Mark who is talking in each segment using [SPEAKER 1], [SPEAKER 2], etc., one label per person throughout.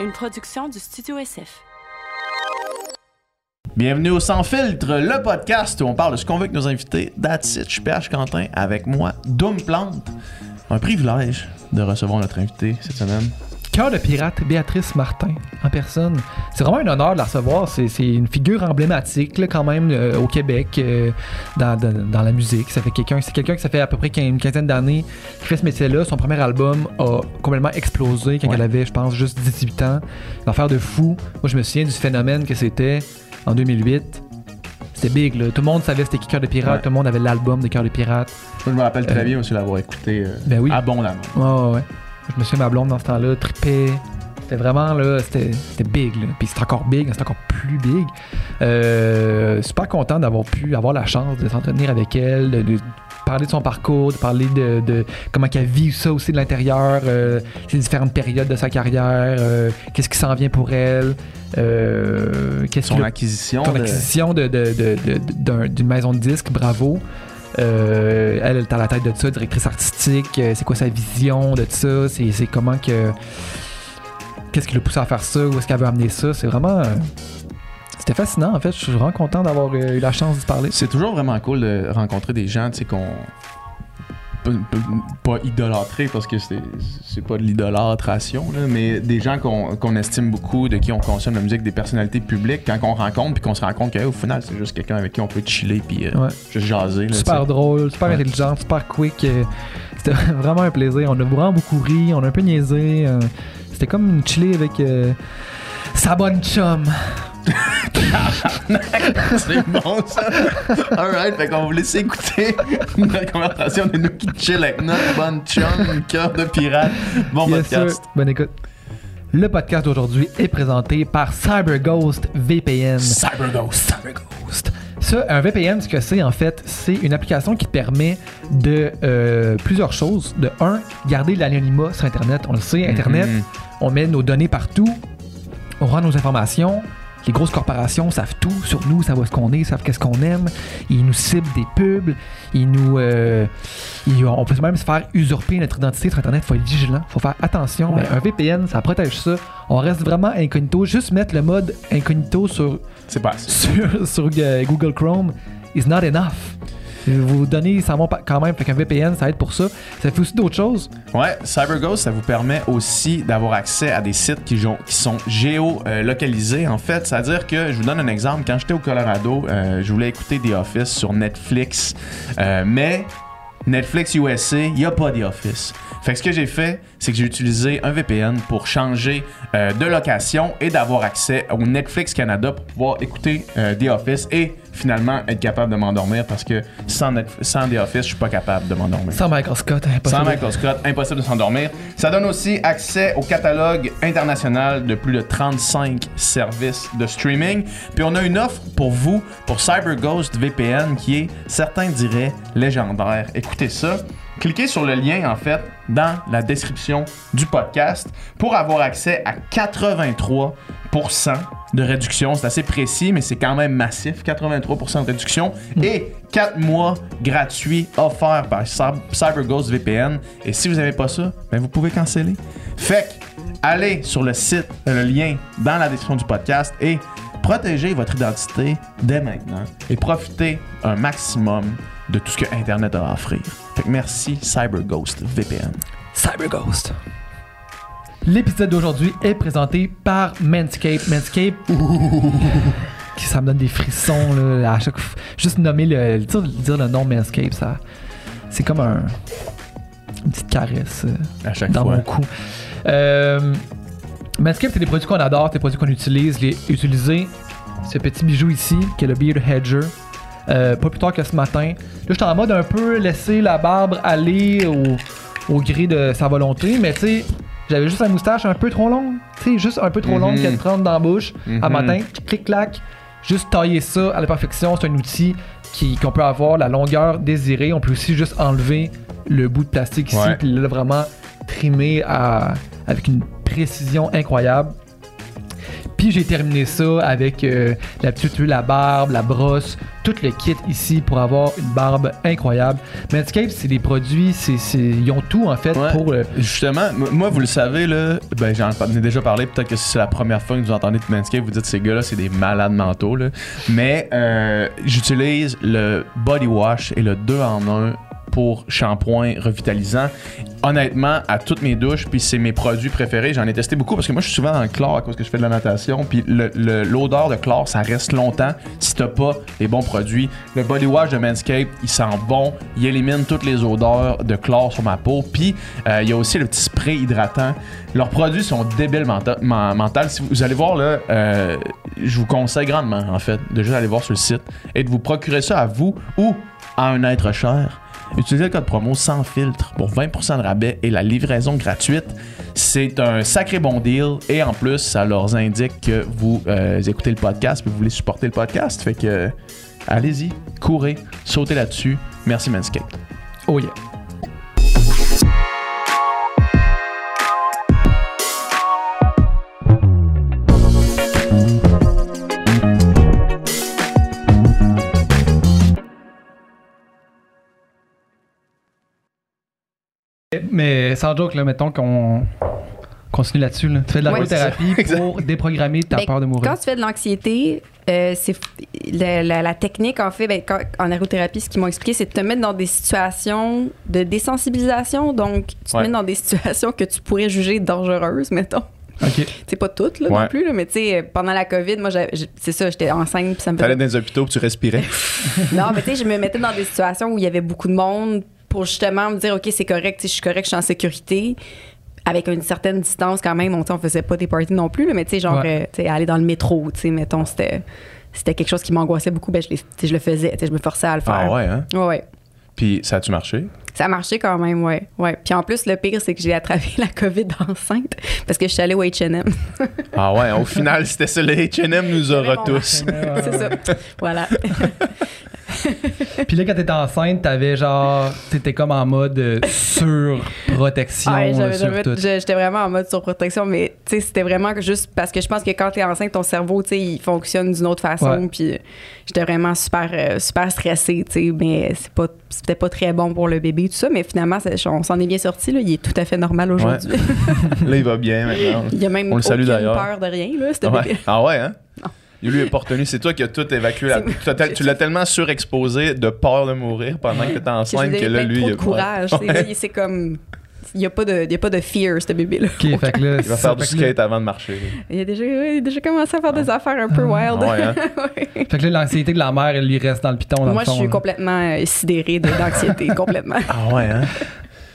[SPEAKER 1] une production du Studio SF.
[SPEAKER 2] Bienvenue au Sans Filtre, le podcast où on parle de ce qu'on veut avec nos invités. That's je suis PH Quentin avec moi, Doom Plante. Un privilège de recevoir notre invité cette semaine.
[SPEAKER 3] Cœur de pirate, Béatrice Martin, en personne. C'est vraiment un honneur de la recevoir. C'est une figure emblématique, là, quand même, euh, au Québec, euh, dans, dans- dans la musique. Ça fait quelqu'un, c'est quelqu'un qui ça fait à peu près une quinzaine d'années qui fait ce métier-là. Son premier album a complètement explosé quand
[SPEAKER 2] Ouais.
[SPEAKER 3] elle avait, je pense, juste 18 ans. L'affaire de fou. Moi, je me souviens du phénomène que c'était en 2008. C'était big, là. Tout le monde savait c'était qui Cœur de pirate.
[SPEAKER 2] Ouais.
[SPEAKER 3] Tout le monde avait l'album de Cœur de pirate.
[SPEAKER 2] Je me rappelle très
[SPEAKER 3] Euh,
[SPEAKER 2] bien aussi l'avoir écouté euh,
[SPEAKER 3] Ben oui.
[SPEAKER 2] abondamment.
[SPEAKER 3] Ouais. Je me souviens, ma blonde dans ce temps-là tripait. C'était vraiment, là, c'était big, là. Puis c'est encore big, c'est encore plus big. Euh, super content d'avoir pu avoir la chance de s'entretenir avec elle, de, de parler de son parcours, de parler de, de comment elle vit ça aussi de l'intérieur, euh, ses différentes périodes de sa carrière, euh, qu'est-ce qui s'en vient pour elle, qu'est-ce
[SPEAKER 2] Son acquisition.
[SPEAKER 3] ton
[SPEAKER 2] de-
[SPEAKER 3] acquisition d'une maison de disques, bravo. Euh, elle, est à la tête de ça, directrice artistique. euh, c'est quoi sa vision de ça? C'est, comment que. Qu'est-ce qui l'a poussé à faire ça? Où est-ce qu'elle veut amener ça? C'est vraiment. euh, c'était fascinant, en fait. Je suis vraiment content d'avoir eu la chance d'y parler.
[SPEAKER 2] C'est toujours vraiment cool de rencontrer des gens, tu sais, qu'on. Pas, idolâtrer parce que c'est pas de l'idolâtration, mais des gens qu'on estime beaucoup, de qui on consomme la musique, des personnalités publiques, quand on rencontre, puis qu'on se rend compte qu'au final, c'est juste quelqu'un avec qui on peut chiller, puis euh,
[SPEAKER 3] Ouais.
[SPEAKER 2] juste jaser. Là,
[SPEAKER 3] Super drôle, super
[SPEAKER 2] Ouais.
[SPEAKER 3] intelligent, super quick. euh, C'était vraiment un plaisir. On a vraiment beaucoup ri, on a un peu niaisé. euh, C'était comme une chiller avec sa bonne chum.
[SPEAKER 2] C'est bon ça. Alright, fait qu'on vous laisse écouter notre conversation de nous qui chill avec notre bonne chum, cœur de pirate. Bon
[SPEAKER 3] Yes,
[SPEAKER 2] podcast.
[SPEAKER 3] Bonne écoute. Le podcast d'aujourd'hui est présenté par CyberGhost VPN.
[SPEAKER 2] CyberGhost.
[SPEAKER 3] CyberGhost. Ça, un VPN, ce que c'est en fait, c'est une application qui permet de euh, plusieurs choses. De un, garder l'anonymat sur Internet. On le sait, Internet,
[SPEAKER 2] Mhm.
[SPEAKER 3] on met nos données partout, on rend nos informations. Les grosses corporations savent tout sur nous, savent où est-ce qu'on est, savent qu'est-ce qu'on aime. Ils nous ciblent des pubs. Ils nous, euh, ils- on peut même se faire usurper notre identité sur Internet. Il faut être vigilant, il faut faire attention.
[SPEAKER 2] Ouais.
[SPEAKER 3] Mais un VPN, ça protège ça. On reste vraiment incognito. Juste mettre le mode incognito sur,
[SPEAKER 2] C'est pas
[SPEAKER 3] sur, euh, Google Chrome is not enough. Vos données s'en vont quand même. Fait qu'un VPN, ça aide pour ça. Ça fait aussi d'autres choses.
[SPEAKER 2] Ouais, CyberGhost, ça vous permet aussi d'avoir accès à des sites qui sont géolocalisés, en fait. C'est-à-dire que, je vous donne un exemple, quand j'étais au Colorado, euh, je voulais écouter The Office sur Netflix, euh, mais Netflix USA, il n'y a pas The Office. Fait que ce que j'ai fait, c'est que j'ai utilisé un VPN pour changer euh, de location et d'avoir accès au Netflix Canada pour pouvoir écouter euh, The Office et finalement être capable de m'endormir parce que sans, sans The Office, je suis pas capable de m'endormir.
[SPEAKER 3] Sans Michael Scott, impossible.
[SPEAKER 2] Sans Michael Scott, impossible de s'endormir. Ça donne aussi accès au catalogue international de plus de 35 services de streaming. Puis on a une offre pour vous, pour CyberGhost VPN, qui est, certains diraient, légendaire. Écoutez ça. Cliquez sur le lien, en fait, dans la description du podcast pour avoir accès à 83% de réduction. C'est assez précis, mais c'est quand même massif. 83% de réduction et 4 mois gratuits offerts par Cy- CyberGhost VPN. Et si vous n'avez pas ça, ben vous pouvez canceller. Fait que, allez sur le site, le lien dans la description du podcast et protégez votre identité dès maintenant et profitez un maximum de tout ce que Internet a à offrir. Fait que merci CyberGhost VPN.
[SPEAKER 3] CyberGhost. L'épisode d'aujourd'hui est présenté par Manscape. Manscape, ça me donne des frissons là, à chaque fois. Juste nommer le dire, dire le nom Manscape, ça, c'est comme un, une petite caresse euh,
[SPEAKER 2] À chaque
[SPEAKER 3] dans
[SPEAKER 2] fois.
[SPEAKER 3] mon cou. Euh, Manscape, c'est des produits qu'on adore, c'est des produits qu'on utilise. Les utiliser ce petit bijou ici, qui est le Beard Hedger. Euh, pas plus tard que ce matin. Là, j'étais en mode un peu laisser la barbe aller au, au gré de sa volonté, mais tu sais, j'avais juste la moustache un peu trop longue. Tu sais, juste un peu trop longue
[SPEAKER 2] Mhm.
[SPEAKER 3] qu'elle trempe dans la bouche.
[SPEAKER 2] Mhm.
[SPEAKER 3] À matin, clic-clac, juste tailler ça à la perfection. C'est un outil qui- qu'on peut avoir la longueur désirée. On peut aussi juste enlever le bout de plastique ici, puis là, vraiment trimer à- avec une précision incroyable. Puis j'ai terminé ça avec euh, la petite la barbe, la brosse, tout le kit ici pour avoir une barbe incroyable. Manscaped, c'est des produits, c'est, c'est- ils ont tout en fait
[SPEAKER 2] Ouais.
[SPEAKER 3] pour euh,
[SPEAKER 2] Justement, m- moi, vous le savez, là, ben, j'en ai déjà parlé. Peut-être que si c'est la première fois que vous entendez de Manscaped, vous dites ces gars-là, c'est des malades mentaux. Là. Mais euh, j'utilise le body wash et le 2 en 1 pour shampoing revitalisant. Honnêtement, à toutes mes douches, puis c'est mes produits préférés. J'en ai testé beaucoup parce que moi, je suis souvent le chlore à cause que je fais de la natation. Puis l'odeur de chlore, ça reste longtemps si t'as pas les bons produits. Le body wash de Manscaped, il sent bon. Il élimine toutes les odeurs de chlore sur ma peau. Puis euh, il y a aussi le petit spray hydratant. Leurs produits sont débiles menta- men- mentales. Si vous allez voir là, euh, je vous conseille grandement en fait de juste aller voir sur le site et de vous procurer ça à vous ou à un être cher. Utilisez le code promo sans filtre pour 20% de rabais et la livraison gratuite. C'est un sacré bon deal et en plus, ça leur indique que vous euh, écoutez le podcast et vous voulez supporter le podcast. Fait que euh, allez-y, courez, sautez là-dessus. Merci Manscaped.
[SPEAKER 3] Oh yeah. Mais sans joke, là, mettons qu'on continue là-dessus. Là. Tu fais de
[SPEAKER 4] Ouais,
[SPEAKER 2] ça.
[SPEAKER 3] pour déprogrammer ta
[SPEAKER 4] Ben,
[SPEAKER 3] peur de mourir.
[SPEAKER 4] Quand tu fais de l'anxiété, euh, c'est la, la- la technique en fait ben, quand- en aérothérapie, ce qu'ils m'ont expliqué, c'est de te mettre dans des situations de désensibilisation. Donc, tu te
[SPEAKER 2] Ouais.
[SPEAKER 4] mets dans des situations que tu pourrais juger dangereuses, mettons.
[SPEAKER 3] Ok.
[SPEAKER 4] C'est pas toutes là,
[SPEAKER 2] Ouais.
[SPEAKER 4] non plus, là, mais tu sais, pendant la COVID, moi, c'est ça, j'étais enceinte, puis ça me faisait
[SPEAKER 2] dans les hôpitaux, tu respirais.
[SPEAKER 4] non, mais tu sais, je me mettais dans des situations où il y avait beaucoup de monde pour justement me dire, OK, c'est correct, je suis correct, je suis en sécurité. Avec une certaine distance quand même, on, on faisait pas des parties non plus, là, mais tu sais, genre,
[SPEAKER 3] Ouais.
[SPEAKER 4] euh, tu sais, aller dans le métro, tu sais, mettons, c'était, c'était quelque chose qui m'angoissait beaucoup, ben je, le faisais, je me forçais à le faire.
[SPEAKER 2] Ah ouais, hein?
[SPEAKER 4] Ouais, ouais.
[SPEAKER 2] Puis ça a-tu marché?
[SPEAKER 4] Ça a marché quand même, ouais. ouais. Puis en plus, le pire, c'est que j'ai attrapé la COVID enceinte parce que je suis allée au H&M.
[SPEAKER 2] Ah ouais, au final, c'était ça. Le H&M nous aura tous.
[SPEAKER 4] c'est ça. Voilà.
[SPEAKER 3] Puis là, quand t'étais enceinte, t'avais genre. T'étais comme en mode euh, surprotection
[SPEAKER 4] Ouais,
[SPEAKER 3] euh,
[SPEAKER 4] J'étais vraiment en mode surprotection, mais tu sais, c'était vraiment juste parce que je pense que quand t'es enceinte, ton cerveau, tu sais, il fonctionne d'une autre façon.
[SPEAKER 3] Ouais.
[SPEAKER 4] Puis j'étais vraiment super, euh, super stressée, tu sais, mais c'est pas, c'était pas très bon pour le bébé, tout ça. Mais finalement, on s'en est bien sorti. Là, il est tout à fait normal aujourd'hui.
[SPEAKER 2] Là, il va bien maintenant.
[SPEAKER 4] il y a même
[SPEAKER 2] On le salue
[SPEAKER 4] aucune
[SPEAKER 2] d'ailleurs.
[SPEAKER 4] peur de rien, là, ce
[SPEAKER 2] Ouais.
[SPEAKER 4] bébé.
[SPEAKER 2] Ah ouais, hein?
[SPEAKER 4] Non.
[SPEAKER 2] Il lui est pas retenu. C'est toi qui as tout évacué. La... Tu as tel- Tu l'as tellement surexposé de peur de mourir pendant que t'étais enceinte que là, lui,
[SPEAKER 4] trop
[SPEAKER 2] il
[SPEAKER 4] de courage. C'est comme. Il n'y a, pas de- y a pas de fear, ce bébé-là.
[SPEAKER 3] Ok, fait que là,
[SPEAKER 2] il va faire du
[SPEAKER 3] là-
[SPEAKER 2] skate avant de marcher.
[SPEAKER 4] Il a déjà, il a déjà commencé à faire des affaires un peu wild.
[SPEAKER 2] Ah ouais, hein?
[SPEAKER 4] Ouais.
[SPEAKER 3] Fait que là, l'anxiété de la mère, elle lui reste dans le piton. Dans
[SPEAKER 4] Moi,
[SPEAKER 3] le
[SPEAKER 4] je suis
[SPEAKER 3] là.
[SPEAKER 4] complètement euh, sidérée de- d'anxiété, complètement.
[SPEAKER 2] Ah ouais, hein?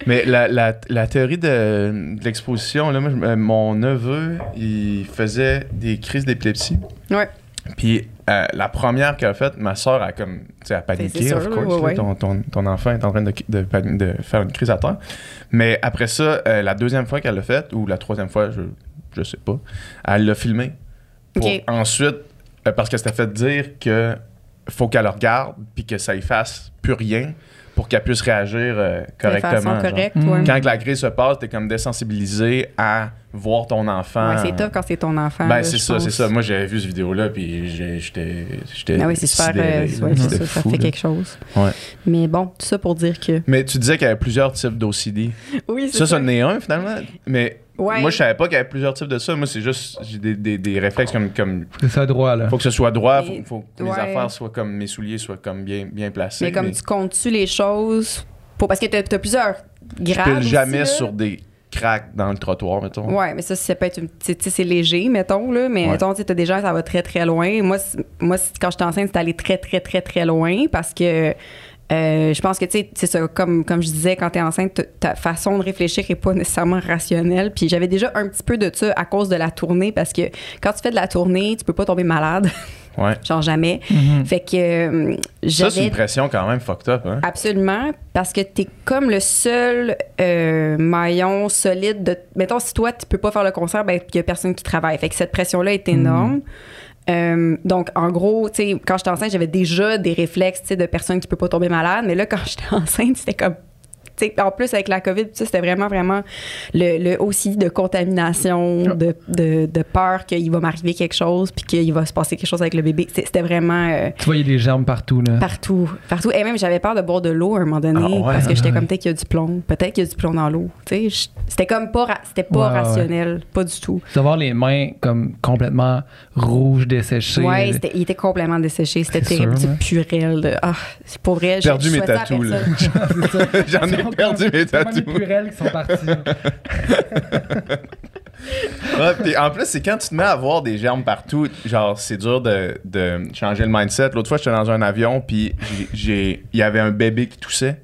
[SPEAKER 2] Mais la, la, la théorie de, de l'exposition, là, moi, euh, mon neveu, il faisait des crises d'épilepsie.
[SPEAKER 4] Ouais.
[SPEAKER 2] Puis euh, la première qu'il a faite, ma soeur a comme, tu sais, a paniqué,
[SPEAKER 4] sûr,
[SPEAKER 2] of course. là, ton, ton, ton enfant est en train de, de, faire une crise à terre. Mais après ça, euh, la deuxième fois qu'elle l'a faite, ou la troisième fois, je, je sais pas, elle l'a filmé. Pour ensuite, euh, parce que c'était fait dire que faut qu'elle le regarde, puis que ça fasse plus rien pour qu'elle puisse réagir euh,
[SPEAKER 4] De
[SPEAKER 2] correctement.
[SPEAKER 4] façon
[SPEAKER 2] genre.
[SPEAKER 4] correcte,
[SPEAKER 3] Mm.
[SPEAKER 4] ouais.
[SPEAKER 2] Quand que la crise se passe, t'es comme désensibilisé à voir ton enfant.
[SPEAKER 4] Ouais, c'est tough quand c'est ton enfant.
[SPEAKER 2] Ben, c'est ça, c'est ça. Moi, j'avais vu cette vidéo-là, puis j'ai- j'étais. j'étais
[SPEAKER 4] Ah oui, c'est super.
[SPEAKER 2] sidéré,
[SPEAKER 4] euh, ouais, c'est ça, ça
[SPEAKER 2] fou,
[SPEAKER 4] fait
[SPEAKER 2] là.
[SPEAKER 4] quelque chose.
[SPEAKER 2] Ouais.
[SPEAKER 4] Mais bon, tout ça pour dire que.
[SPEAKER 2] Mais tu disais qu'il y avait plusieurs types d'OCD.
[SPEAKER 4] Oui,
[SPEAKER 2] Ça, ça en est un, finalement. Mais
[SPEAKER 4] Ouais.
[SPEAKER 2] moi, je savais pas qu'il y avait plusieurs types de ça. Moi, c'est juste. J'ai des, des, des réflexes comme. comme
[SPEAKER 3] C'est ça droit, là.
[SPEAKER 2] faut que ce soit droit, faut,
[SPEAKER 4] Mais-
[SPEAKER 2] faut que mes
[SPEAKER 4] ouais.
[SPEAKER 2] affaires soient comme. Mes souliers soient comme bien, bien placés.
[SPEAKER 4] Mais comme tu comptes-tu les choses. Pour... Parce que t'as as plusieurs
[SPEAKER 2] Je
[SPEAKER 4] grades.
[SPEAKER 2] pile
[SPEAKER 4] aussi,
[SPEAKER 2] jamais
[SPEAKER 4] là.
[SPEAKER 2] sur des cracks dans le trottoir, mettons.
[SPEAKER 4] Ouais, mais ça, ça peut être. une- tu sais, c'est léger, mettons, là. Mais
[SPEAKER 2] Ouais.
[SPEAKER 4] mettons, tu t'as des gens, ça va très, très loin. Moi, moi quand j'étais enceinte, c'était allé très, très, très, très loin parce que. Euh, je pense que, tu sais, c'est ça, comme, comme je disais, quand t'es enceinte, ta façon de réfléchir est pas nécessairement rationnelle. Puis j'avais déjà un petit peu de ça à cause de la tournée, parce que quand tu fais de la tournée, tu peux pas tomber malade,
[SPEAKER 2] Ouais.
[SPEAKER 4] genre jamais.
[SPEAKER 3] Mhm.
[SPEAKER 4] Fait que euh,
[SPEAKER 2] Ça, c'est une pression quand même fucked up, hein?
[SPEAKER 4] Absolument, parce que tu es comme le seul euh, maillon solide de. Mettons, si toi, tu peux pas faire le concert, ben, il y a personne qui travaille. Fait que cette pression-là est énorme. Euh, donc, en gros, tu sais, quand j'étais enceinte, j'avais déjà des réflexes, tu sais, de personnes qui peut pas tomber malade. Mais là, quand j'étais enceinte, c'était comme. En plus, avec la COVID, c'était vraiment, vraiment le, le aussi de contamination, de, de, de peur qu'il va m'arriver quelque chose, puis qu'il va se passer quelque chose avec le bébé. C'était vraiment euh,
[SPEAKER 3] Tu vois, il y a des germes partout, là.
[SPEAKER 4] partout. Partout. Et même, j'avais peur de boire de l'eau à un moment donné,
[SPEAKER 2] Ah ouais,
[SPEAKER 4] parce que j'étais
[SPEAKER 3] ouais.
[SPEAKER 4] comme, peut-être qu'il y a du plomb. Peut-être qu'il y a du plomb dans l'eau. Tu sais, je- c'était comme pas, ra- c'était pas
[SPEAKER 3] Ouais, ouais,
[SPEAKER 4] rationnel. Pas du tout.
[SPEAKER 3] D'avoir les mains comme complètement rouges, desséchées.
[SPEAKER 4] Ouais, c'était- il était complètement desséché. C'était terrible.
[SPEAKER 3] sûr,
[SPEAKER 4] Du purel. De, ah, c'est pour vrai. je-
[SPEAKER 2] Perdu mes tatous, là. J'en ai perdu mes tatous.
[SPEAKER 3] purelles qui sont parties.
[SPEAKER 2] Ouais, en plus, c'est quand tu te mets à voir des germes partout, genre, c'est dur de, de changer le mindset. L'autre fois, j'étais dans un avion, puis il y avait un bébé qui toussait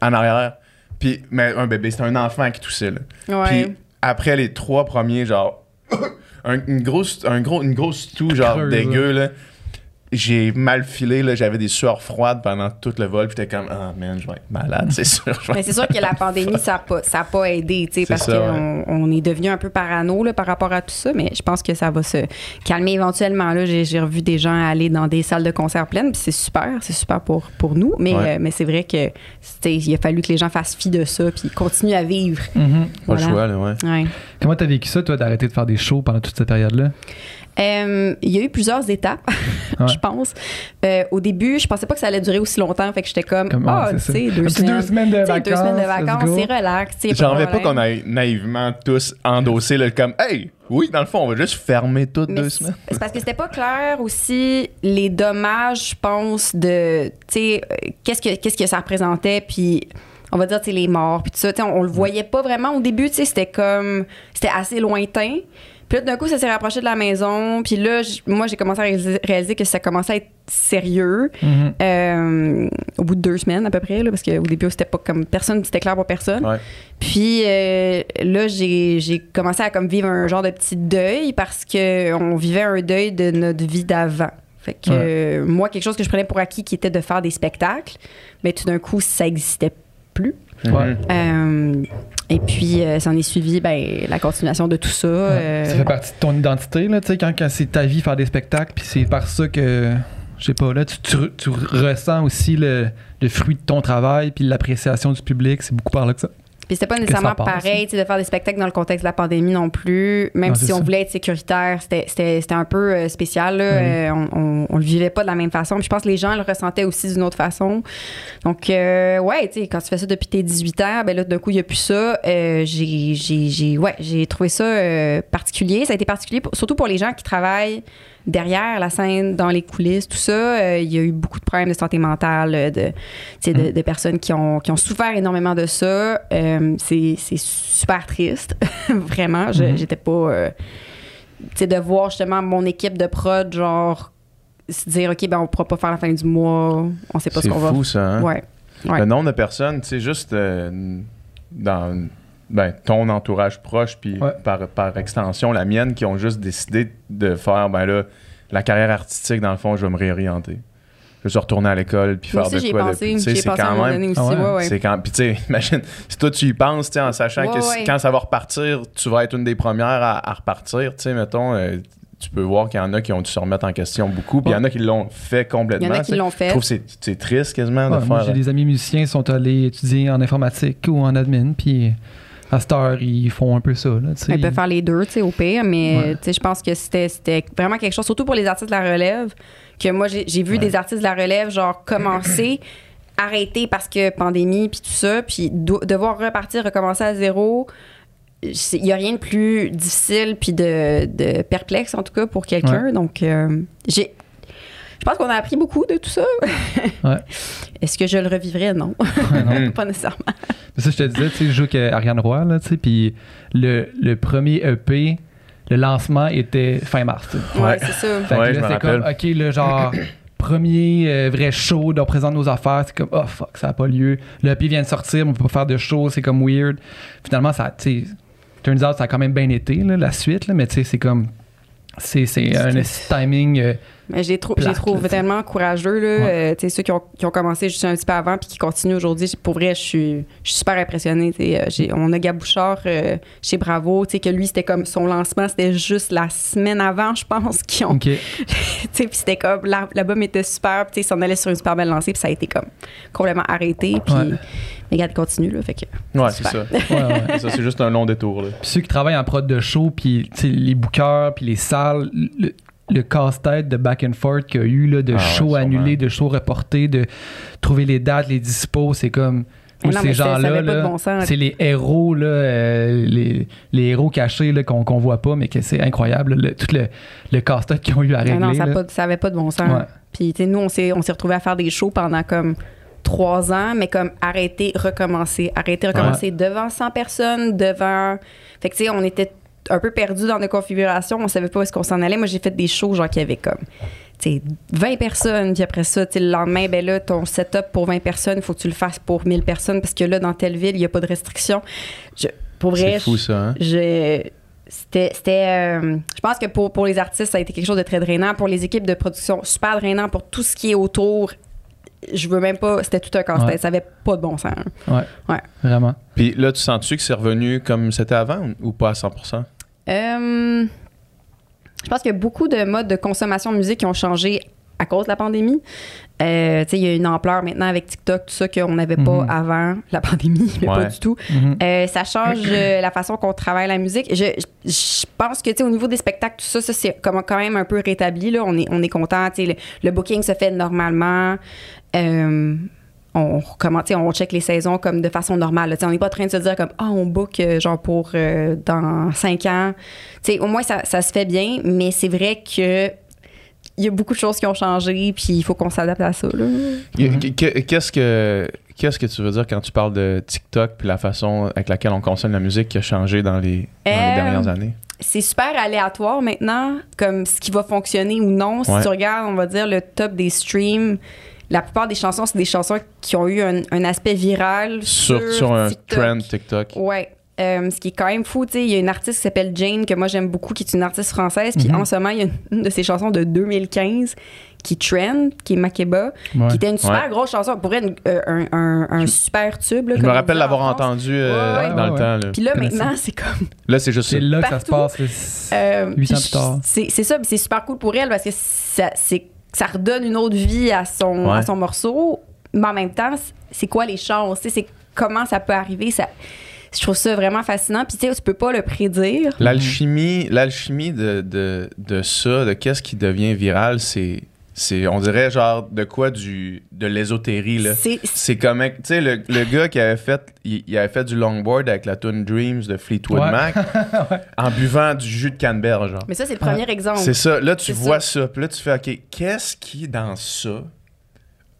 [SPEAKER 2] en arrière. Puis, mais un bébé, c'était un enfant qui toussait, là.
[SPEAKER 4] Ouais.
[SPEAKER 2] Puis après les trois premiers, genre, un- une grosse, un gros, une grosse toux, genre,
[SPEAKER 3] Creuse,
[SPEAKER 2] dégueu, là. J'ai mal filé, là. J'avais des sueurs froides pendant tout le vol. Puis j'étais comme, ah, man, je vais être malade, c'est sûr.
[SPEAKER 4] Mais c'est sûr que la pandémie, ça n'a pas, ça a pas aidé, tu sais, parce qu'on on est devenu un peu parano là, par rapport à tout ça, mais je pense que ça va se calmer éventuellement. Là, j'ai, j'ai revu des gens aller dans des salles de concert pleines, puis c'est super, c'est super pour, pour nous, mais,
[SPEAKER 2] Ouais.
[SPEAKER 4] euh, mais c'est vrai que c'était- il a fallu que les gens fassent fi de ça, puis continuent à vivre.
[SPEAKER 3] Mhm.
[SPEAKER 2] Pas le choix, là, ouais.
[SPEAKER 4] Ouais.
[SPEAKER 3] Comment t'as vécu ça, toi, d'arrêter de faire des shows pendant toute cette période-là?
[SPEAKER 4] Euh, il y a eu plusieurs étapes,
[SPEAKER 3] Ouais.
[SPEAKER 4] je pense. Euh, au début, je pensais pas que ça allait durer aussi longtemps, fait que j'étais comme,
[SPEAKER 3] Comme,
[SPEAKER 4] ah, tu
[SPEAKER 3] c'est
[SPEAKER 4] sais, deux semaines.
[SPEAKER 3] deux semaines de vacances,
[SPEAKER 4] Deux semaines de vacances, c'est relax.
[SPEAKER 2] J'en reviens pas qu'on ait naïvement tous endossé le comme Hey, oui, dans le fond, on va juste fermer toutes
[SPEAKER 4] Mais
[SPEAKER 2] deux semaines.
[SPEAKER 4] c'est parce que c'était pas clair aussi les dommages, je pense, de, tu sais, euh, qu'est-ce que, qu'est-ce que ça représentait, puis on va dire, tu sais, les morts, puis tout ça, tu sais, on, on le voyait pas vraiment au début, tu sais, c'était comme, c'était assez lointain. Puis là, d'un coup, ça s'est rapproché de la maison. Puis là, moi, j'ai commencé à réaliser, réaliser que ça commençait à être sérieux
[SPEAKER 3] Mhm.
[SPEAKER 4] euh, au bout de deux semaines à peu près, là, parce qu'au début, c'était pas comme personne, c'était clair pour personne.
[SPEAKER 2] Ouais.
[SPEAKER 4] Puis euh, là, j'ai commencé à comme vivre un genre de petit deuil parce que on vivait un deuil de notre vie d'avant. Fait que
[SPEAKER 3] Ouais.
[SPEAKER 4] euh, moi, quelque chose que je prenais pour acquis qui était de faire des spectacles, mais tout d'un coup, ça existait plus.
[SPEAKER 3] Ouais.
[SPEAKER 4] Euh, et puis, euh, s'en est suivi ben, la continuation de tout ça. euh,
[SPEAKER 3] Ça fait partie de ton identité, là, tu sais, quand, quand c'est ta vie faire des spectacles, puis c'est par ça que, je sais pas, là, tu, tu, tu ressens aussi le, le fruit de ton travail, puis l'appréciation du public, c'est beaucoup par là que ça.
[SPEAKER 4] Puis c'était pas nécessairement pareil tu sais, de faire des spectacles dans le contexte de la pandémie non plus. Même
[SPEAKER 3] Non,
[SPEAKER 4] si on
[SPEAKER 3] ça.
[SPEAKER 4] voulait être sécuritaire, c'était- c'était c'était un peu euh, spécial. Là. Euh, on, on, on le vivait pas de la même façon. Puis je pense que les gens le ressentaient aussi d'une autre façon. Donc, euh, ouais, tu sais, quand tu fais ça depuis tes 18 ans, ben là, d'un coup, il n'y a plus ça. Euh, j'ai j'ai- j'ai- ouais, j'ai trouvé ça euh, particulier. Ça a été particulier, pour- surtout pour les gens qui travaillent derrière la scène, dans les coulisses, tout ça. Euh, Il y a eu beaucoup de problèmes de santé mentale, euh, de, sais, de, de personnes qui ont, qui ont souffert énormément de ça. Euh, c'est c'est super triste, vraiment.
[SPEAKER 3] Mhm.
[SPEAKER 4] J'étais pas... euh, tu sais, de voir justement mon équipe de prod, genre, se dire, OK, ben on pourra pas faire la fin du mois, on sait pas ce
[SPEAKER 2] C'est
[SPEAKER 4] qu'on va
[SPEAKER 2] fou, ça, hein?
[SPEAKER 4] Ouais. Ouais.
[SPEAKER 2] Le nombre de personnes, tu sais, juste dans ben, ton entourage proche, puis
[SPEAKER 3] Ouais.
[SPEAKER 2] par, par extension, la mienne, qui ont juste décidé de faire, ben là, la carrière artistique, dans le fond, je vais me réorienter. Je vais retourner à l'école, puis faire
[SPEAKER 4] aussi,
[SPEAKER 2] de quoi
[SPEAKER 4] pensé.
[SPEAKER 2] c'est quand même.
[SPEAKER 4] donné aussi.
[SPEAKER 3] Ah ouais?
[SPEAKER 4] ouais, ouais.
[SPEAKER 2] C'est quand. Puis, tu sais, imagine, si toi, tu y penses, tu sais, en sachant
[SPEAKER 4] Ouais,
[SPEAKER 2] que quand ça va repartir, tu vas être une des premières à, à repartir, tu sais, mettons. euh, tu peux voir qu'il y en a qui ont dû se remettre en question beaucoup, puis il y en a qui l'ont fait complètement.
[SPEAKER 4] Il y en a qui l'ont
[SPEAKER 2] Je
[SPEAKER 4] fait.
[SPEAKER 2] trouve que c'est- triste quasiment de faire.
[SPEAKER 3] j'ai des amis musiciens qui sont allés étudier en informatique ou en admin, puis à cette heure, ils font un peu ça, là.
[SPEAKER 4] Ils peuvent faire les deux, au pire, mais
[SPEAKER 3] Ouais.
[SPEAKER 4] je pense que c'était vraiment quelque chose, surtout pour les artistes de la relève, que moi, j'ai vu des artistes de la relève, genre, commencer, arrêter parce que pandémie, puis tout ça, puis devoir repartir, recommencer à zéro. Il n'y a rien de plus difficile puis de, de perplexe, en tout cas, pour quelqu'un. Donc, euh, j'ai. Je pense qu'on a appris beaucoup de tout ça.
[SPEAKER 3] Ouais.
[SPEAKER 4] Est-ce que je le revivrais? Non.
[SPEAKER 3] Ouais, non.
[SPEAKER 4] Pas nécessairement.
[SPEAKER 3] C'est ça, je te disais, tu sais, je joue avec Ariane Roy, là, tu sais, puis le, le premier EP, le lancement était fin mars, tu sais.
[SPEAKER 4] Ouais, c'est ça.
[SPEAKER 3] Fait que
[SPEAKER 2] Ouais,
[SPEAKER 3] là, c'était comme. OK, là, genre, premier euh, vrai show, on présente nos affaires, c'est comme, oh fuck, ça n'a pas lieu. Le EP vient de sortir, on peut pas faire de show, c'est comme weird. Finalement, ça, tu sais, turns out, ça a quand même bien été, là, la suite, là, mais tu sais, c'est comme, c'est c'est un timing. euh,
[SPEAKER 4] Mais j'ai trou-
[SPEAKER 3] plate, là, sais.
[SPEAKER 4] tellement courageux, là.
[SPEAKER 3] Ouais.
[SPEAKER 4] Euh, ceux qui ont, qui ont commencé juste un petit peu avant puis qui continuent aujourd'hui. Pour vrai, je suis, je suis super impressionnée. Euh, j'ai- On a Gabouchard euh, chez Bravo, que lui, c'était comme son lancement, c'était juste la semaine avant, je pense, qu'ils ont.
[SPEAKER 3] OK.
[SPEAKER 4] tu sais, puis c'était comme, la- l'album était super, puis tu sais, il s'en allait sur une super belle lancée, puis ça a été comme complètement arrêté. Puis,
[SPEAKER 3] Ouais.
[SPEAKER 4] Mais regarde, continue, là. Fait que.
[SPEAKER 2] Ouais, c'est ça.
[SPEAKER 3] Ouais, ouais.
[SPEAKER 2] Ça, c'est juste un long détour. Là.
[SPEAKER 3] Puis ceux qui travaillent en prod de show, puis tu sais, les bookers, puis les salles, le, le casse-tête de back and forth qu'il y a eu, là, de
[SPEAKER 2] Ah ouais,
[SPEAKER 3] shows
[SPEAKER 2] sûrement.
[SPEAKER 3] annulés, de shows reportés, de trouver les dates, les dispos, c'est comme.
[SPEAKER 4] Non, mais
[SPEAKER 3] ces gens-là,
[SPEAKER 4] bon
[SPEAKER 3] c'est les héros, là, euh, les, les héros cachés là, qu'on qu'on voit pas, mais que c'est incroyable, là, le- tout le, le casse-tête qu'ils ont eu à
[SPEAKER 4] Ah
[SPEAKER 3] régler.
[SPEAKER 4] non, ça,
[SPEAKER 3] là.
[SPEAKER 4] pas, ça avait pas de bon sens.
[SPEAKER 3] Ouais.
[SPEAKER 4] Puis, tu sais, nous, on s'est, on s'est retrouvés à faire des shows pendant comme trois ans, mais comme arrêter, recommencer, arrêter, recommencer devant 100 personnes, devant. Fait que, tu sais, on était un peu perdus dans nos configurations, on savait pas où est-ce qu'on s'en allait. Moi, j'ai fait des shows, genre, qui avaient comme. Tu sais, 20 personnes, puis après ça, tu sais, le lendemain, ben là, ton setup pour 20 personnes, il faut que tu le fasses pour 1000 personnes parce que là, dans telle ville, il n'y a pas de restriction. Je, pour vrai,
[SPEAKER 2] C'est fou, ça. Hein?
[SPEAKER 4] je c'était c'était euh, je pense que pour, pour les artistes ça a été quelque chose de très drainant pour les équipes de production super drainant pour tout ce qui est autour je veux même pas c'était tout un casse-tête
[SPEAKER 3] Ouais.
[SPEAKER 4] ça avait pas de bon sens
[SPEAKER 3] Ouais.
[SPEAKER 4] Ouais.
[SPEAKER 3] Vraiment.
[SPEAKER 2] Puis là, tu sens-tu que c'est revenu comme c'était avant ou ou pas à 100%?
[SPEAKER 4] Euh, je pense qu'il y a beaucoup de modes de consommation de musique qui ont changé à cause de la pandémie. Euh, il y a une ampleur maintenant avec TikTok, tout ça qu'on n'avait pas
[SPEAKER 3] Mhm.
[SPEAKER 4] avant la pandémie, mais pas du tout.
[SPEAKER 3] Mhm.
[SPEAKER 4] Euh, ça change euh, la façon qu'on travaille la musique. Je, je- pense que, au niveau des spectacles, tout ça, ça c'est quand même un peu rétabli. Là. On est, on est content. Le, le booking se fait normalement. Euh, on, comment, on check les saisons comme de façon normale. là. On n'est pas en train de se dire comme ah on book genre pour dans cinq ans. Tu sais, au moins ça, ça se fait bien, mais c'est vrai que il y a beaucoup de choses qui ont changé, puis il faut qu'on s'adapte à ça.
[SPEAKER 2] Que- Qu'est-ce que qu'est-ce que tu veux dire quand tu parles de TikTok puis la façon avec laquelle on consomme la musique qui a changé dans les, dans les
[SPEAKER 4] Euh,
[SPEAKER 2] dernières années?
[SPEAKER 4] c'est super aléatoire maintenant, comme ce qui va fonctionner ou non. Si
[SPEAKER 2] Ouais.
[SPEAKER 4] tu regardes, on va dire, le top des streams, la plupart des chansons, c'est des chansons qui ont eu un, un aspect viral
[SPEAKER 2] Sur,
[SPEAKER 4] sur,
[SPEAKER 2] sur un
[SPEAKER 4] TikTok.
[SPEAKER 2] trend TikTok.
[SPEAKER 4] Ouais. Euh, ce qui est quand même fou, tu sais, il y a une artiste qui s'appelle Jane, que moi j'aime beaucoup, qui est une artiste française. Puis
[SPEAKER 3] Mhm.
[SPEAKER 4] en ce moment, il y a une, de ses chansons de 2015 qui trend, qui est Makeba,
[SPEAKER 3] Ouais.
[SPEAKER 4] qui était une super
[SPEAKER 2] Ouais.
[SPEAKER 4] grosse chanson. Pour une- euh, un, un- un super tube. là,
[SPEAKER 2] Je
[SPEAKER 4] comme
[SPEAKER 2] me
[SPEAKER 4] on
[SPEAKER 2] rappelle
[SPEAKER 4] en
[SPEAKER 2] l'avoir
[SPEAKER 4] France.
[SPEAKER 2] entendu euh,
[SPEAKER 4] Ouais,
[SPEAKER 2] dans
[SPEAKER 3] ouais,
[SPEAKER 2] le temps. Là,
[SPEAKER 4] Puis là, maintenant, c'est comme.
[SPEAKER 2] Là, c'est juste ça.
[SPEAKER 3] C'est là que ça se passe.
[SPEAKER 4] Euh,
[SPEAKER 3] ans plus tard.
[SPEAKER 4] C'est c'est ça, puis c'est super cool pour elle parce que ça, c'est- ça redonne une autre vie à son,
[SPEAKER 2] Ouais.
[SPEAKER 4] à son morceau. Mais en même temps, c'est- quoi les chances? Tu sais, C'est comment ça peut arriver? Ça, je trouve ça vraiment fascinant. Puis tu sais, tu peux pas le prédire.
[SPEAKER 2] L'alchimie, l'alchimie de, de, de ça, de qu'est-ce qui devient viral, c'est, c'est, on dirait genre de quoi du, de l'ésotérie là.
[SPEAKER 4] C'est
[SPEAKER 2] C'est comme, tu sais, le, le gars qui avait fait, il, il avait fait du longboard avec la tune Dreams de Fleetwood
[SPEAKER 3] Ouais.
[SPEAKER 2] Mac en buvant du jus de canneberge, genre.
[SPEAKER 4] Mais ça, c'est le premier exemple.
[SPEAKER 2] C'est ça. Là, tu
[SPEAKER 4] C'est
[SPEAKER 2] vois ça. Puis là, tu fais, OK, qu'est-ce qui, dans ça,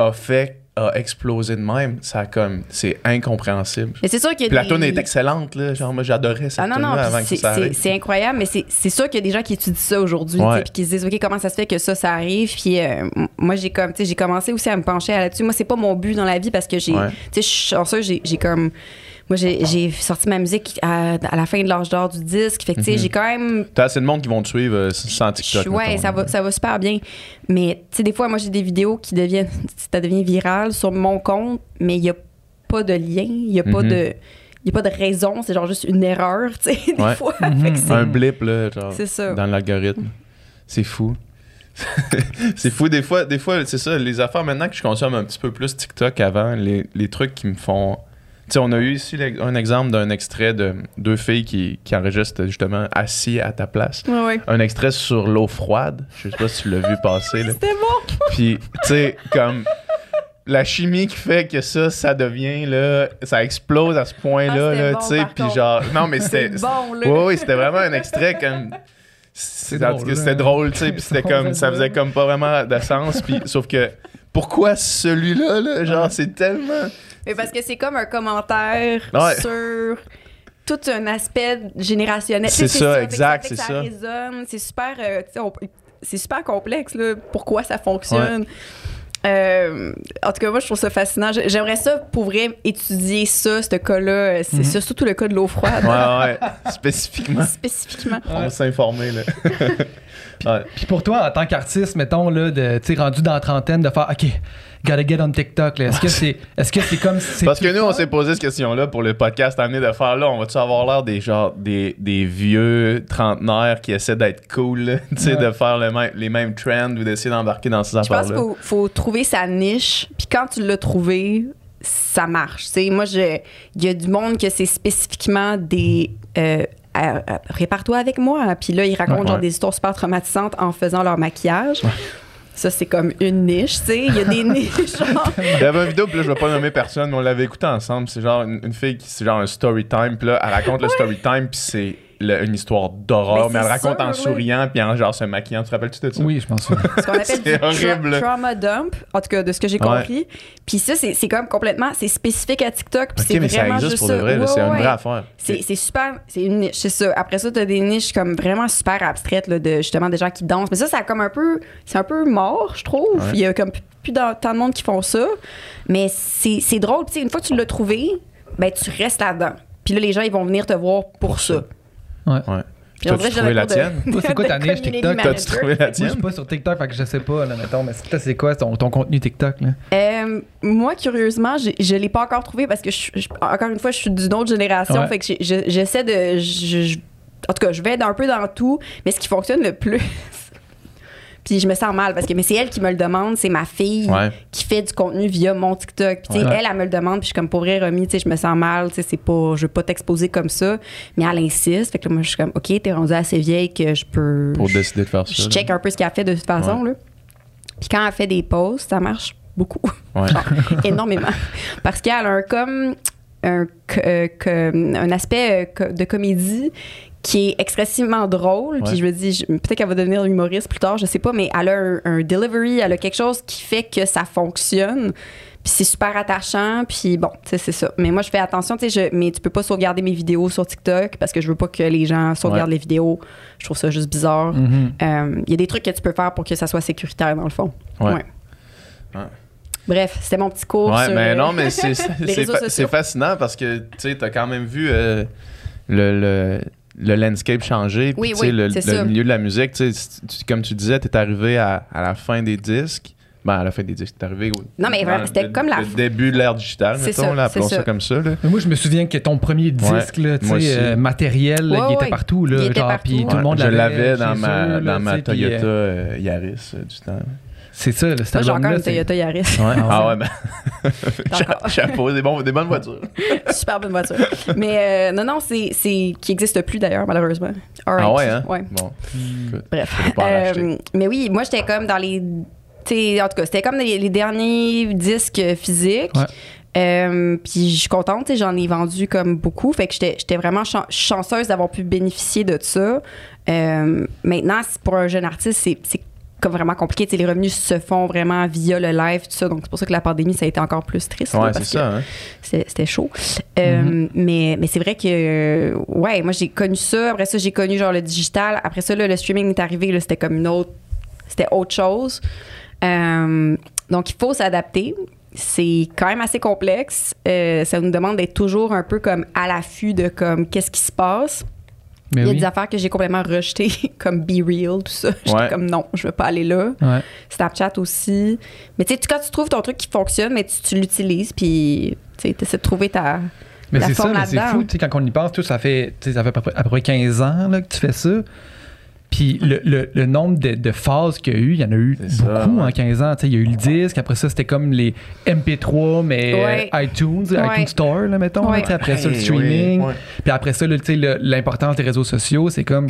[SPEAKER 2] a fait, a explosé de même? Ça a comme, c'est incompréhensible.
[SPEAKER 4] Mais c'est sûr
[SPEAKER 2] Puis la
[SPEAKER 4] des-
[SPEAKER 2] est excellente, là. Genre, moi, j'adorais cette
[SPEAKER 4] Ah non, non,
[SPEAKER 2] avant que ça
[SPEAKER 4] c'est incroyable, mais c'est sûr qu'il y a des gens qui étudient ça aujourd'hui,
[SPEAKER 2] Ouais.
[SPEAKER 4] puis qui se disent, OK, comment ça se fait que ça, ça arrive? Puis euh, moi, j'ai comme, j'ai commencé aussi à me pencher là-dessus. Moi, c'est pas mon but dans la vie parce que j'ai,
[SPEAKER 2] Ouais.
[SPEAKER 4] tu sais, je suis chanceuse, j'ai j'ai comme, moi, j'ai sorti ma musique à, à la fin de l'âge d'or du disque. Fait que, tu sais,
[SPEAKER 2] Mhm.
[SPEAKER 4] j'ai quand même
[SPEAKER 2] T'as assez de monde qui vont te suivre euh, sans TikTok.
[SPEAKER 4] je- ouais,
[SPEAKER 2] mettons,
[SPEAKER 4] ça
[SPEAKER 2] là.
[SPEAKER 4] va, ça va super bien. Mais, tu sais, des fois, moi, j'ai des vidéos qui deviennent, ça devient viral sur mon compte, mais il n'y a pas de lien, il n'y a pas
[SPEAKER 2] Mhm.
[SPEAKER 4] de. N'y a pas de raison, c'est genre juste une erreur, tu sais, des
[SPEAKER 2] Ouais.
[SPEAKER 4] fois. C'est-
[SPEAKER 2] Un blip, là, genre,
[SPEAKER 4] ça.
[SPEAKER 2] dans l'algorithme. C'est fou. c'est fou, des fois, des fois, c'est ça, les affaires maintenant que je consomme un petit peu plus TikTok avant, les, les trucs qui me font... Tu sais, on a eu ici un exemple d'un extrait de deux filles qui, qui enregistrent justement assis à ta place.
[SPEAKER 4] Ouais, ouais.
[SPEAKER 2] Un extrait sur l'eau froide. Je sais pas si tu l'as vu passer, là.
[SPEAKER 4] C'était bon.
[SPEAKER 2] Puis, tu sais, comme la chimie qui fait que ça, ça devient, là, ça explose à ce point-là,
[SPEAKER 4] Ah,
[SPEAKER 2] là,
[SPEAKER 4] bon,
[SPEAKER 2] tu sais. Puis genre, non, mais c'était.
[SPEAKER 4] Bon, là.
[SPEAKER 2] Oui, oui, c'était vraiment un extrait comme. C'était
[SPEAKER 3] hein.
[SPEAKER 2] drôle, tu sais, puis c'était comme, ça. faisait comme pas vraiment de sens, puis sauf que pourquoi celui-là, là, genre, c'est tellement.
[SPEAKER 4] Mais parce que c'est comme un commentaire
[SPEAKER 2] Ouais.
[SPEAKER 4] sur tout un aspect générationnel.
[SPEAKER 2] C'est ça, exact, c'est ça.
[SPEAKER 4] résonne. C'est super, euh, c'est super complexe, là, pourquoi ça fonctionne. Euh, en tout cas, moi, je trouve ça fascinant. J'ai- J'aimerais ça, pour vrai, étudier ça, ce cas-là. C'est
[SPEAKER 3] Mhm.
[SPEAKER 4] surtout le cas de l'eau froide,
[SPEAKER 2] Ouais, ouais, spécifiquement.
[SPEAKER 4] spécifiquement.
[SPEAKER 2] On va s'informer, là. ouais.
[SPEAKER 3] Puis pour toi, en tant qu'artiste, mettons, là, de, rendu dans la trentaine, de faire OK, gotta get on TikTok, là. Est-ce que c'est est-ce que c'est comme. c'est
[SPEAKER 2] Parce que nous, on s'est posé cette question-là pour le podcast amené de faire là. On va-tu avoir l'air des genre des, des vieux trentenaires qui essaient d'être cool, là, tu sais,
[SPEAKER 3] Ouais.
[SPEAKER 2] de faire le même, les mêmes trends ou d'essayer d'embarquer dans ces
[SPEAKER 4] Je pense qu'il
[SPEAKER 2] affaires-là?
[SPEAKER 4] faut, faut trouver sa niche. Puis quand tu l'as trouvé, ça marche. Moi, je- il y a du monde que c'est spécifiquement des. euh, euh, euh, Répare-toi avec moi. Puis là, ils racontent
[SPEAKER 2] Ouais.
[SPEAKER 4] genre
[SPEAKER 2] Ouais.
[SPEAKER 4] des histoires super traumatisantes en faisant leur maquillage. Ça, c'est comme une niche, tu sais. Il y a des niches, genre.
[SPEAKER 2] Il y avait une vidéo, puis là, je vais pas nommer personne, mais on l'avait écouté ensemble. C'est genre une, une fille qui, c'est genre un story time, puis là, elle raconte le story time, puis c'est le- une histoire d'horreur,
[SPEAKER 4] Mais
[SPEAKER 2] mais, elle
[SPEAKER 4] c'est
[SPEAKER 2] raconte
[SPEAKER 4] sûr,
[SPEAKER 2] en souriant, puis en genre se maquillant. Tu te rappelles-tu de ça?
[SPEAKER 3] Oui, je pense que
[SPEAKER 4] ce qu'on appelle
[SPEAKER 2] C'est
[SPEAKER 4] tra-
[SPEAKER 2] horrible.
[SPEAKER 4] trauma dump, en tout cas de ce que j'ai
[SPEAKER 2] Ouais.
[SPEAKER 4] compris. Puis ça, c'est c'est comme complètement, c'est spécifique à TikTok. Puis
[SPEAKER 2] Ok,
[SPEAKER 4] c'est
[SPEAKER 2] mais ça
[SPEAKER 4] vraiment
[SPEAKER 2] existe
[SPEAKER 4] juste
[SPEAKER 2] pour de
[SPEAKER 4] ça.
[SPEAKER 2] vrai, là,
[SPEAKER 4] Ouais,
[SPEAKER 2] c'est une vraie affaire.
[SPEAKER 4] C'est c'est super, c'est une niche, c'est ça. Après ça, t'as des niches comme vraiment super abstraites là, de justement des gens qui dansent. Mais ça, ça a comme un peu, c'est un peu mort, je trouve.
[SPEAKER 2] Ouais.
[SPEAKER 4] Il y a comme plus tant de monde qui font ça. Mais c'est c'est drôle. Puis tu sais, une fois que tu l'as trouvé, ben tu restes là-dedans. Puis là, les gens, ils vont venir te voir pour, ça.
[SPEAKER 3] Ouais.
[SPEAKER 2] Ouais.
[SPEAKER 4] Puis
[SPEAKER 2] T'as-tu trouvé la tienne?
[SPEAKER 3] Toi, c'est quoi ta niche TikTok?
[SPEAKER 2] T'as-tu trouvé la
[SPEAKER 3] Moi, je
[SPEAKER 2] tienne?
[SPEAKER 3] suis pas sur TikTok, fait que je sais pas, là, mettons. Mais toi, c'est quoi ton, ton contenu TikTok, là?
[SPEAKER 4] Euh, moi, curieusement, j'ai- je l'ai pas encore trouvé parce que, je, je- encore une fois, je suis d'une autre génération.
[SPEAKER 3] Ouais.
[SPEAKER 4] Fait que j'ai- je- j'essaie de. je- je- en tout cas, je vais un peu dans tout, mais ce qui fonctionne le plus. Puis je me sens mal parce que mais c'est elle qui me le demande, c'est ma fille
[SPEAKER 2] Ouais.
[SPEAKER 4] qui fait du contenu via mon TikTok. Puis tu sais,
[SPEAKER 3] Ouais.
[SPEAKER 4] elle, elle me le demande, puis je suis comme pour vrai Romy, tu sais, je me sens mal, tu sais, c'est pas je veux pas t'exposer comme ça, mais elle insiste. Fait que là, moi je suis comme OK, t'es rendue assez vieille que je peux
[SPEAKER 2] Pour décider de faire ça.
[SPEAKER 4] je
[SPEAKER 2] là.
[SPEAKER 4] check un peu ce qu'elle fait de toute façon là. Puis quand elle fait des posts, ça marche beaucoup. Genre, énormément. Parce qu'elle a un comme un, euh, un aspect euh, de comédie qui est excessivement drôle. Puis je me dis, peut-être qu'elle va devenir humoriste plus tard, je sais pas, mais elle a un, un delivery, elle a quelque chose qui fait que ça fonctionne. Puis c'est super attachant, puis bon, tu sais, c'est ça. Mais moi, je fais attention, tu sais, je- mais tu peux pas sauvegarder mes vidéos sur TikTok parce que je veux pas que les gens sauvegardent
[SPEAKER 2] Ouais.
[SPEAKER 4] les vidéos. Je trouve ça juste bizarre.
[SPEAKER 3] Mhm.
[SPEAKER 4] Euh, Il y a des trucs que tu peux faire pour que ça soit sécuritaire, dans le fond.
[SPEAKER 2] Ouais.
[SPEAKER 4] Ouais.
[SPEAKER 2] Ouais.
[SPEAKER 4] Bref, c'était mon petit cours
[SPEAKER 2] Ouais,
[SPEAKER 4] sur,
[SPEAKER 2] mais
[SPEAKER 4] euh,
[SPEAKER 2] non, mais c'est c'est- fa- fascinant parce que tu sais, t'as quand même vu euh, le, le, le landscape changer. puis,
[SPEAKER 4] Oui,
[SPEAKER 2] tu sais,
[SPEAKER 4] oui,
[SPEAKER 2] le, le milieu de la musique, tu tu- comme tu disais, t'es arrivé à, à la fin des disques. Ben, à la fin des disques, t'es arrivé au
[SPEAKER 4] Non, mais vraiment, c'était
[SPEAKER 2] le-
[SPEAKER 4] comme la
[SPEAKER 2] le début de l'ère digitale,
[SPEAKER 4] C'est
[SPEAKER 2] mettons,
[SPEAKER 4] ça,
[SPEAKER 2] là, appelons ça.
[SPEAKER 4] ça.
[SPEAKER 2] comme ça. Là.
[SPEAKER 3] Mais moi, je me souviens que ton premier disque, là, tu sais,
[SPEAKER 2] aussi.
[SPEAKER 3] euh, matériel, là,
[SPEAKER 4] Ouais,
[SPEAKER 3] il était
[SPEAKER 4] ouais.
[SPEAKER 3] partout, là,
[SPEAKER 4] Il était
[SPEAKER 3] genre,
[SPEAKER 4] partout.
[SPEAKER 3] puis tout le
[SPEAKER 2] Ouais,
[SPEAKER 3] monde
[SPEAKER 2] je l'avais dans ma,
[SPEAKER 3] eux, là,
[SPEAKER 2] dans ma
[SPEAKER 3] tu
[SPEAKER 2] Toyota
[SPEAKER 3] euh,
[SPEAKER 2] euh, Yaris euh, du temps.
[SPEAKER 3] C'est ça, cet
[SPEAKER 4] Moi, j'ai encore une Toyota Yaris.
[SPEAKER 2] Ouais.
[SPEAKER 3] Ah ouais.
[SPEAKER 2] ben. Chapeau, des, des bonnes voitures.
[SPEAKER 4] Super bonne voiture. Mais euh, non, non, c'est, c'est qui n'existe plus d'ailleurs, malheureusement.
[SPEAKER 2] Ah ouais, hein?
[SPEAKER 4] Ouais.
[SPEAKER 2] Bon. écoute,
[SPEAKER 4] Bref. Euh, mais oui, moi, j'étais comme dans les. tu sais, en tout cas, c'était comme les, les derniers disques physiques.
[SPEAKER 3] Ouais.
[SPEAKER 4] Euh, puis je suis contente, tu sais, j'en ai vendu comme beaucoup. Fait que j'étais, j'étais vraiment chan- chanceuse d'avoir pu bénéficier de ça. Euh, maintenant, c'est- pour un jeune artiste, c'est comme vraiment compliqué. Tu sais, les revenus se font vraiment via le live, tout ça. Donc, c'est pour ça que la pandémie, ça a été encore plus triste. là,
[SPEAKER 2] Ouais,
[SPEAKER 4] parce
[SPEAKER 2] c'est
[SPEAKER 4] que
[SPEAKER 2] ça. Hein?
[SPEAKER 4] c'était chaud. Euh, mais, mais c'est vrai que, euh, ouais, moi, j'ai connu ça. Après ça, j'ai connu genre le digital. Après ça, là, le streaming est arrivé. là, C'était comme une autre. C'était autre chose. Euh, donc, il faut s'adapter. C'est quand même assez complexe. Euh, ça nous demande d'être toujours un peu comme à l'affût de comme qu'est-ce qui se passe.
[SPEAKER 3] Mais
[SPEAKER 4] Il y a
[SPEAKER 3] oui.
[SPEAKER 4] des affaires que j'ai complètement rejetées, comme Be Real, tout ça. J'étais
[SPEAKER 2] Ouais.
[SPEAKER 4] comme non, je veux pas aller là.
[SPEAKER 3] Ouais.
[SPEAKER 4] Snapchat aussi. Mais tu sais, quand tu trouves ton truc qui fonctionne, mais tu, tu l'utilises, puis tu essaies de trouver ta.
[SPEAKER 3] Mais c'est ça, mais c'est fou, tu sais, quand on y pense, tout, ça fait, ça fait à peu près, à peu près 15 ans là, que tu fais ça. Puis le, le- le nombre de, de phases qu'il y a eu, il y en a eu
[SPEAKER 2] ça,
[SPEAKER 3] beaucoup
[SPEAKER 2] ouais.
[SPEAKER 3] en 15 ans. Tu sais, il y a eu le disque, après ça, c'était comme les MP3, mais
[SPEAKER 4] Ouais.
[SPEAKER 3] euh, iTunes,
[SPEAKER 4] Ouais.
[SPEAKER 3] iTunes Store, là, mettons. là, après ça, le streaming. Puis après ça, l'importance des réseaux sociaux, c'est comme.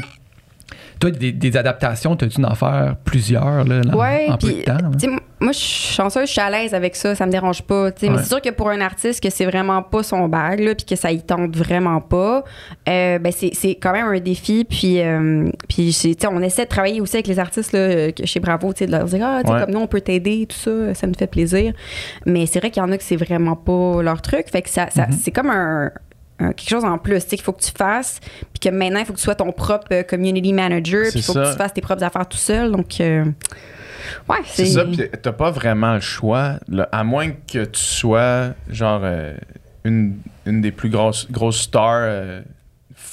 [SPEAKER 3] Toi, des, des adaptations, tu as dû en faire plusieurs là, en,
[SPEAKER 4] Ouais,
[SPEAKER 3] en peu de temps. là.
[SPEAKER 4] moi, je suis chanceuse, je suis à l'aise avec ça, ça me dérange pas. Mais c'est sûr que pour un artiste que c'est vraiment pas son bag, là, puis que ça y tente vraiment pas, euh, ben c'est quand même un défi. Puis, euh, puis on essaie de travailler aussi avec les artistes là, euh, chez Bravo, de leur dire, ah,
[SPEAKER 2] Ouais.
[SPEAKER 4] comme nous, on peut t'aider, tout ça, ça nous fait plaisir. Mais c'est vrai qu'il y en a que c'est vraiment pas leur truc. Fait que ça, ça-
[SPEAKER 3] Mhm.
[SPEAKER 4] c'est comme un, quelque chose en plus, tu sais, qu'il faut que tu fasses, puis que maintenant, il faut que tu sois ton propre euh, community manager, puis il faut que tu fasses tes propres affaires tout seul. Donc, euh, ouais,
[SPEAKER 2] C'est ça, puis t'as pas vraiment le choix, là, à moins que tu sois, genre, euh, une, une des plus grosses, grosses stars. euh,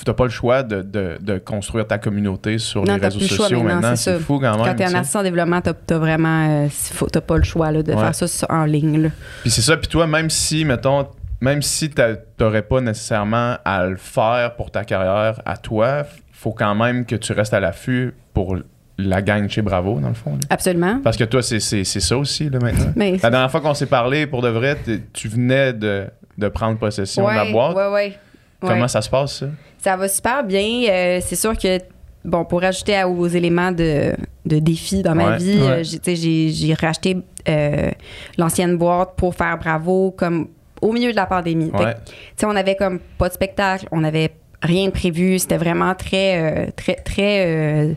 [SPEAKER 2] t'as pas le choix de, de- de construire ta communauté sur
[SPEAKER 4] Non,
[SPEAKER 2] les réseaux
[SPEAKER 4] plus le choix
[SPEAKER 2] sociaux
[SPEAKER 4] maintenant, c'est
[SPEAKER 2] fou quand même.
[SPEAKER 4] Quand t'es en développement, t'as, t'as vraiment, t'as pas le choix là, de
[SPEAKER 2] Ouais.
[SPEAKER 4] faire ça en ligne.
[SPEAKER 2] Puis c'est ça, puis toi, même si, mettons, même si t'a- t'aurais pas nécessairement à le faire pour ta carrière à toi, faut quand même que tu restes à l'affût pour la gang chez Bravo, dans le fond. là.
[SPEAKER 4] Absolument.
[SPEAKER 2] Parce que toi, c'est ça aussi, là, maintenant.
[SPEAKER 4] Mais
[SPEAKER 2] La dernière fois qu'on s'est parlé, pour de vrai, tu venais de, de prendre possession de la boîte.
[SPEAKER 4] ouais, ouais.
[SPEAKER 2] Comment
[SPEAKER 4] Ouais.
[SPEAKER 2] ça se passe, ça?
[SPEAKER 4] Ça va super bien. Euh, c'est sûr que, bon, pour ajouter aux éléments de, de défi dans ma
[SPEAKER 2] Ouais.
[SPEAKER 4] vie, euh, tu j'ai racheté euh, l'ancienne boîte pour faire Bravo comme au milieu de la pandémie. Fait
[SPEAKER 2] Ouais.
[SPEAKER 4] tu sais, on avait comme pas de spectacle, on avait rien de prévu. C'était vraiment très, euh, très, très euh,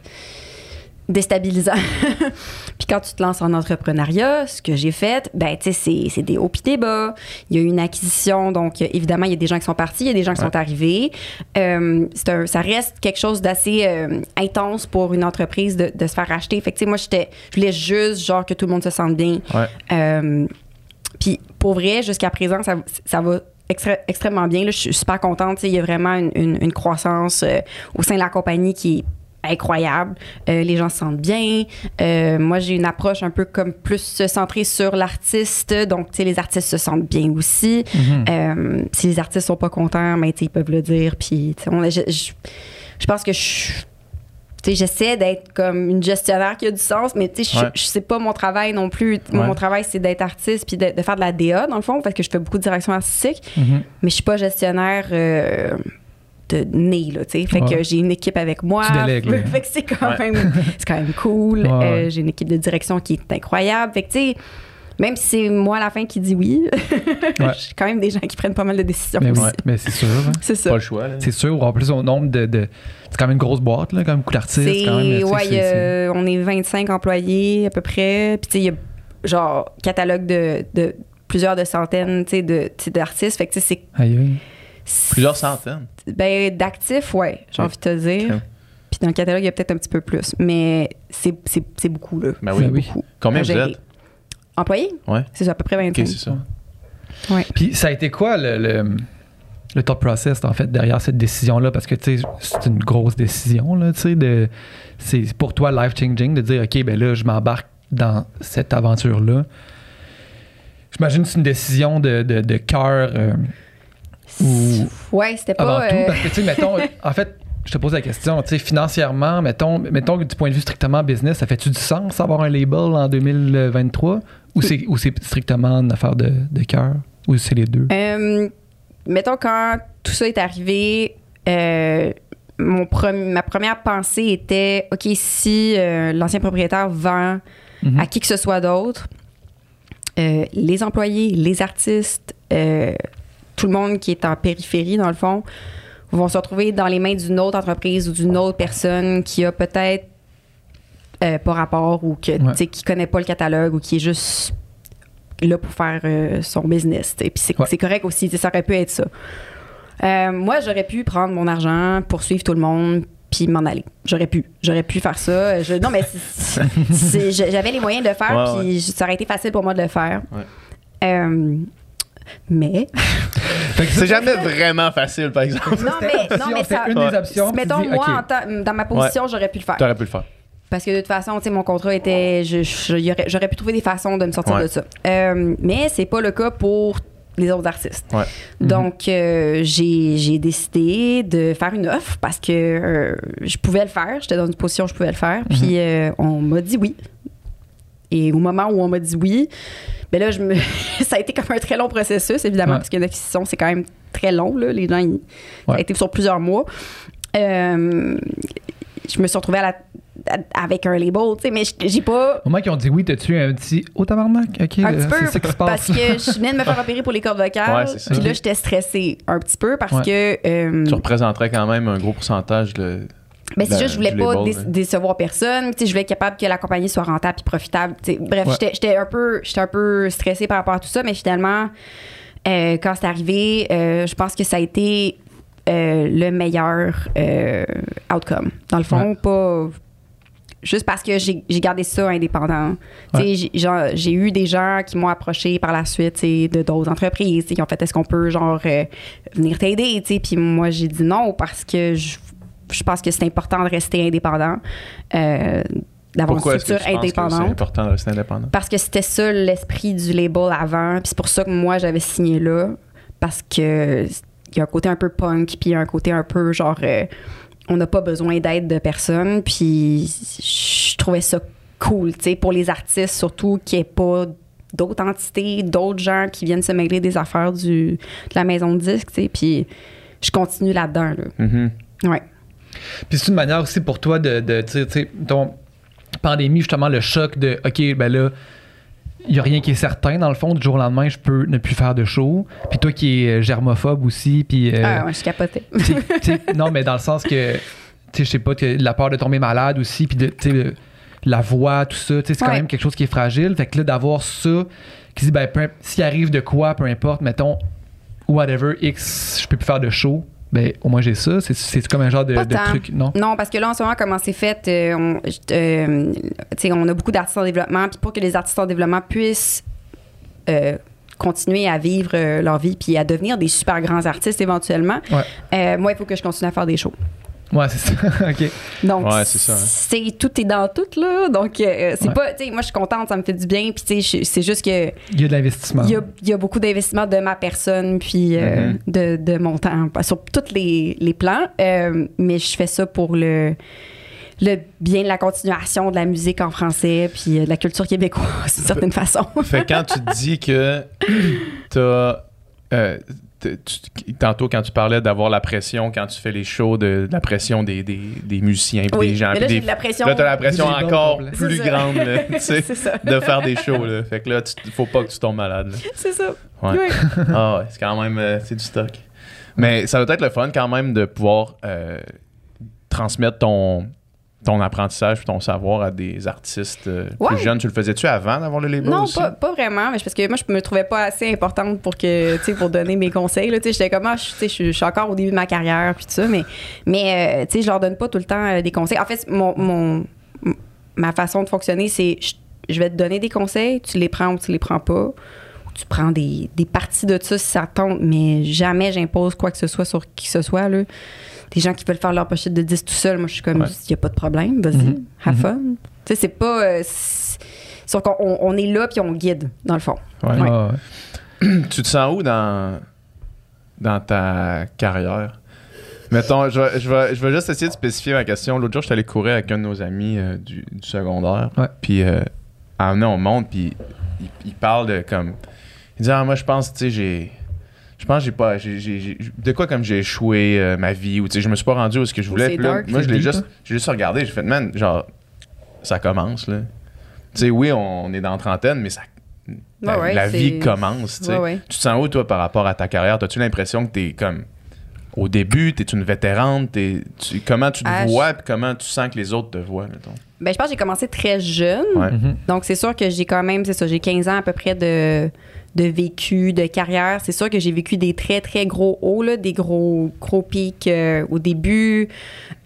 [SPEAKER 4] déstabilisant. puis quand tu te lances en entrepreneuriat, ce que j'ai fait, ben, tu sais, c'est, des hauts puis des bas. Il y a eu une acquisition, donc évidemment, il y a des gens qui sont partis, il y a des gens qui
[SPEAKER 2] Ouais.
[SPEAKER 4] sont arrivés. Euh, un- ça reste quelque chose d'assez euh, intense pour une entreprise de, de se faire racheter. Fait que, moi, j'étais, je voulais juste, genre, que tout le monde se sente bien.
[SPEAKER 2] Ouais.
[SPEAKER 4] Euh, puis pour vrai, jusqu'à présent, ça, ça va extrêmement bien. Là, je suis super contente. Il y a vraiment une, une- une croissance euh, au sein de la compagnie qui est incroyable. Euh, les gens se sentent bien. Euh, moi, j'ai une approche un peu comme plus centrée sur l'artiste. Donc, tu sais, les artistes se sentent bien aussi.
[SPEAKER 3] Mhm.
[SPEAKER 4] Euh, si les artistes sont pas contents, ben, ils peuvent le dire. Puis, je, je- je pense que je tu sais, j'essaie d'être comme une gestionnaire qui a du sens, mais tu sais, je
[SPEAKER 2] Ouais.
[SPEAKER 4] je sais pas mon travail non plus. Mon,
[SPEAKER 2] Ouais.
[SPEAKER 4] mon travail, c'est d'être artiste puis de, de faire de la DA, dans le fond, parce que je fais beaucoup de direction artistique,
[SPEAKER 3] Mhm.
[SPEAKER 4] mais je suis pas gestionnaire euh, de nez, là, tu sais. Fait
[SPEAKER 3] Ouais.
[SPEAKER 4] que j'ai une équipe avec moi. Fait que c'est quand, même, quand même cool. Euh, j'ai une équipe de direction qui est incroyable. Fait que, tu sais, même si c'est moi à la fin qui dit oui,
[SPEAKER 3] Ouais.
[SPEAKER 4] j'ai quand même des gens qui prennent pas mal de décisions
[SPEAKER 3] Mais oui,
[SPEAKER 4] aussi.
[SPEAKER 3] mais c'est sûr. hein.
[SPEAKER 4] C'est ça.
[SPEAKER 2] Pas le choix, là.
[SPEAKER 3] C'est sûr. En plus, au nombre de. de- c'est quand même une grosse boîte, là, quand même beaucoup d'artistes.
[SPEAKER 4] C'est,
[SPEAKER 3] quand même, tu sais,
[SPEAKER 4] ouais,
[SPEAKER 3] c'est-
[SPEAKER 4] on est 25 employés à peu près. Puis, tu sais, il y a genre catalogue de, de plusieurs de centaines, tu sais, de, tu sais, d'artistes. Fait que, tu sais, c'est.
[SPEAKER 3] Aïe, aïe.
[SPEAKER 4] c'est-
[SPEAKER 2] Plusieurs centaines.
[SPEAKER 4] Ben, d'actifs, ouais, j'ai envie de te dire. Puis, dans le catalogue, il y a peut-être un petit peu plus. Mais c'est, c'est, c'est beaucoup, là.
[SPEAKER 2] Ben oui.
[SPEAKER 3] Ben oui.
[SPEAKER 4] Beaucoup.
[SPEAKER 2] Combien vous êtes?
[SPEAKER 4] Employés?
[SPEAKER 2] Ouais.
[SPEAKER 4] C'est ça, à peu près 25.
[SPEAKER 2] Ok, c'est ça.
[SPEAKER 3] Puis ça a été quoi le, le, le thought process en fait derrière cette décision-là? Parce que tu sais, c'est une grosse décision, là, tu sais, de. C'est pour toi life changing de dire OK, ben là, je m'embarque dans cette aventure-là. J'imagine que c'est une décision de, de, de cœur euh, ou
[SPEAKER 4] Ouais, c'était
[SPEAKER 3] avant
[SPEAKER 4] pas.
[SPEAKER 3] tout.
[SPEAKER 4] euh,
[SPEAKER 3] Parce que tu sais, mettons, en fait, je te pose la question, tu sais, financièrement, mettons, mettons que du point de vue strictement business, ça fait-tu du sens avoir un label en 2023? Ou c'est, ou c'est strictement une affaire de, de cœur? Ou c'est les deux?
[SPEAKER 4] Euh, mettons, quand tout ça est arrivé, euh, mon ma première pensée était OK, si euh, l'ancien propriétaire vend
[SPEAKER 3] Mhm.
[SPEAKER 4] à qui que ce soit d'autre, les employés, les artistes, tout le monde qui est en périphérie, dans le fond, vont se retrouver dans les mains d'une autre entreprise ou d'une autre personne qui a peut-être euh, pas rapport ou que,
[SPEAKER 3] Ouais.
[SPEAKER 4] tu sais, qui connaît pas le catalogue ou qui est juste là pour faire euh, son business. Puis c'est
[SPEAKER 3] Ouais.
[SPEAKER 4] c'est correct aussi, ça aurait pu être ça. Euh, moi, j'aurais pu prendre mon argent, poursuivre tout le monde, puis m'en aller. J'aurais pu. J'aurais pu faire ça. Je- non, mais j'avais les moyens de le faire,
[SPEAKER 2] Ouais,
[SPEAKER 4] puis ça aurait été facile pour moi de le faire.
[SPEAKER 2] Ouais.
[SPEAKER 4] Euh, mais.
[SPEAKER 3] Fait que ça,
[SPEAKER 2] C'est jamais vraiment facile, par exemple.
[SPEAKER 4] Non, mais, non, mais ça.
[SPEAKER 3] une des options.
[SPEAKER 4] Mettons,
[SPEAKER 3] dis,
[SPEAKER 4] moi, en dans ma position, j'aurais pu le faire.
[SPEAKER 2] T'aurais pu le faire.
[SPEAKER 4] Parce que de toute façon, tu sais, mon contrat était. J'aurais pu trouver des façons de me sortir
[SPEAKER 2] Ouais.
[SPEAKER 4] de ça. Euh, mais c'est pas le cas pour les autres artistes.
[SPEAKER 2] Ouais.
[SPEAKER 4] Donc, euh, j'ai j'ai décidé de faire une offre parce que euh, je pouvais le faire. J'étais dans une position où je pouvais le faire. Puis, euh, on m'a dit oui. Et au moment où on m'a dit oui, ben là, je me... ça a été comme un très long processus, évidemment,
[SPEAKER 3] Ouais.
[SPEAKER 4] parce qu'une acquisition, c'est quand même très long. Là. Les gens, ils- ça a été sur plusieurs mois. Je me suis retrouvée à la- avec un label, tu sais, mais j'ai pas.
[SPEAKER 3] Au moment qu'ils ont dit oui, t'as-tu un petit oh tabarnak? OK,
[SPEAKER 4] Un
[SPEAKER 3] là,
[SPEAKER 4] petit
[SPEAKER 3] c'est ça qui
[SPEAKER 4] peu,
[SPEAKER 3] se passe.
[SPEAKER 4] parce que je venais de me faire opérer pour les cordes vocales. Puis là, j'étais stressée un petit peu parce
[SPEAKER 3] Ouais.
[SPEAKER 4] que. euh,
[SPEAKER 2] Tu représenterais quand même un gros pourcentage de.
[SPEAKER 4] Ben, c'est juste, je voulais pas
[SPEAKER 2] label,
[SPEAKER 4] dé- décevoir personne. Tu sais, je voulais être capable que la compagnie soit rentable puis profitable. tu sais. Bref,
[SPEAKER 3] Ouais.
[SPEAKER 4] j'étais- j'étais un peu, j'étais un peu stressée par rapport à tout ça, mais finalement, euh, quand c'est arrivé, euh, je pense que ça a été euh, le meilleur euh, outcome. Dans le fond,
[SPEAKER 3] Ouais.
[SPEAKER 4] pas juste parce que j'ai gardé ça indépendant.
[SPEAKER 3] Ouais.
[SPEAKER 4] j'ai- eu des gens qui m'ont approché par la suite de d'autres entreprises qui ont fait est-ce qu'on peut genre euh, venir t'aider puis moi j'ai dit non parce que je, je pense que c'est important de rester indépendant euh, d'avoir une
[SPEAKER 2] est-ce que tu
[SPEAKER 4] structure
[SPEAKER 2] que c'est
[SPEAKER 4] indépendante
[SPEAKER 2] important de rester indépendant?
[SPEAKER 4] parce que c'était ça l'esprit du label avant puis c'est pour ça que moi j'avais signé là parce que il y a un côté un peu punk puis il y a un côté un peu genre euh, on n'a pas besoin d'aide de personne. Puis je trouvais ça cool, tu sais, pour les artistes surtout, qu'il n'y ait pas d'autres entités, d'autres gens qui viennent se mêler des affaires du, de la maison de disque, tu sais. Puis je continue là-dedans, là.
[SPEAKER 2] Mhm.
[SPEAKER 4] Ouais.
[SPEAKER 3] Puis c'est une manière aussi pour toi de, de tu sais, ton pandémie, justement, le choc de, OK, ben là, il n'y a rien qui est certain, dans le fond, du jour au lendemain, je peux ne plus faire de show. Puis toi qui es euh, germophobe aussi, puis... euh,
[SPEAKER 4] Ah, ouais, je capotais.
[SPEAKER 3] tu sais- tu sais, non, mais dans le sens que, tu sais, je sais pas, que la peur de tomber malade aussi, puis de, tu sais, le- la voix, tout ça, tu sais, c'est quand même quelque chose qui est fragile. Fait que là, d'avoir ça, qui dit, ben, s'il arrive de quoi, peu importe, mettons, whatever, X, je peux plus faire de show, ben, au moins j'ai ça. C'est- comme un genre de, truc, non?
[SPEAKER 4] Non, parce que là, en ce moment, comment c'est fait, euh, on, euh, on a beaucoup d'artistes en développement. Puis pour que les artistes en développement puissent euh, continuer à vivre leur vie puis à devenir des super grands artistes éventuellement,
[SPEAKER 3] Ouais.
[SPEAKER 4] moi, il faut que je continue à faire des shows.
[SPEAKER 3] Ouais, c'est ça. OK.
[SPEAKER 4] Donc,
[SPEAKER 2] Ouais, c'est ça, hein.
[SPEAKER 4] c'est- tout est dans tout, là. Donc, euh, c'est
[SPEAKER 3] Ouais.
[SPEAKER 4] pas, tu sais, moi, je suis contente, ça me fait du bien. Puis, tu sais, c'est juste que
[SPEAKER 3] Il y a de l'investissement.
[SPEAKER 4] il y a, il y a beaucoup d'investissement de ma personne puis euh,
[SPEAKER 2] Mhm.
[SPEAKER 4] de, de mon temps sur tous les, les plans. Euh, mais je fais ça pour le, le bien de la continuation de la musique en français puis de la culture québécoise d'une certaine façon.
[SPEAKER 2] Fait que quand tu te dis que t'as. euh, tantôt, quand tu parlais d'avoir la pression quand tu fais les shows, de, de la pression des, des, des musiciens puis
[SPEAKER 4] Oui,
[SPEAKER 2] des gens.
[SPEAKER 4] mais là,
[SPEAKER 2] des-
[SPEAKER 4] de la pression.
[SPEAKER 2] Là, t'as la pression
[SPEAKER 3] Des dons
[SPEAKER 2] encore plus
[SPEAKER 4] ça.
[SPEAKER 2] grande, là,
[SPEAKER 4] ça.
[SPEAKER 2] de faire des shows. Là. Fait que là, tu, faut pas que tu tombes malade.
[SPEAKER 4] C'est ça.
[SPEAKER 2] Ouais.
[SPEAKER 4] Oui.
[SPEAKER 2] Ah ouais, c'est quand même euh, c'est du stock. Mais ça doit être le fun quand même de pouvoir euh, transmettre ton, ton apprentissage et ton savoir à des artistes euh,
[SPEAKER 4] Ouais.
[SPEAKER 2] plus jeunes. Tu le faisais-tu avant d'avoir le label
[SPEAKER 4] Non,
[SPEAKER 2] aussi?
[SPEAKER 4] pas, pas vraiment, mais parce que moi, je me trouvais pas assez importante pour que, tu sais, pour donner mes conseils. Là, tu sais, j'étais comme, ah, je, tu sais, je, suis- encore au début de ma carrière, puis tout ça, mais, mais euh, tu sais, je leur donne pas tout le temps euh, des conseils. En fait, mon, ma façon de fonctionner, c'est, je, je vais te donner des conseils, tu les prends ou tu les prends pas. Ou tu prends des, des parties de ça si ça tente, mais jamais j'impose quoi que ce soit sur qui que ce soit. Là. Des gens qui veulent faire leur pochette de 10 tout seul, moi, je suis comme, il
[SPEAKER 2] Ouais.
[SPEAKER 4] n'y a pas de problème, vas-y,
[SPEAKER 3] Mhm.
[SPEAKER 4] have
[SPEAKER 3] Mhm.
[SPEAKER 4] fun. Tu sais, c'est pas. euh, c'est- qu'on on- est là puis on guide, dans le fond.
[SPEAKER 2] Ouais.
[SPEAKER 3] Ouais, ouais.
[SPEAKER 2] Tu te sens où dans, dans ta carrière? Mettons, je vais, je, vais, je vais juste essayer de spécifier ma question. L'autre jour, je suis allé courir avec un de nos amis euh, du, du secondaire. Puis, euh, à un moment, on monte, puis il, il parle de comme. Il dit, ah, moi, je pense, tu sais, j'ai. Je pense que j'ai pas. j'ai- j'ai- j'ai- de quoi comme j'ai échoué euh, ma vie, ou tu sais, je me suis pas rendu où ce que je voulais. Puis là,
[SPEAKER 4] dark,
[SPEAKER 2] moi, je l'ai juste,
[SPEAKER 3] hein?
[SPEAKER 2] j'ai juste regardé, j'ai fait, man, genre, ça commence, là. Tu sais, oui, on est dans la trentaine, mais ça. La,
[SPEAKER 4] Ouais, ouais,
[SPEAKER 2] la
[SPEAKER 4] c'est-
[SPEAKER 2] vie commence, tu sais.
[SPEAKER 4] Ouais, ouais.
[SPEAKER 2] Tu te sens où, toi, par rapport à ta carrière? As-tu l'impression que t'es comme. Au début, t'es une vétérante? T'es, tu- comment tu te
[SPEAKER 4] Ah,
[SPEAKER 2] vois, puis comment tu sens que les autres te voient, mettons?
[SPEAKER 4] Ben, je pense que j'ai commencé très jeune.
[SPEAKER 2] Ouais.
[SPEAKER 3] Mhm.
[SPEAKER 4] Donc, c'est sûr que j'ai quand même, c'est ça, j'ai 15 ans à peu près de, de vécu, de carrière. C'est sûr que j'ai vécu des très, très gros hauts, là, des gros, gros pics euh, au début.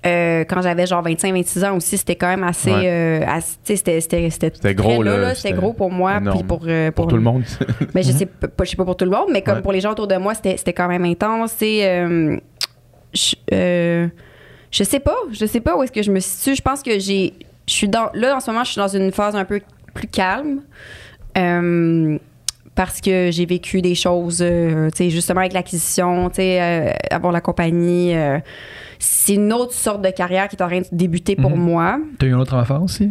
[SPEAKER 4] Euh, quand j'avais genre 25, 26 ans aussi, c'était quand même assez.
[SPEAKER 2] Ouais.
[SPEAKER 4] euh, assez- c'était, c'était, c'était,
[SPEAKER 2] gros, là,
[SPEAKER 4] C'était
[SPEAKER 2] c'était
[SPEAKER 4] gros pour moi, puis pour,
[SPEAKER 2] Pour tout le monde.
[SPEAKER 4] Mais je sais pas, je sais pas pour tout le monde, mais comme
[SPEAKER 2] Ouais.
[SPEAKER 4] pour les gens autour de moi, c'était c'était quand même intense. C'est, je, je sais pas, je sais pas où est-ce que je me situe. Je pense que j'ai, je suis dans, là en ce moment, je suis dans une phase un peu plus calme. Euh, parce que j'ai vécu des choses, euh, tu sais, justement avec l'acquisition, tu sais, euh, avoir la compagnie. euh, c'est une autre sorte de carrière qui est en train de débuter pour
[SPEAKER 3] Mhm.
[SPEAKER 4] moi.
[SPEAKER 3] T'as eu un autre enfant aussi?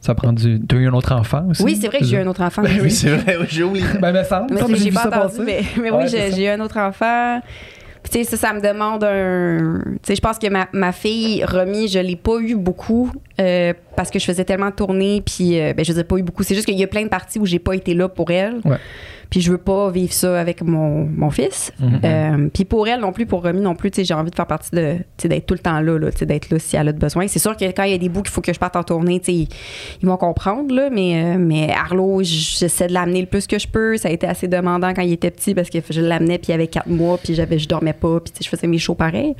[SPEAKER 3] Ça prend du. T'as eu un autre enfant aussi?
[SPEAKER 4] Oui, c'est vrai que j'ai eu un autre enfant.
[SPEAKER 2] Ben oui, c'est vrai, oui, j'ai oublié.
[SPEAKER 3] Ben.
[SPEAKER 4] Mais j'ai pas entendu, mais, mais
[SPEAKER 3] Ouais,
[SPEAKER 4] oui, j'ai eu un autre enfant. Tu sais, ça, ça me demande un. Tu sais, je pense que ma, fille, Romy, je l'ai pas eu beaucoup euh, parce que je faisais tellement tourner. Puis, euh, ben, je ai pas eu beaucoup. C'est juste qu'il y a plein de parties où j'ai pas été là pour elle. Puis, je veux pas vivre ça avec mon, mon fils.
[SPEAKER 3] Mhm.
[SPEAKER 4] Euh, puis, pour elle non plus, pour Romy non plus, j'ai envie de faire partie de. Tu sais, d'être tout le temps là, là tu sais, d'être là si elle a besoin. C'est sûr que quand il y a des bouts qu'il faut que je parte en tournée, tu sais, ils, ils vont comprendre, là. Mais, euh, mais Arlo, j'essaie de l'amener le plus que je peux. Ça a été assez demandant quand il était petit parce que je l'amenais, puis il avait quatre mois, puis j'avais, je dormais pas, puis tu sais, je faisais mes shows pareil.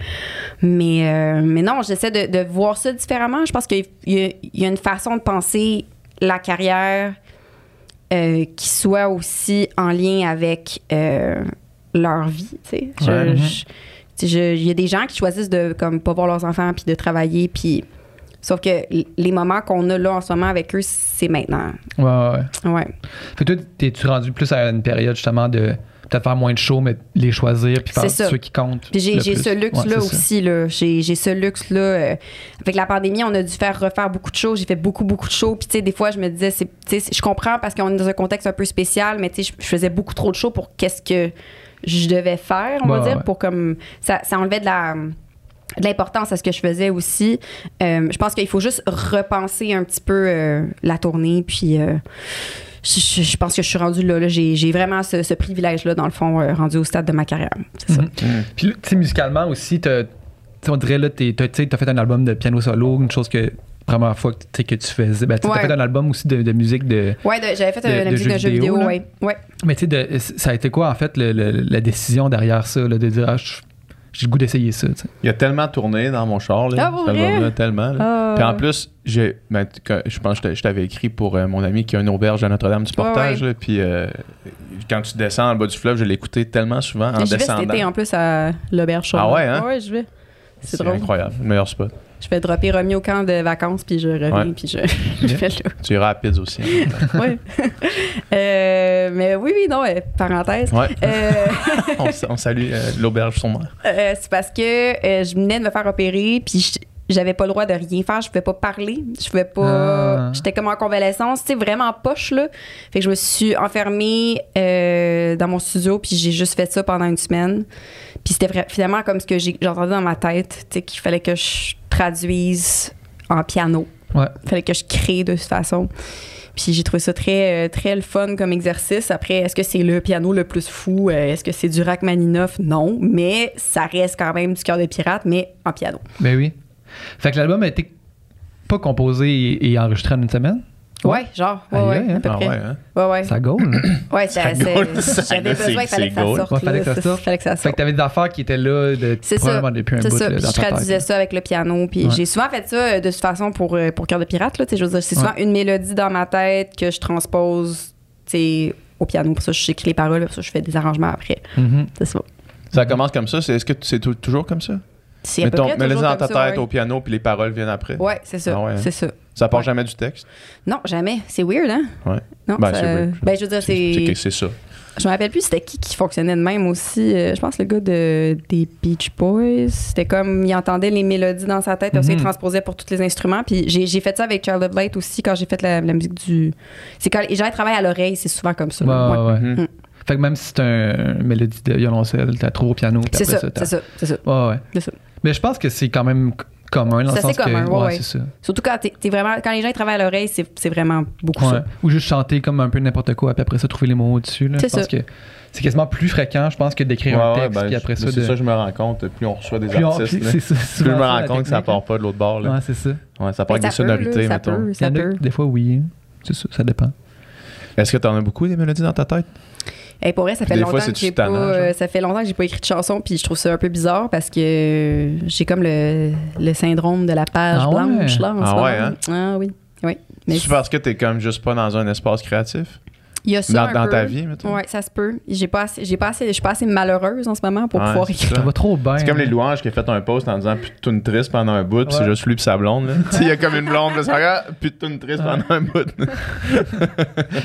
[SPEAKER 4] Mais, euh, mais non, j'essaie de, de voir ça différemment. Je pense qu'il y, y a une façon de penser la carrière euh, qui soit aussi en lien avec euh, leur vie, tu sais.
[SPEAKER 3] Ouais.
[SPEAKER 4] Il y a des gens qui choisissent de comme pas voir leurs enfants puis de travailler puis sauf que les moments qu'on a là en ce moment avec eux c'est maintenant.
[SPEAKER 3] Ouais, ouais, ouais.
[SPEAKER 4] Ouais.
[SPEAKER 3] Fait que toi, t'es-tu rendu plus à une période justement de peut-être faire moins de shows, mais les choisir puis faire ceux qui comptent.
[SPEAKER 4] Puis j'ai ce luxe-là
[SPEAKER 3] Ouais,
[SPEAKER 4] aussi. Là. J'ai, j'ai ce luxe-là. euh, avec la pandémie, on a dû faire refaire beaucoup de shows. J'ai fait beaucoup, beaucoup de shows. Puis, tu sais, des fois, je me disais, c'est, je comprends parce qu'on est dans un contexte un peu spécial, mais tu sais, je, je faisais beaucoup trop de shows pour qu'est-ce que je devais faire, on va dire,
[SPEAKER 3] ouais.
[SPEAKER 4] pour comme. Ça, ça enlevait de la de l'importance à ce que je faisais aussi. Euh, je pense qu'il faut juste repenser un petit peu euh, la tournée, puis euh, je, je- je pense que je suis rendue là. là. J'ai, j'ai vraiment ce, ce privilège-là, dans le fond, euh, rendu au stade de ma carrière. C'est ça.
[SPEAKER 3] Mhm. Puis, là, tu sais, musicalement aussi, on dirait, là, tu t'as fait un album de piano solo, une chose que, première fois que, tu sais, que tu faisais. Ben, tu
[SPEAKER 4] Ouais.
[SPEAKER 3] t'as fait un album aussi de, de musique de.
[SPEAKER 4] Ouais, de- j'avais fait euh,
[SPEAKER 3] De-
[SPEAKER 4] la
[SPEAKER 3] de
[SPEAKER 4] musique
[SPEAKER 3] jeux
[SPEAKER 4] d'un jeu
[SPEAKER 3] vidéo,
[SPEAKER 4] vidéo,
[SPEAKER 3] là.
[SPEAKER 4] ouais. ouais.
[SPEAKER 3] Mais tu sais, de- ça a été quoi, en fait, le- le- la décision derrière ça, là, de dire, ah, je- j'ai le goût d'essayer ça.
[SPEAKER 2] Il a tellement tourné dans mon char, là,
[SPEAKER 4] Ah,
[SPEAKER 2] tellement. là.
[SPEAKER 4] Ah.
[SPEAKER 2] Puis en plus, j'ai, ben, je pense que je t'a- je t'avais écrit pour euh, mon ami qui a une auberge à Notre-Dame du Portage.
[SPEAKER 4] Ouais,
[SPEAKER 2] là, puis euh, quand tu descends en bas du fleuve, je l'ai écouté tellement souvent en
[SPEAKER 4] J'y vais cet
[SPEAKER 2] descendant.
[SPEAKER 4] été en plus à l'auberge.
[SPEAKER 2] Ah ouais, hein?
[SPEAKER 4] Ouais, je vais. C'est
[SPEAKER 2] C'est
[SPEAKER 4] drôle.
[SPEAKER 2] incroyable. Le meilleur spot.
[SPEAKER 4] Je vais dropper Romy au camp de vacances, puis je reviens,
[SPEAKER 2] Ouais.
[SPEAKER 4] puis je, je fais là.
[SPEAKER 2] Tu à Pids aussi. hein.
[SPEAKER 4] Ouais. Euh, mais oui, oui, non, euh, parenthèse.
[SPEAKER 2] ouais.
[SPEAKER 4] Euh,
[SPEAKER 2] on, salue euh, l'auberge
[SPEAKER 4] euh, c'est parce que euh, je venais de me faire opérer, puis je- j'avais pas le droit de rien faire. Je pouvais pas parler. Je pouvais pas.
[SPEAKER 3] Ah.
[SPEAKER 4] J'étais comme en convalescence, tu sais, vraiment poche, là. Fait que je me suis enfermée euh, dans mon studio, puis j'ai juste fait ça pendant une semaine. Puis c'était vra- finalement comme ce que j'ai- j'entendais dans ma tête, tu sais, qu'il fallait que je traduise en piano.
[SPEAKER 3] Ouais.
[SPEAKER 4] fallait que je crée de toute façon. Puis j'ai trouvé ça très, euh, très le fun comme exercice. Après, est-ce que c'est le piano le plus fou? Euh, Est-ce que c'est du Rachmaninoff? Non, mais ça reste quand même du cœur de pirate, mais en piano.
[SPEAKER 3] Ben oui. Fait que l'album a été pas composé et, et enregistré en une semaine?
[SPEAKER 4] Ouais, genre, ouais,
[SPEAKER 3] Aïe,
[SPEAKER 4] ouais,
[SPEAKER 3] aïe,
[SPEAKER 4] à peu
[SPEAKER 2] Ah
[SPEAKER 4] près.
[SPEAKER 2] ouais, hein?
[SPEAKER 4] Ouais, ouais.
[SPEAKER 3] Ça gaule. hein?
[SPEAKER 4] Ouais, ça,
[SPEAKER 2] Ça
[SPEAKER 4] j'avais besoin,
[SPEAKER 2] c'est-
[SPEAKER 4] il fallait que ça sorte.
[SPEAKER 3] Ouais, fallait que ça sorte.
[SPEAKER 4] Fallait que ça
[SPEAKER 3] Fait
[SPEAKER 4] sorte.
[SPEAKER 3] que t'avais des affaires qui étaient là de,
[SPEAKER 4] C'est ça.
[SPEAKER 3] probablement depuis un
[SPEAKER 4] C'est ça.
[SPEAKER 3] là,
[SPEAKER 4] Puis je traduisais ça avec le piano. Puis
[SPEAKER 3] Ouais.
[SPEAKER 4] j'ai souvent fait ça euh, de toute façon pour, euh, pour Cœur de Pirate. Là, Tu sais, je veux dire, c'est souvent une mélodie dans ma tête que je transpose au piano. Pour ça, j'écris les paroles. Pour ça, je fais des arrangements après.
[SPEAKER 3] Mhm.
[SPEAKER 4] C'est ça.
[SPEAKER 2] Ça commence comme ça. c'est- Est-ce que c'est tou- toujours comme ça?
[SPEAKER 4] C'est à peu
[SPEAKER 2] dans ta tête
[SPEAKER 4] ouais.
[SPEAKER 2] au piano, puis les paroles viennent après.
[SPEAKER 4] Ouais, c'est ça.
[SPEAKER 2] Ah ouais, hein?
[SPEAKER 4] C'est ça.
[SPEAKER 2] Ça part
[SPEAKER 4] Ouais.
[SPEAKER 2] jamais du texte?
[SPEAKER 4] Non, jamais. C'est weird, hein?
[SPEAKER 2] Ouais.
[SPEAKER 4] Non,
[SPEAKER 2] Ben,
[SPEAKER 4] ça-
[SPEAKER 2] c'est weird.
[SPEAKER 4] ben, je veux dire,
[SPEAKER 2] C'est
[SPEAKER 4] c'est.
[SPEAKER 2] ça.
[SPEAKER 4] Je me rappelle plus c'était qui qui fonctionnait de même aussi. Euh, je pense le gars de, des Beach Boys. C'était comme, il entendait les mélodies dans sa tête, puis
[SPEAKER 3] Mhm.
[SPEAKER 4] il transposait pour tous les instruments. Puis j'ai, j'ai fait ça avec Child of Light aussi quand j'ai fait la, la musique du. C'est quand les gens travaillent à l'oreille, c'est souvent comme ça.
[SPEAKER 3] Ouais,
[SPEAKER 4] Ouais.
[SPEAKER 3] ouais.
[SPEAKER 2] Mhm.
[SPEAKER 4] Mm.
[SPEAKER 3] Fait que même si c'est un une mélodie de violoncelle, t'as trop au piano.
[SPEAKER 4] C'est ça, c'est ça, c'est ça.
[SPEAKER 3] Ouais, ouais.
[SPEAKER 4] C'est ça.
[SPEAKER 3] Mais je pense que c'est quand même commun dans le
[SPEAKER 4] C'est commun,
[SPEAKER 3] que
[SPEAKER 4] ouais, ouais.
[SPEAKER 3] c'est ça.
[SPEAKER 4] Surtout quand t'es, t'es vraiment, quand les gens ils travaillent à l'oreille, c'est, c'est vraiment beaucoup
[SPEAKER 3] Ouais.
[SPEAKER 4] ça.
[SPEAKER 3] Ou juste chanter comme un peu n'importe quoi, puis après ça trouver les mots au-dessus. là. Je
[SPEAKER 4] C'est
[SPEAKER 3] pense
[SPEAKER 4] ça.
[SPEAKER 3] que c'est quasiment plus fréquent, je pense, que d'écrire
[SPEAKER 2] Ouais,
[SPEAKER 3] un
[SPEAKER 2] ouais,
[SPEAKER 3] texte,
[SPEAKER 2] ben,
[SPEAKER 3] puis après
[SPEAKER 2] je-
[SPEAKER 3] ça
[SPEAKER 2] c'est
[SPEAKER 3] de.
[SPEAKER 2] ça, je me rends compte. Plus on reçoit des
[SPEAKER 3] Plus on-
[SPEAKER 2] artistes,
[SPEAKER 3] plus-
[SPEAKER 2] là,
[SPEAKER 3] c'est ça,
[SPEAKER 2] plus je me
[SPEAKER 3] ça,
[SPEAKER 2] rends compte que ça part pas de l'autre bord. Là.
[SPEAKER 3] Ouais, c'est ça.
[SPEAKER 2] Ouais, ça part avec des
[SPEAKER 4] ça peut,
[SPEAKER 2] sonorités,
[SPEAKER 4] là, ça
[SPEAKER 2] mettons.
[SPEAKER 4] ça
[SPEAKER 3] en des fois, oui. C'est ça, ça dépend.
[SPEAKER 2] Est-ce que t'en as beaucoup des mélodies dans ta tête?
[SPEAKER 4] Et pour vrai, ça fait longtemps
[SPEAKER 2] fois,
[SPEAKER 4] que j'ai pas, euh, ça fait longtemps que j'ai pas écrit de chanson, puis je trouve ça un peu bizarre parce que euh, j'ai comme le, le syndrome de la page
[SPEAKER 3] Ah ouais?
[SPEAKER 4] blanche là en
[SPEAKER 2] Ah
[SPEAKER 4] ce
[SPEAKER 2] ouais,
[SPEAKER 4] moment.
[SPEAKER 2] hein?
[SPEAKER 4] Ah oui, oui. Mais
[SPEAKER 2] C'est parce que t'es comme juste pas dans un espace créatif?
[SPEAKER 4] Il y a ça
[SPEAKER 2] Dans,
[SPEAKER 4] un
[SPEAKER 2] dans
[SPEAKER 4] peu.
[SPEAKER 2] ta vie, mettons?
[SPEAKER 4] Ouais, ça se peut. J'ai pas assez, j'ai pas assez, je suis pas assez malheureuse en ce moment pour
[SPEAKER 2] Ouais,
[SPEAKER 4] pouvoir écrire.
[SPEAKER 2] ça.
[SPEAKER 3] Ça va trop bien.
[SPEAKER 2] C'est comme les louanges qui a fait un post en disant plus de tune triste pendant un bout, puis c'est
[SPEAKER 3] Ouais.
[SPEAKER 2] juste lui puis sa blonde. là. Tu sais, il y a comme une blonde, puis ça regarde, plus de tune triste pendant un bout.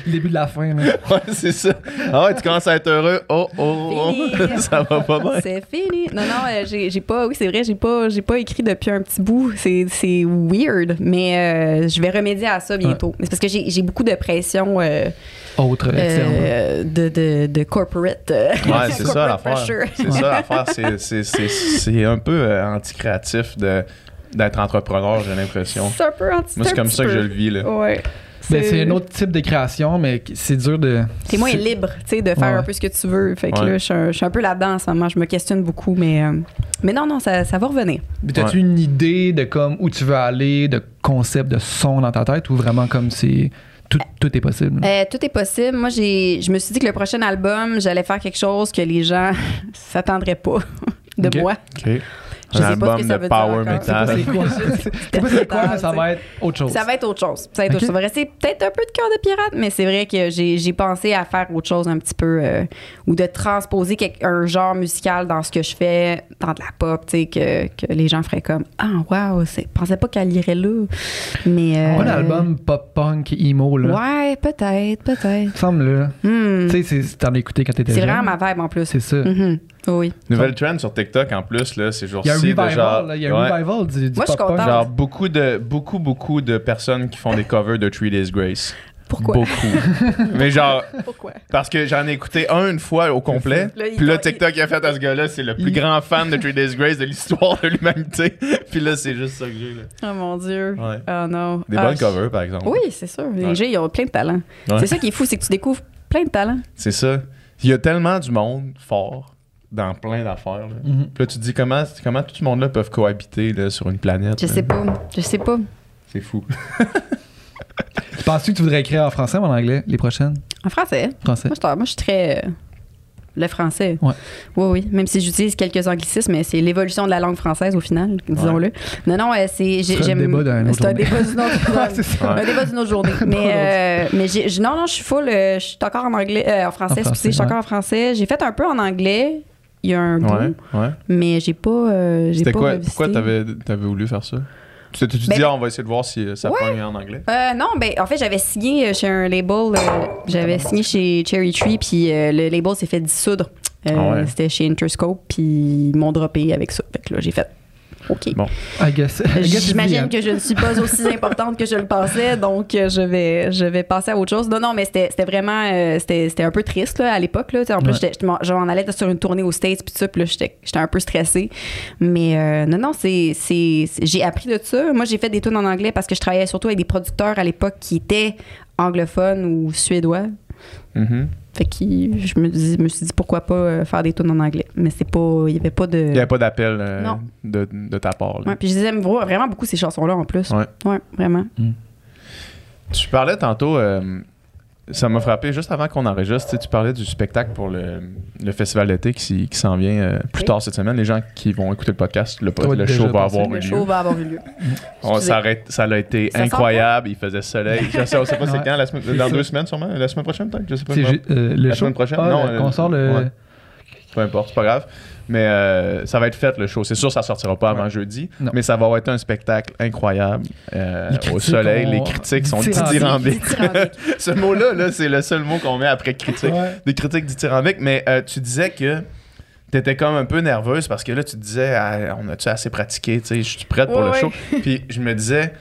[SPEAKER 3] Le début de la fin. là.
[SPEAKER 2] ouais, c'est ça. Ah ouais, tu commences à être heureux. Oh, oh, oh. Ça va pas bien.
[SPEAKER 4] C'est fini. Non, non, euh, j'ai j'ai pas. Oui, c'est vrai, j'ai pas, j'ai pas écrit depuis un petit bout. C'est c'est weird, mais euh, je vais remédier à ça bientôt. Mais c'est parce que j'ai j'ai beaucoup de pression euh,
[SPEAKER 3] Autre externe.
[SPEAKER 4] euh, de, de, de corporate. euh,
[SPEAKER 2] Ouais, c'est ça l'affaire. C'est ça l'affaire. C'est- c'est- C'est c'est un peu euh, anti-créatif de- d'être entrepreneur, j'ai l'impression.
[SPEAKER 4] C'est un peu anti
[SPEAKER 2] Moi, c'est comme ça que je le vis. Là.
[SPEAKER 4] Ouais.
[SPEAKER 3] Ben, c'est un autre type de création, mais c'est dur de.
[SPEAKER 4] T'es moins libre, tu sais, de faire
[SPEAKER 3] Ouais.
[SPEAKER 4] un peu ce que tu veux. Fait que
[SPEAKER 2] Ouais.
[SPEAKER 4] là, je suis un, peu là-dedans en ce moment. Je me questionne beaucoup, mais, euh, mais non, non, ça, ça va revenir.
[SPEAKER 3] Mais T'as-tu
[SPEAKER 2] Ouais.
[SPEAKER 3] une idée de comme où tu veux aller, de concept, de son dans ta tête, ou vraiment comme c'est. Tout, tout est possible?
[SPEAKER 4] Euh, tout est possible. Moi, j'ai, je me suis dit que le prochain album, j'allais faire quelque chose que les gens s'attendraient pas de moi. Je sais pas ce
[SPEAKER 2] album
[SPEAKER 4] que
[SPEAKER 2] de
[SPEAKER 4] ça veut dire
[SPEAKER 2] power metal.
[SPEAKER 3] C'est quoi? C'est pas c'est quoi, mais ça va être autre chose.
[SPEAKER 4] Ça va être autre chose. Ça va, être autre chose. Ça va rester peut-être un peu de cœur de pirate, mais c'est vrai que j'ai j'ai pensé à faire autre chose un petit peu euh, ou de transposer quelque- un genre musical dans ce que je fais, dans de la pop, tu sais, que, que les gens feraient comme Ah, wow, je pensais pas qu'elle irait là. Mais. euh,
[SPEAKER 3] Un album pop-punk, emo, là.
[SPEAKER 4] Ouais, peut-être, peut-être.
[SPEAKER 3] Semble, là.
[SPEAKER 4] Hmm.
[SPEAKER 3] Tu sais, c'est- t'en écouté quand t'étais
[SPEAKER 4] C'est
[SPEAKER 3] jeune.
[SPEAKER 4] vraiment ma vibe en plus.
[SPEAKER 3] C'est ça.
[SPEAKER 4] Mhm. Oui.
[SPEAKER 2] Nouvelle trend sur TikTok en plus, là, ces
[SPEAKER 3] Il y a un
[SPEAKER 2] jours-ci.
[SPEAKER 3] revival,
[SPEAKER 2] genre,
[SPEAKER 3] là. Il y a un
[SPEAKER 2] ouais,
[SPEAKER 3] revival du, du
[SPEAKER 4] Moi, je suis
[SPEAKER 2] genre beaucoup de, beaucoup, beaucoup de personnes qui font des covers de Three Days Grace.
[SPEAKER 4] Pourquoi?
[SPEAKER 2] Beaucoup. Mais genre,
[SPEAKER 4] Pourquoi?
[SPEAKER 2] parce que j'en ai écouté un une fois au complet. Puis là,
[SPEAKER 4] il-
[SPEAKER 2] TikTok a fait à ce gars-là, c'est le plus
[SPEAKER 3] Il-
[SPEAKER 2] grand fan de Three Days Grace de l'histoire de l'humanité. Puis là, c'est juste ça que j'ai. là.
[SPEAKER 4] Oh mon Dieu.
[SPEAKER 2] Ouais.
[SPEAKER 4] Oh non.
[SPEAKER 2] Des
[SPEAKER 4] Ah,
[SPEAKER 2] bonnes
[SPEAKER 4] je-
[SPEAKER 2] covers, par exemple.
[SPEAKER 4] Oui, c'est sûr. Les
[SPEAKER 2] Ouais.
[SPEAKER 4] gens, ils ont plein de talent.
[SPEAKER 2] Ouais.
[SPEAKER 4] C'est ça qui est fou, c'est que tu découvres plein de talents.
[SPEAKER 2] C'est ça. Il y a tellement du monde fort dans plein d'affaires. là.
[SPEAKER 3] Mhm.
[SPEAKER 2] Puis là, tu te dis comment, comment tout ce monde-là peuvent cohabiter là, sur une planète.
[SPEAKER 4] Je
[SPEAKER 2] là?
[SPEAKER 4] sais pas. Je sais pas.
[SPEAKER 2] C'est fou.
[SPEAKER 3] Tu penses-tu que tu voudrais écrire en français ou en anglais, les prochaines?
[SPEAKER 4] En français.
[SPEAKER 3] Français.
[SPEAKER 4] Moi, je, moi, je suis très. euh, le français.
[SPEAKER 3] Ouais.
[SPEAKER 4] Oui, oui. Même si j'utilise quelques anglicismes, mais c'est l'évolution de la langue française au final, disons-le. Non, non, euh, c'est. j'ai-
[SPEAKER 3] C'est un
[SPEAKER 4] j'aime-
[SPEAKER 3] débat d'un autre
[SPEAKER 4] C'est un
[SPEAKER 3] journée.
[SPEAKER 4] débat d'une autre
[SPEAKER 3] Ouais, c'est ça.
[SPEAKER 2] Ouais.
[SPEAKER 4] Un débat d'une autre journée. mais euh, mais j'ai- je- non, non, je suis full. euh, je suis encore en anglais. euh, en français,
[SPEAKER 3] En français,
[SPEAKER 4] excusez, je suis
[SPEAKER 3] ouais.
[SPEAKER 4] encore en français. J'ai fait un peu en anglais. Il y a un.
[SPEAKER 2] Ouais, ouais.
[SPEAKER 4] Mais j'ai pas. euh,
[SPEAKER 2] C'était
[SPEAKER 4] pas
[SPEAKER 2] quoi?
[SPEAKER 4] revisité.
[SPEAKER 2] Pourquoi t'avais avais voulu faire ça? Tu t'es tu
[SPEAKER 4] Ben-
[SPEAKER 2] dis, ah, on va essayer de voir si euh, ça
[SPEAKER 4] Ouais.
[SPEAKER 2] pogne en anglais?
[SPEAKER 4] Euh, non, ben en fait j'avais signé euh, chez un label, euh, j'avais signé chez Cherry Tree, puis le label s'est fait dissoudre.
[SPEAKER 2] Ah.
[SPEAKER 4] C'était chez Interscope, puis ils m'ont droppé avec ça. Fait que là j'ai fait, ok.
[SPEAKER 2] Bon.
[SPEAKER 3] I guess. I guess it's
[SPEAKER 4] J'imagine
[SPEAKER 3] the
[SPEAKER 4] que je ne suis pas aussi importante que je le pensais, donc euh, je vais, je vais passer à autre chose. Non, non, mais c'était c'était vraiment, euh, c'était c'était un peu triste là, à l'époque. En plus,
[SPEAKER 3] Ouais.
[SPEAKER 4] je m'en- je m'en allais sur une tournée aux States, puis tout ça, puis là, j'étais j'étais un peu stressée. Mais euh, non, non, c'est j'ai appris de ça. Moi, j'ai fait des tunes en anglais parce que je travaillais surtout avec des producteurs à l'époque qui étaient anglophones ou suédois.
[SPEAKER 2] Mhm.
[SPEAKER 4] Fait que je me, dis, me suis dit pourquoi pas euh, faire des tunes en anglais. Mais c'est pas, il y avait pas de.
[SPEAKER 2] Il n'y avait pas d'appel euh,
[SPEAKER 4] Non.
[SPEAKER 2] de, de ta part. là.
[SPEAKER 4] Ouais, puis je vra- vraiment beaucoup ces chansons-là en plus.
[SPEAKER 2] Ouais.
[SPEAKER 4] Ouais, vraiment.
[SPEAKER 2] Tu parlais tantôt, euh, ça m'a frappé juste avant qu'on enregistre, tu parlais du spectacle pour le, le festival d'été qui, qui s'en vient euh, plus
[SPEAKER 4] Oui.
[SPEAKER 2] tard cette semaine. Les gens qui vont écouter le podcast, le, show va avoir eu
[SPEAKER 4] Le
[SPEAKER 2] lieu.
[SPEAKER 4] show va avoir eu lieu.
[SPEAKER 2] On- ça, a été
[SPEAKER 4] Ça
[SPEAKER 2] incroyable. Il faisait soleil. Je sais, on sait pas c'est quand, la semaine,
[SPEAKER 3] C'est
[SPEAKER 2] dans deux semaines sûrement. La semaine prochaine peut-être, je sais pas.
[SPEAKER 3] Euh, le
[SPEAKER 2] La
[SPEAKER 3] show?
[SPEAKER 2] semaine prochaine?
[SPEAKER 3] Ah,
[SPEAKER 2] Non, euh,
[SPEAKER 3] qu'on sort le.
[SPEAKER 2] ouais. Peu importe, c'est pas grave. Mais euh, ça va être fait le show. C'est sûr, ça sortira pas avant
[SPEAKER 3] Ouais.
[SPEAKER 2] jeudi.
[SPEAKER 3] Non.
[SPEAKER 2] Mais ça va être un spectacle incroyable euh, au soleil.
[SPEAKER 3] ont-
[SPEAKER 2] Les critiques sont
[SPEAKER 3] dithyrambiques.
[SPEAKER 2] dithyrambiques.
[SPEAKER 4] Dithyrambique.
[SPEAKER 2] Ce mot-là, là, c'est le seul mot qu'on met après critique.
[SPEAKER 3] Ouais.
[SPEAKER 2] Des critiques dithyrambiques. Mais euh, tu disais que t'étais comme un peu nerveuse parce que là, tu te disais, Ah, on a-tu assez pratiqué? Tu sais, je suis prête pour
[SPEAKER 4] Ouais,
[SPEAKER 2] le
[SPEAKER 4] ouais.
[SPEAKER 2] show. Puis je me disais,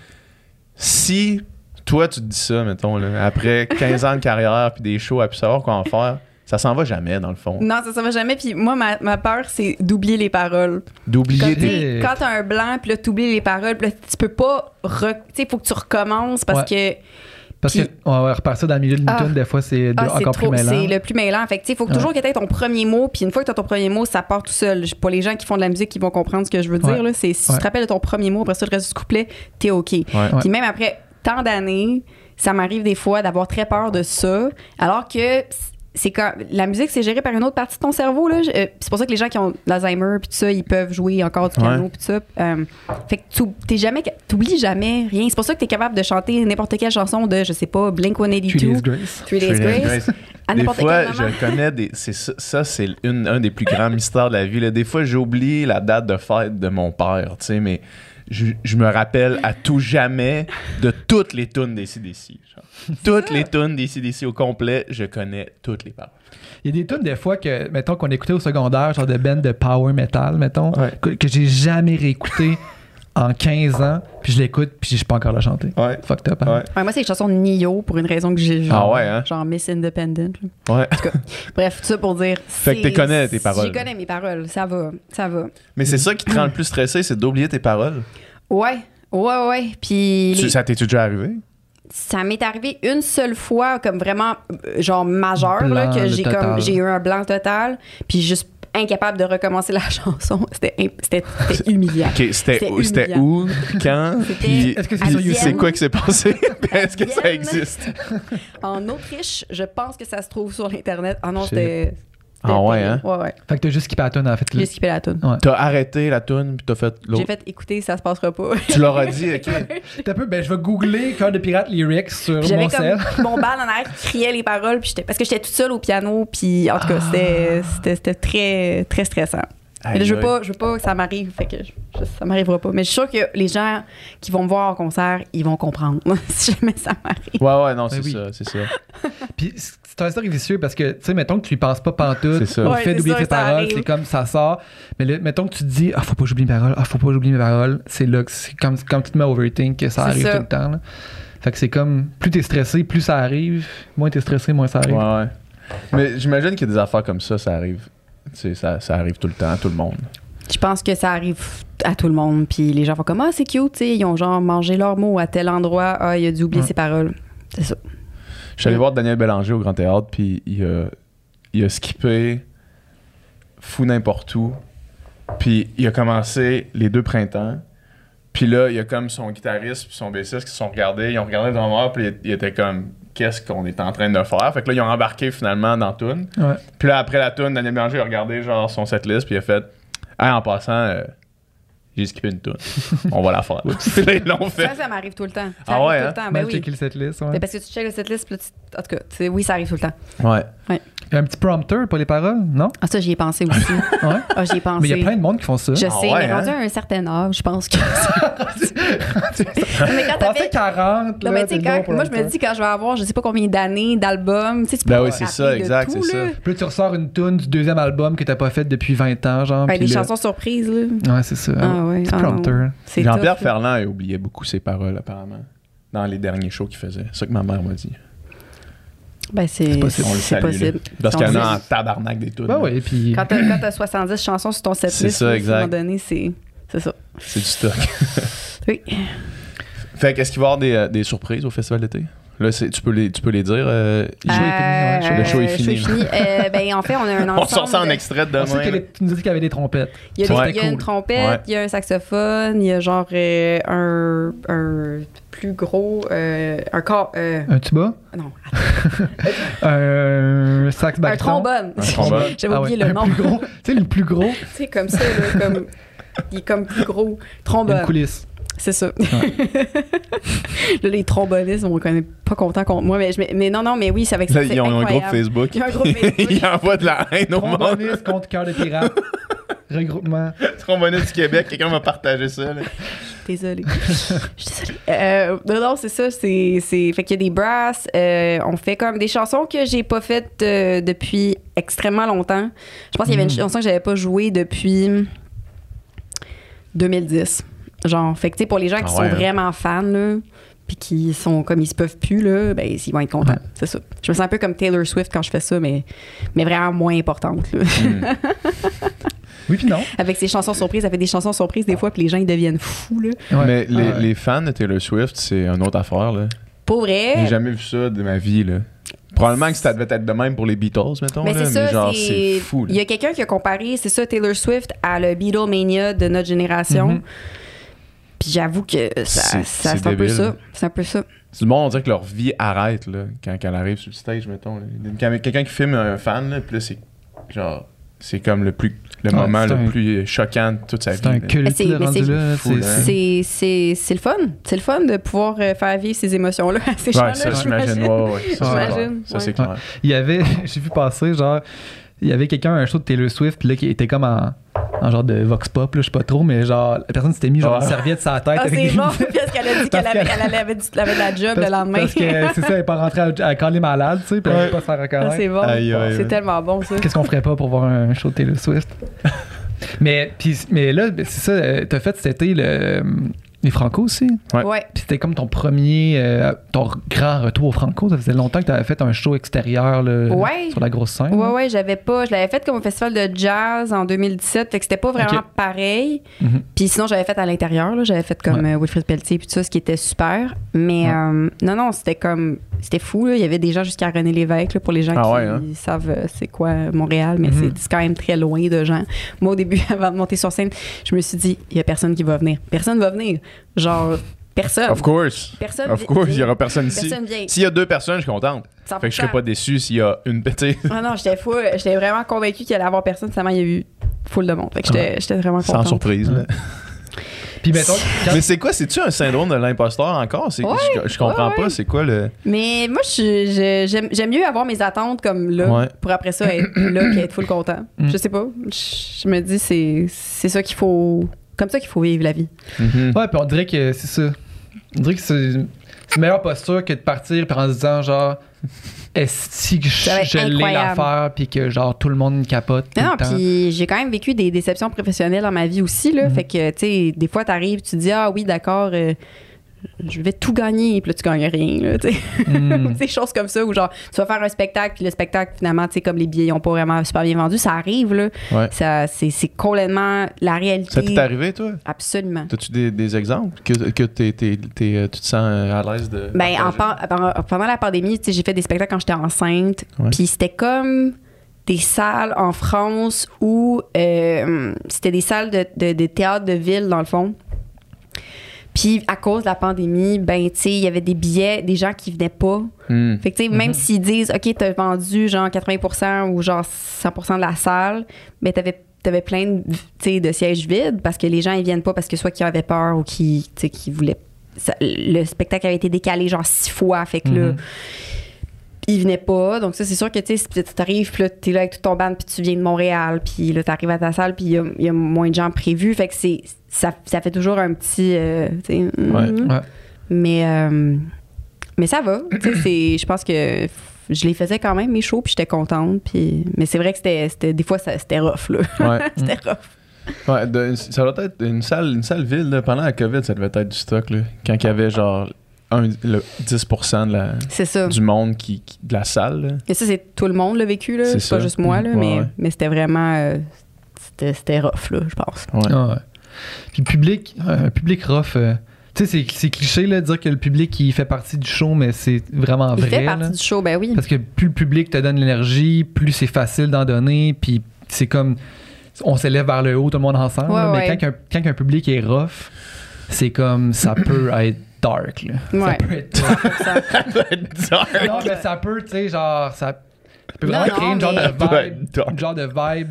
[SPEAKER 2] si toi, tu te dis ça, mettons, là, après 15 ans de carrière puis des shows à plus savoir quoi en faire, ça s'en va jamais, dans le fond.
[SPEAKER 4] Non, ça, ça va jamais. Puis moi, ma, ma peur, c'est d'oublier les paroles.
[SPEAKER 2] D'oublier tes...
[SPEAKER 4] quand t'as un blanc, puis là, t'oublies les paroles, puis là, tu peux pas. re- Tu sais, faut que tu recommences parce que.
[SPEAKER 3] Parce qu'on va repartir dans le milieu d'une
[SPEAKER 4] Ah.
[SPEAKER 3] des fois, c'est de-
[SPEAKER 4] Ah,
[SPEAKER 3] encore plus
[SPEAKER 4] trop,
[SPEAKER 3] mêlant.
[SPEAKER 4] c'est le plus mêlant. Fait que, tu sais, faut que
[SPEAKER 3] Ouais.
[SPEAKER 4] toujours que tu ton premier mot, puis une fois que tu as ton premier mot, ça part tout seul. Pour les gens qui font de la musique, qui vont comprendre ce que je veux dire,
[SPEAKER 3] Ouais.
[SPEAKER 4] là, c'est si
[SPEAKER 3] Ouais.
[SPEAKER 4] tu te rappelles de ton premier mot, après ça, le reste du couplet, t'es OK. Puis même après tant d'années, ça m'arrive des fois d'avoir très peur de ça, alors que c'est quand la musique c'est géré par une autre partie de ton cerveau là. Euh, c'est pour ça que les gens qui ont l'Alzheimer puis tout ça, ils peuvent jouer encore du piano
[SPEAKER 2] Ouais.
[SPEAKER 4] puis tout ça. Euh, fait que tu t'es jamais t'oublies jamais rien. C'est pour ça que tu es capable de chanter n'importe quelle chanson de je sais pas Blink
[SPEAKER 3] Three
[SPEAKER 4] 182,
[SPEAKER 3] Days Grace.
[SPEAKER 4] Three Days
[SPEAKER 2] Three
[SPEAKER 4] Grace.
[SPEAKER 2] Grace.
[SPEAKER 4] À
[SPEAKER 2] Des fois, je connais Ça, c'est un des plus grands mystères de la vie. là. Des fois, j'oublie la date de fête de mon père, tu sais, mais je, je me rappelle à tout jamais de toutes les tunes des CDC. genre. Toutes les tunes des CDC au complet, je connais toutes les paroles.
[SPEAKER 3] Il y a des tunes, des fois, que, mettons, qu'on écoutait au secondaire, genre de band de power metal, mettons,
[SPEAKER 2] Ouais.
[SPEAKER 3] que, que j'ai jamais réécouté en 15 ans, puis je l'écoute, puis je sais pas encore la chanter.
[SPEAKER 2] Ouais.
[SPEAKER 3] Fucked up. hein?
[SPEAKER 2] Ouais.
[SPEAKER 4] Ouais, moi, c'est les chansons de Nio pour une raison que j'ai. Genre,
[SPEAKER 2] Ah ouais, hein?
[SPEAKER 4] Genre Miss Independent.
[SPEAKER 2] Ouais.
[SPEAKER 4] Bref, tout ça pour dire.
[SPEAKER 2] Fait que t'es connais tes paroles.
[SPEAKER 4] Je connais mes paroles. Ça va. Ça va.
[SPEAKER 2] Mais c'est ça qui te rend le plus stressé, c'est d'oublier tes paroles?
[SPEAKER 4] Ouais. Ouais, ouais. Puis.
[SPEAKER 2] Tu- Ça t'est-tu déjà arrivé?
[SPEAKER 4] ça m'est arrivé une seule fois, comme vraiment, euh, genre majeur, là, que j'ai
[SPEAKER 3] total.
[SPEAKER 4] comme j'ai eu un blanc total, puis juste incapable de recommencer la chanson. C'était imp- c'était c'était humiliant.
[SPEAKER 2] Ok, c'était
[SPEAKER 4] C'était
[SPEAKER 2] où, c'était où, quand, puis
[SPEAKER 3] Est-ce que c'est sur
[SPEAKER 2] quoi qui s'est passé? Est-ce que ça existe?
[SPEAKER 4] En Autriche, je pense que ça se trouve sur l'internet. Ah non, c'était
[SPEAKER 2] Ah ouais, hein?
[SPEAKER 4] Ouais, ouais.
[SPEAKER 3] Fait que t'as juste skippé la tune, en fait.
[SPEAKER 4] J'ai skippé la tune.
[SPEAKER 3] Ouais.
[SPEAKER 2] T'as arrêté la tune puis t'as fait
[SPEAKER 4] J'ai
[SPEAKER 2] l'autre.
[SPEAKER 4] fait écouter, ça se passera pas.
[SPEAKER 2] Tu leur as dit, ok.
[SPEAKER 3] T'as un peu, ben, je vais googler Cœur de pirate lyrics sur mon
[SPEAKER 4] comme mon bal en arrière qui criait les paroles, puis j'étais- parce que j'étais toute seule au piano, puis en tout cas, c'était- c'était c'était très, très stressant. Mais là, je veux pas, je veux pas que ça m'arrive, fait que je- je- ça m'arrivera pas. Mais je suis sûre que les gens qui vont me voir en concert, ils vont comprendre si jamais ça m'arrive.
[SPEAKER 2] Ouais, ouais, non, c'est
[SPEAKER 3] Ben oui.
[SPEAKER 2] ça, c'est ça.
[SPEAKER 3] Puis c'est un cercle vicieux parce que, tu sais, mettons que tu y penses pas pantoute,
[SPEAKER 2] C'est ça.
[SPEAKER 4] Ouais,
[SPEAKER 3] fait
[SPEAKER 4] c'est
[SPEAKER 3] d'oublier
[SPEAKER 4] ça,
[SPEAKER 3] tes paroles, c'est comme ça sort. Mais là, mettons que tu te dis, ah, faut pas que j'oublie mes paroles, ah, faut pas que j'oublie mes paroles, c'est là que c'est comme quand tu te mets à overthink que ça
[SPEAKER 4] C'est
[SPEAKER 3] arrive
[SPEAKER 4] ça.
[SPEAKER 3] tout le temps. là. Fait que c'est comme, plus t'es stressé, plus ça arrive, moins t'es stressé, moins ça arrive.
[SPEAKER 2] Ouais, ouais. Mais j'imagine qu'il y a des affaires comme ça, ça arrive. Ça, ça arrive tout le temps à tout le monde.
[SPEAKER 4] Je pense que ça arrive à tout le monde, puis les gens font comme ah c'est cute, tu sais, ils ont genre mangé leurs mots à tel endroit, ah il a dû oublier ses paroles. C'est ça.
[SPEAKER 2] Je suis allé voir Daniel Bélanger au Grand Théâtre, puis il a, il a skippé fou n'importe où. Puis il a commencé les deux printemps. Puis là, il y a comme son guitariste puis son bassiste qui se sont regardés. Ils ont regardé le drummer, puis il était comme qu'est-ce qu'on est en train de faire. Fait que là, ils ont embarqué finalement dans.
[SPEAKER 3] Ouais.
[SPEAKER 2] Puis là, après la tune, Daniel Bélanger a regardé genre son setlist, puis il a fait Ah, en passant, euh, j'ai skippé une tune. On va la faire. Puis là, ils l'ont fait.
[SPEAKER 4] Ça, ça m'arrive tout le temps. Ça
[SPEAKER 2] Ah ouais,
[SPEAKER 4] tout
[SPEAKER 2] hein?
[SPEAKER 4] le temps. Ben
[SPEAKER 3] Mal
[SPEAKER 4] oui.
[SPEAKER 3] checker le setlist, ouais.
[SPEAKER 4] Mais parce que tu checkes le setlist, puis là, tu- en tout cas, oui, ça arrive tout le temps.
[SPEAKER 2] Ouais.
[SPEAKER 3] Un petit prompteur pour les paroles, non?
[SPEAKER 4] Ah, ça, j'y ai pensé aussi.
[SPEAKER 3] Ouais.
[SPEAKER 4] Ah, j'y ai pensé.
[SPEAKER 3] Mais il y a plein de monde qui font ça.
[SPEAKER 4] Je
[SPEAKER 2] Ah
[SPEAKER 4] sais,
[SPEAKER 2] ouais,
[SPEAKER 4] mais rendu
[SPEAKER 2] hein?
[SPEAKER 4] à un certain âge, je pense que. mais quand t'as
[SPEAKER 3] Pensez
[SPEAKER 4] fait.
[SPEAKER 3] 40,
[SPEAKER 4] Non,
[SPEAKER 3] là,
[SPEAKER 4] mais tu sais, quand- moi, je me dis, quand je vais avoir, je sais pas combien d'années d'albums, tu sais, tu peux
[SPEAKER 2] Ben oui, c'est ça,
[SPEAKER 4] de
[SPEAKER 2] exact, c'est ça.
[SPEAKER 3] Puis là, tu ressors une tune du deuxième album que t'as pas fait depuis 20 ans, genre.
[SPEAKER 4] Ben, des
[SPEAKER 3] là-
[SPEAKER 4] chansons surprises, là.
[SPEAKER 3] Ouais, c'est ça.
[SPEAKER 4] Ah ouais,
[SPEAKER 3] Petit
[SPEAKER 4] ah non.
[SPEAKER 3] prompteur.
[SPEAKER 2] Jean-Pierre. Ferland a oublié beaucoup ses paroles, apparemment, dans les derniers shows qu'il faisait. C'est ça que ma mère m'a dit.
[SPEAKER 4] Ben, c'est
[SPEAKER 3] possible.
[SPEAKER 4] C'est possible.
[SPEAKER 2] Parce qu'il y en a en tabarnak des tunes.
[SPEAKER 3] Ben
[SPEAKER 2] là.
[SPEAKER 3] oui, puis.
[SPEAKER 4] Quand t'as quand t'as 70 chansons sur ton setlist, à un moment donné, c'est c'est ça.
[SPEAKER 2] C'est du stock.
[SPEAKER 4] Oui.
[SPEAKER 2] fait qu'est-ce qu'il va y avoir des, euh, des surprises au festival d'été? Là, c'est- tu peux les, tu peux les dire. euh,
[SPEAKER 3] Le show est fini, ouais.
[SPEAKER 2] Le show est fini.
[SPEAKER 4] Euh, ben, en fait, on a un ensemble.
[SPEAKER 2] on sort ça en extrait de
[SPEAKER 3] On sait
[SPEAKER 2] demain.
[SPEAKER 3] tu nous as dit qu'il y avait des trompettes.
[SPEAKER 4] Il y a, des-
[SPEAKER 2] Ouais.
[SPEAKER 4] il y a une trompette,
[SPEAKER 2] Ouais.
[SPEAKER 4] il y a un saxophone, il y a genre euh, un, un plus gros. euh, un corps. euh,
[SPEAKER 3] Un tuba,
[SPEAKER 4] non,
[SPEAKER 3] un sax
[SPEAKER 4] un trombone.
[SPEAKER 2] Un trombone.
[SPEAKER 4] J'avais
[SPEAKER 3] Ah ouais,
[SPEAKER 4] oublié le
[SPEAKER 3] un
[SPEAKER 4] nom.
[SPEAKER 3] plus gros. tu sais, le plus gros,
[SPEAKER 4] Tu sais, comme ça, là, comme. Il est comme plus gros.
[SPEAKER 3] une
[SPEAKER 4] Trombone.
[SPEAKER 3] coulisse.
[SPEAKER 4] C'est ça. là, les trombonistes, on connaît pas content contre moi, mais, je- mais non, non, mais oui, c'est avec ça.
[SPEAKER 2] Ils ont un groupe
[SPEAKER 4] incroyable.
[SPEAKER 2] Facebook.
[SPEAKER 4] Ils ont un groupe Facebook.
[SPEAKER 2] Ils envoient de la haine au monde.
[SPEAKER 3] Tromboniste contre cœur de pirate. Regroupement.
[SPEAKER 2] Tromboniste du Québec, quelqu'un m'a partagé ça. là.
[SPEAKER 4] Désolée. Je suis désolée. Euh, non, non, c'est ça. C'est, c'est... Fait qu'il y a des brasses. euh, on fait comme des chansons que j'ai pas faites euh, depuis extrêmement longtemps. Je pense qu'il y avait une
[SPEAKER 3] Mm.
[SPEAKER 4] chanson que j'avais pas jouée depuis 2010. Genre, fait que, tu sais, pour les gens qui
[SPEAKER 2] Ah
[SPEAKER 4] sont
[SPEAKER 2] ouais, hein?
[SPEAKER 4] vraiment fans, là, puis qui sont comme ils se peuvent plus, là, ben, ils vont être contents.
[SPEAKER 3] Ouais.
[SPEAKER 4] C'est ça. Je me sens un peu comme Taylor Swift quand je fais ça, mais, mais vraiment moins importante, là.
[SPEAKER 2] Hmm.
[SPEAKER 3] Oui, puis non.
[SPEAKER 4] Avec ses chansons surprises, elle fait des chansons surprises des fois, puis les gens, ils deviennent fous, là.
[SPEAKER 3] Ouais.
[SPEAKER 2] Mais les,
[SPEAKER 3] Ah ouais.
[SPEAKER 2] les fans de Taylor Swift, c'est une autre affaire. Là.
[SPEAKER 4] Pour vrai?
[SPEAKER 2] J'ai jamais vu ça de ma vie. Là. Probablement que ça devait être de même pour les Beatles, mettons.
[SPEAKER 4] Mais
[SPEAKER 2] là,
[SPEAKER 4] c'est ça,
[SPEAKER 2] genre,
[SPEAKER 4] c'est-
[SPEAKER 2] fou. là.
[SPEAKER 4] Il y a quelqu'un qui a comparé, c'est ça, Taylor Swift à le Beatlemania de notre génération.
[SPEAKER 3] Mhm.
[SPEAKER 4] Puis j'avoue que ça,
[SPEAKER 2] C'est-
[SPEAKER 4] ça-
[SPEAKER 2] c'est
[SPEAKER 4] c'est un peu ça. C'est un peu ça.
[SPEAKER 2] Du monde, on dirait que leur vie arrête là, quand, quand elle arrive sur le stage, mettons. quelqu'un qui filme un fan, là, puis là, c'est genre. C'est comme le plus le
[SPEAKER 3] Ouais,
[SPEAKER 2] moment
[SPEAKER 3] c'est
[SPEAKER 2] le
[SPEAKER 3] un-
[SPEAKER 2] plus choquant de toute sa vie.
[SPEAKER 3] C'est un culte,
[SPEAKER 4] c'est- c'est
[SPEAKER 3] c'est- c'est-
[SPEAKER 4] C'est, c'est, c'est le fun. C'est le fun de pouvoir euh, faire vivre ces émotions-là à ces
[SPEAKER 2] Ouais,
[SPEAKER 4] gens-là.
[SPEAKER 2] ça, j'imagine. Ouais, ouais, ça, c'est. Ça, c'est
[SPEAKER 4] ouais.
[SPEAKER 2] clair.
[SPEAKER 3] Il y avait, j'ai vu passer, genre, il y avait quelqu'un un show de Taylor Swift, puis là, qui était comme en, en genre de vox pop, là, je sais pas trop, mais genre, la personne s'était mis genre
[SPEAKER 2] Ouais.
[SPEAKER 3] une serviette sur la tête.
[SPEAKER 4] Ah, c'est bon, parce qu'elle a dit qu'elle avait, elle avait, avait, elle avait de la job
[SPEAKER 3] parce,
[SPEAKER 4] le lendemain.
[SPEAKER 3] Parce que c'est ça, elle est pas rentrée à, à caler malade, tu sais, puis elle
[SPEAKER 2] Ouais.
[SPEAKER 3] pas se faire
[SPEAKER 4] Ah,
[SPEAKER 3] reconnaître.
[SPEAKER 4] c'est bon.
[SPEAKER 2] Aïe, aïe,
[SPEAKER 4] c'est
[SPEAKER 2] aïe.
[SPEAKER 4] tellement bon, ça.
[SPEAKER 3] Qu'est-ce qu'on ferait pas pour voir un show de Taylor Swift? mais, puis, mais là, c'est ça, euh, t'as fait cet été le, les Franco aussi?
[SPEAKER 2] Ouais.
[SPEAKER 4] Ouais.
[SPEAKER 3] Puis c'était comme ton premier, euh, ton grand retour au Franco. Ça faisait longtemps que t'avais fait un show extérieur là,
[SPEAKER 4] Ouais.
[SPEAKER 3] sur la grosse scène.
[SPEAKER 4] Ouais,
[SPEAKER 3] là.
[SPEAKER 4] ouais, j'avais pas. Je l'avais fait comme un festival de jazz en 2017, fait que c'était pas vraiment pareil.
[SPEAKER 3] Mhm.
[SPEAKER 4] Puis sinon, j'avais fait à l'intérieur, là, j'avais fait comme euh, Wilfrid Pelletier puis tout ça, ce qui était super. Mais
[SPEAKER 3] Ouais.
[SPEAKER 4] euh, non, non, c'était comme. C'était fou, là. Il y avait des gens jusqu'à René Lévesque, là, pour les gens
[SPEAKER 2] Ah
[SPEAKER 4] qui
[SPEAKER 2] ouais, hein?
[SPEAKER 4] savent c'est quoi Montréal, mais
[SPEAKER 3] Mhm.
[SPEAKER 4] c'est- c'est quand même très loin de gens. Moi, au début, avant de monter sur scène, je me suis dit, il y a personne qui va venir. Personne va venir. Genre. Personne.
[SPEAKER 2] Of course.
[SPEAKER 4] Personne
[SPEAKER 2] Of course, il y aura personne ici. S'il y a deux personnes, je suis contente. Fait que je serais pas déçu s'il y a une petite.
[SPEAKER 4] Ah non, j'étais fou. J'étais vraiment convaincue qu'il allait y avoir personne. Finalement, il y a eu full de monde. Fait que j'étais j'étais vraiment
[SPEAKER 2] Sans
[SPEAKER 4] contente.
[SPEAKER 2] surprise. là.
[SPEAKER 3] Puis mettons, quand-
[SPEAKER 2] Mais c'est quoi, c'est-tu un syndrome de l'imposteur encore?
[SPEAKER 4] Ouais,
[SPEAKER 2] je, je comprends
[SPEAKER 4] ouais,
[SPEAKER 2] pas, c'est quoi le.
[SPEAKER 4] Mais moi, je- je- j'aime mieux avoir mes attentes comme là
[SPEAKER 2] Ouais.
[SPEAKER 4] pour après ça être là et être full content.
[SPEAKER 3] Mm.
[SPEAKER 4] Je sais pas. Je, je me dis, c'est c'est ça qu'il faut. Comme ça qu'il faut vivre la vie.
[SPEAKER 2] Mhm.
[SPEAKER 3] Ouais, puis on dirait que c'est ça. On dirait que c'est c'est une meilleure posture que de partir puis en se disant genre est-ce que je, l'ai l'affaire puis que genre tout le monde capote tout
[SPEAKER 4] Non, puis j'ai quand même vécu des déceptions professionnelles dans ma vie aussi. Là.
[SPEAKER 3] Mhm.
[SPEAKER 4] Fait que, tu sais, des fois, t'arrives, tu te dis, ah oui, d'accord, euh, je vais tout gagner, puis là, tu gagnes rien. Là, tu sais.
[SPEAKER 3] Mm.
[SPEAKER 4] des choses comme ça où, genre, tu vas faire un spectacle, puis le spectacle, finalement, tu sais, comme les billets n'ont pas vraiment super bien vendu, ça arrive, là.
[SPEAKER 2] Ouais.
[SPEAKER 4] Ça, c'est, c'est complètement la réalité.
[SPEAKER 2] Ça t'est arrivé, toi?
[SPEAKER 4] Absolument.
[SPEAKER 2] T'as-tu des, des exemples que, que t'es- t'es- t'es, euh, tu te sens euh, à l'aise de.
[SPEAKER 4] Ben, en pendant- pendant la pandémie, tu sais, j'ai fait des spectacles quand j'étais enceinte.
[SPEAKER 2] Ouais.
[SPEAKER 4] Puis c'était comme des salles en France où euh, c'était des salles de, de, de théâtre de ville, dans le fond. Puis à cause de la pandémie, ben, tu sais, il y avait des billets, des gens qui venaient pas.
[SPEAKER 2] Hmm.
[SPEAKER 4] Fait que, tu sais, même s'ils disent, OK, t'as vendu genre 80% ou genre 100% de la salle, ben, t'avais avais plein de, de sièges vides parce que les gens, ils viennent pas parce que soit qu'ils avaient peur ou qu'ils voulaient. ça- le spectacle avait été décalé genre six fois. Fait que là, Ils venaient pas. Donc, ça, c'est sûr que, tu sais, si t'arrives, puis là, t'es là avec tout ton band, puis tu viens de Montréal, puis là, t'arrives à ta salle, puis il y a, il y a moins de gens prévus. Fait que c'est. Ça, ça fait toujours un petit. euh, tu sais,
[SPEAKER 2] Ouais.
[SPEAKER 4] mhm.
[SPEAKER 3] Ouais.
[SPEAKER 4] Mais, euh, mais ça va. Tu sais, c'est- je pense que je les faisais quand même, mes shows, puis j'étais contente. Puis, mais c'est vrai que c'était, c'était- des fois, ça- c'était rough, là.
[SPEAKER 2] Ouais.
[SPEAKER 4] c'était rough.
[SPEAKER 2] Ouais, de- ça doit être une salle, une salle vide. là. Pendant la COVID, ça devait être du stock. Là. Quand il y avait genre un, le 10% de la, du monde qui, qui- de la salle. là.
[SPEAKER 4] Et ça, c'est tout le monde l'a vécu, là.
[SPEAKER 2] C'est
[SPEAKER 4] pas juste moi, là.
[SPEAKER 2] Ouais,
[SPEAKER 4] mais,
[SPEAKER 2] ouais.
[SPEAKER 4] mais c'était vraiment. euh, c'était, c'était rough, là, je pense.
[SPEAKER 2] Ouais.
[SPEAKER 3] Ah ouais. Puis le public, un public rough. euh, tu sais, c'est- c'est cliché là, de dire que le public il fait partie du show, mais c'est vraiment
[SPEAKER 4] Il
[SPEAKER 3] vrai.
[SPEAKER 4] fait partie
[SPEAKER 3] là.
[SPEAKER 4] du show, ben oui.
[SPEAKER 3] Parce que plus le public te donne l'énergie, plus c'est facile d'en donner, puis c'est comme on s'élève vers le haut tout le monde ensemble.
[SPEAKER 4] Ouais,
[SPEAKER 3] là, mais un, quand un public est rough, c'est comme ça peut être dark. Là. Ça
[SPEAKER 4] Ouais.
[SPEAKER 3] peut être dark.
[SPEAKER 4] Ça-
[SPEAKER 3] non, mais ça peut, tu sais, genre, ça, ça peut vraiment
[SPEAKER 4] non,
[SPEAKER 3] créer une genre,
[SPEAKER 4] mais-
[SPEAKER 3] de
[SPEAKER 2] Ça peut être
[SPEAKER 3] vibe, une genre de vibe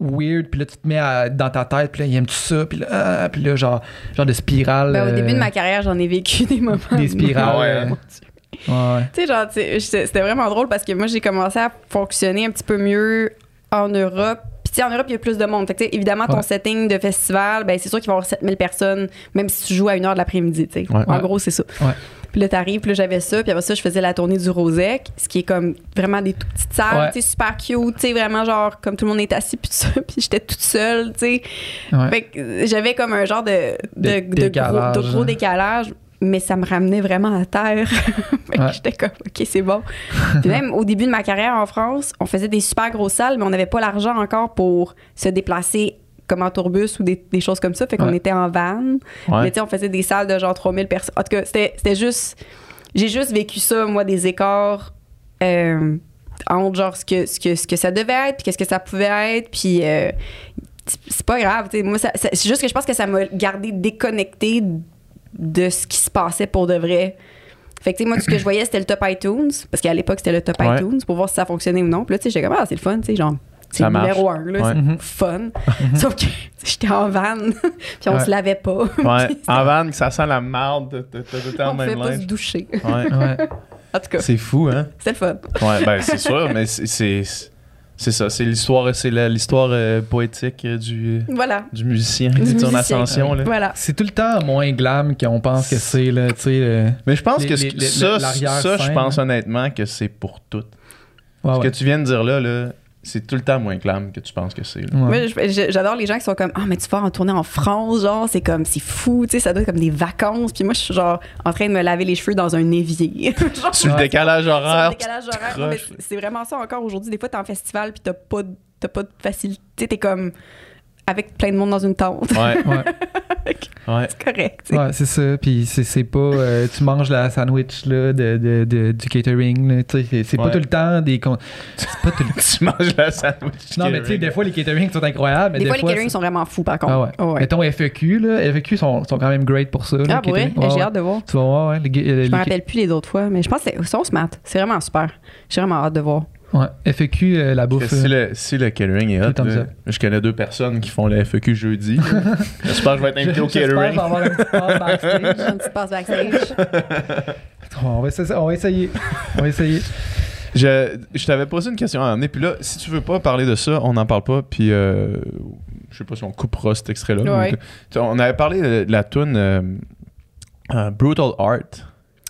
[SPEAKER 3] weird, puis là, tu te mets à- dans ta tête, puis là, il aime tout ça, puis là, ah, puis là, genre, genre de spirale.
[SPEAKER 4] ben, au début de
[SPEAKER 3] euh,
[SPEAKER 4] ma carrière, j'en ai vécu des moments.
[SPEAKER 3] Des spirales.
[SPEAKER 2] Ouais,
[SPEAKER 3] euh, ouais, ouais.
[SPEAKER 4] Tu sais, genre, c'était vraiment drôle parce que moi, j'ai commencé à fonctionner un petit peu mieux en Europe. Sais, en Europe, il y a plus de monde. Fait que, évidemment, ton
[SPEAKER 3] Ouais.
[SPEAKER 4] setting de festival, ben, c'est sûr qu'il va y avoir 7000 personnes, même si tu joues à une heure de l'après-midi.
[SPEAKER 2] Ouais.
[SPEAKER 4] En gros, c'est ça. Puis là, t'arrives, puis là, j'avais ça. Puis après ça, je faisais la tournée du Rosec, ce qui est comme vraiment des toutes petites salles,
[SPEAKER 3] Ouais.
[SPEAKER 4] tu sais, super cute, tu sais, vraiment genre, comme tout le monde est assis, puis tout ça. Puis j'étais toute seule, tu sais.
[SPEAKER 3] Ouais.
[SPEAKER 4] Fait que j'avais comme un genre de, de,
[SPEAKER 3] Dé-
[SPEAKER 4] de gros,
[SPEAKER 3] décalage,
[SPEAKER 4] de gros
[SPEAKER 3] hein.
[SPEAKER 4] décalage, mais ça me ramenait vraiment à terre.
[SPEAKER 3] Ouais.
[SPEAKER 4] j'étais comme, OK, c'est bon. Puis même au début de ma carrière en France, on faisait des super grosses salles, mais on n'avait pas l'argent encore pour se déplacer comme en tourbus ou des, des choses comme ça. Fait qu'on
[SPEAKER 3] Ouais.
[SPEAKER 4] était en van.
[SPEAKER 2] Ouais.
[SPEAKER 4] Mais tu sais, on faisait des salles de genre 3000 personnes. En tout cas, c'était juste. J'ai juste vécu ça, moi, des écarts euh, entre genre ce que, ce, que, ce que ça devait être, puis qu'est-ce que ça pouvait être. Puis euh, c'est- pas grave. Moi, c'est juste que je pense que ça m'a gardé déconnecté de ce qui se passait pour de vrai. Fait que, tu sais, moi, tout ce que je voyais, c'était le top iTunes, parce qu'à l'époque, c'était le top
[SPEAKER 2] Ouais.
[SPEAKER 4] iTunes, pour voir si ça fonctionnait ou non. Puis là, tu sais, j'étais comme, ah, c'est le fun, tu sais, genre, c'est
[SPEAKER 2] Ça
[SPEAKER 4] le
[SPEAKER 2] marche.
[SPEAKER 4] numéro un, là,
[SPEAKER 2] Ouais.
[SPEAKER 4] c'est
[SPEAKER 3] Mhm.
[SPEAKER 4] fun. Sauf que j'étais en van, puis on
[SPEAKER 3] Ouais.
[SPEAKER 4] se lavait pas.
[SPEAKER 2] Ouais. En van, ça sent la marde de de- de- de-
[SPEAKER 4] on
[SPEAKER 2] en
[SPEAKER 4] pouvait
[SPEAKER 2] même
[SPEAKER 4] pas se
[SPEAKER 2] linge.
[SPEAKER 4] doucher.
[SPEAKER 2] Ouais.
[SPEAKER 3] Ouais.
[SPEAKER 4] En tout cas,
[SPEAKER 2] C'est fou, hein?
[SPEAKER 4] c'était le fun.
[SPEAKER 2] Ouais, ben c'est sûr, mais c'est- c'est ça, c'est l'histoire, c'est la- l'histoire euh, poétique euh, du
[SPEAKER 4] Voilà.
[SPEAKER 2] du musicien
[SPEAKER 4] Du
[SPEAKER 2] qui est son ascension là.
[SPEAKER 4] Voilà.
[SPEAKER 3] C'est tout le temps moins glam qu'on pense que c'est, là, tu sais. le-
[SPEAKER 2] Mais je pense
[SPEAKER 3] Les-
[SPEAKER 2] que ce-
[SPEAKER 3] les- les-
[SPEAKER 2] ça, ça, je pense
[SPEAKER 3] hein.
[SPEAKER 2] honnêtement que c'est pour tout.
[SPEAKER 3] Ouais,
[SPEAKER 2] Ce
[SPEAKER 3] ouais.
[SPEAKER 2] que tu viens de dire là, là c'est tout le temps moins glam que tu penses que c'est.
[SPEAKER 3] Ouais.
[SPEAKER 4] J'adore les gens qui sont comme Ah, mais tu vas en tourner en France, genre, c'est comme, c'est fou, tu sais, ça doit être comme des vacances. Puis moi, je suis genre en train de me laver les cheveux dans un évier. genre,
[SPEAKER 2] Sur le décalage
[SPEAKER 4] sur
[SPEAKER 2] horaire.
[SPEAKER 4] le décalage horaire. C'est- vraiment ça encore aujourd'hui. Des fois, t'es en festival, puis t'as pas, de- t'as pas de facilité. T'es comme avec plein de monde dans une tente.
[SPEAKER 2] Ouais.
[SPEAKER 3] Ouais.
[SPEAKER 2] Ouais.
[SPEAKER 4] C'est correct.
[SPEAKER 3] Ouais, c'est ça. Puis c'est, c'est pas. euh, tu manges la sandwich là, de, de, de- du catering. là, tu sais, c'est, pas tout le temps des. con- C'est pas tout le
[SPEAKER 2] tu manges la sandwich.
[SPEAKER 3] Non, mais tu sais, des fois, les caterings sont incroyables. Mais
[SPEAKER 4] Des,
[SPEAKER 3] des,
[SPEAKER 4] fois, les caterings sont vraiment fous, par contre.
[SPEAKER 3] Ah ouais.
[SPEAKER 4] Oh, ouais.
[SPEAKER 3] Mettons FEQ, là. FEQ sont, sont quand même great pour ça.
[SPEAKER 4] Ah.
[SPEAKER 3] Ouais,
[SPEAKER 4] J'ai hâte de voir.
[SPEAKER 3] Tu vas voir, ouais. les ga- les-
[SPEAKER 4] Je me rappelle plus les autres fois, mais je pense que c'est sauce mat. C'est vraiment super. J'ai vraiment hâte de voir.
[SPEAKER 3] Ouais. FEQ, euh, la bouffe.
[SPEAKER 2] Si
[SPEAKER 3] euh,
[SPEAKER 2] le, si le catering est hot, là,
[SPEAKER 3] up.
[SPEAKER 2] je connais deux personnes qui font le FEQ jeudi. J'espère que je vais être invité au catering.
[SPEAKER 3] avoir un petit backstage.
[SPEAKER 4] Passe backstage.
[SPEAKER 3] on, va essayer, on va essayer. On va essayer.
[SPEAKER 2] Je, je t'avais posé une question à amener, puis là, si tu veux pas parler de ça, on n'en parle pas, puis euh, je sais pas si on coupera cet extrait-là.
[SPEAKER 4] Ouais.
[SPEAKER 2] On avait parlé de, la tune euh, euh, Brutal Art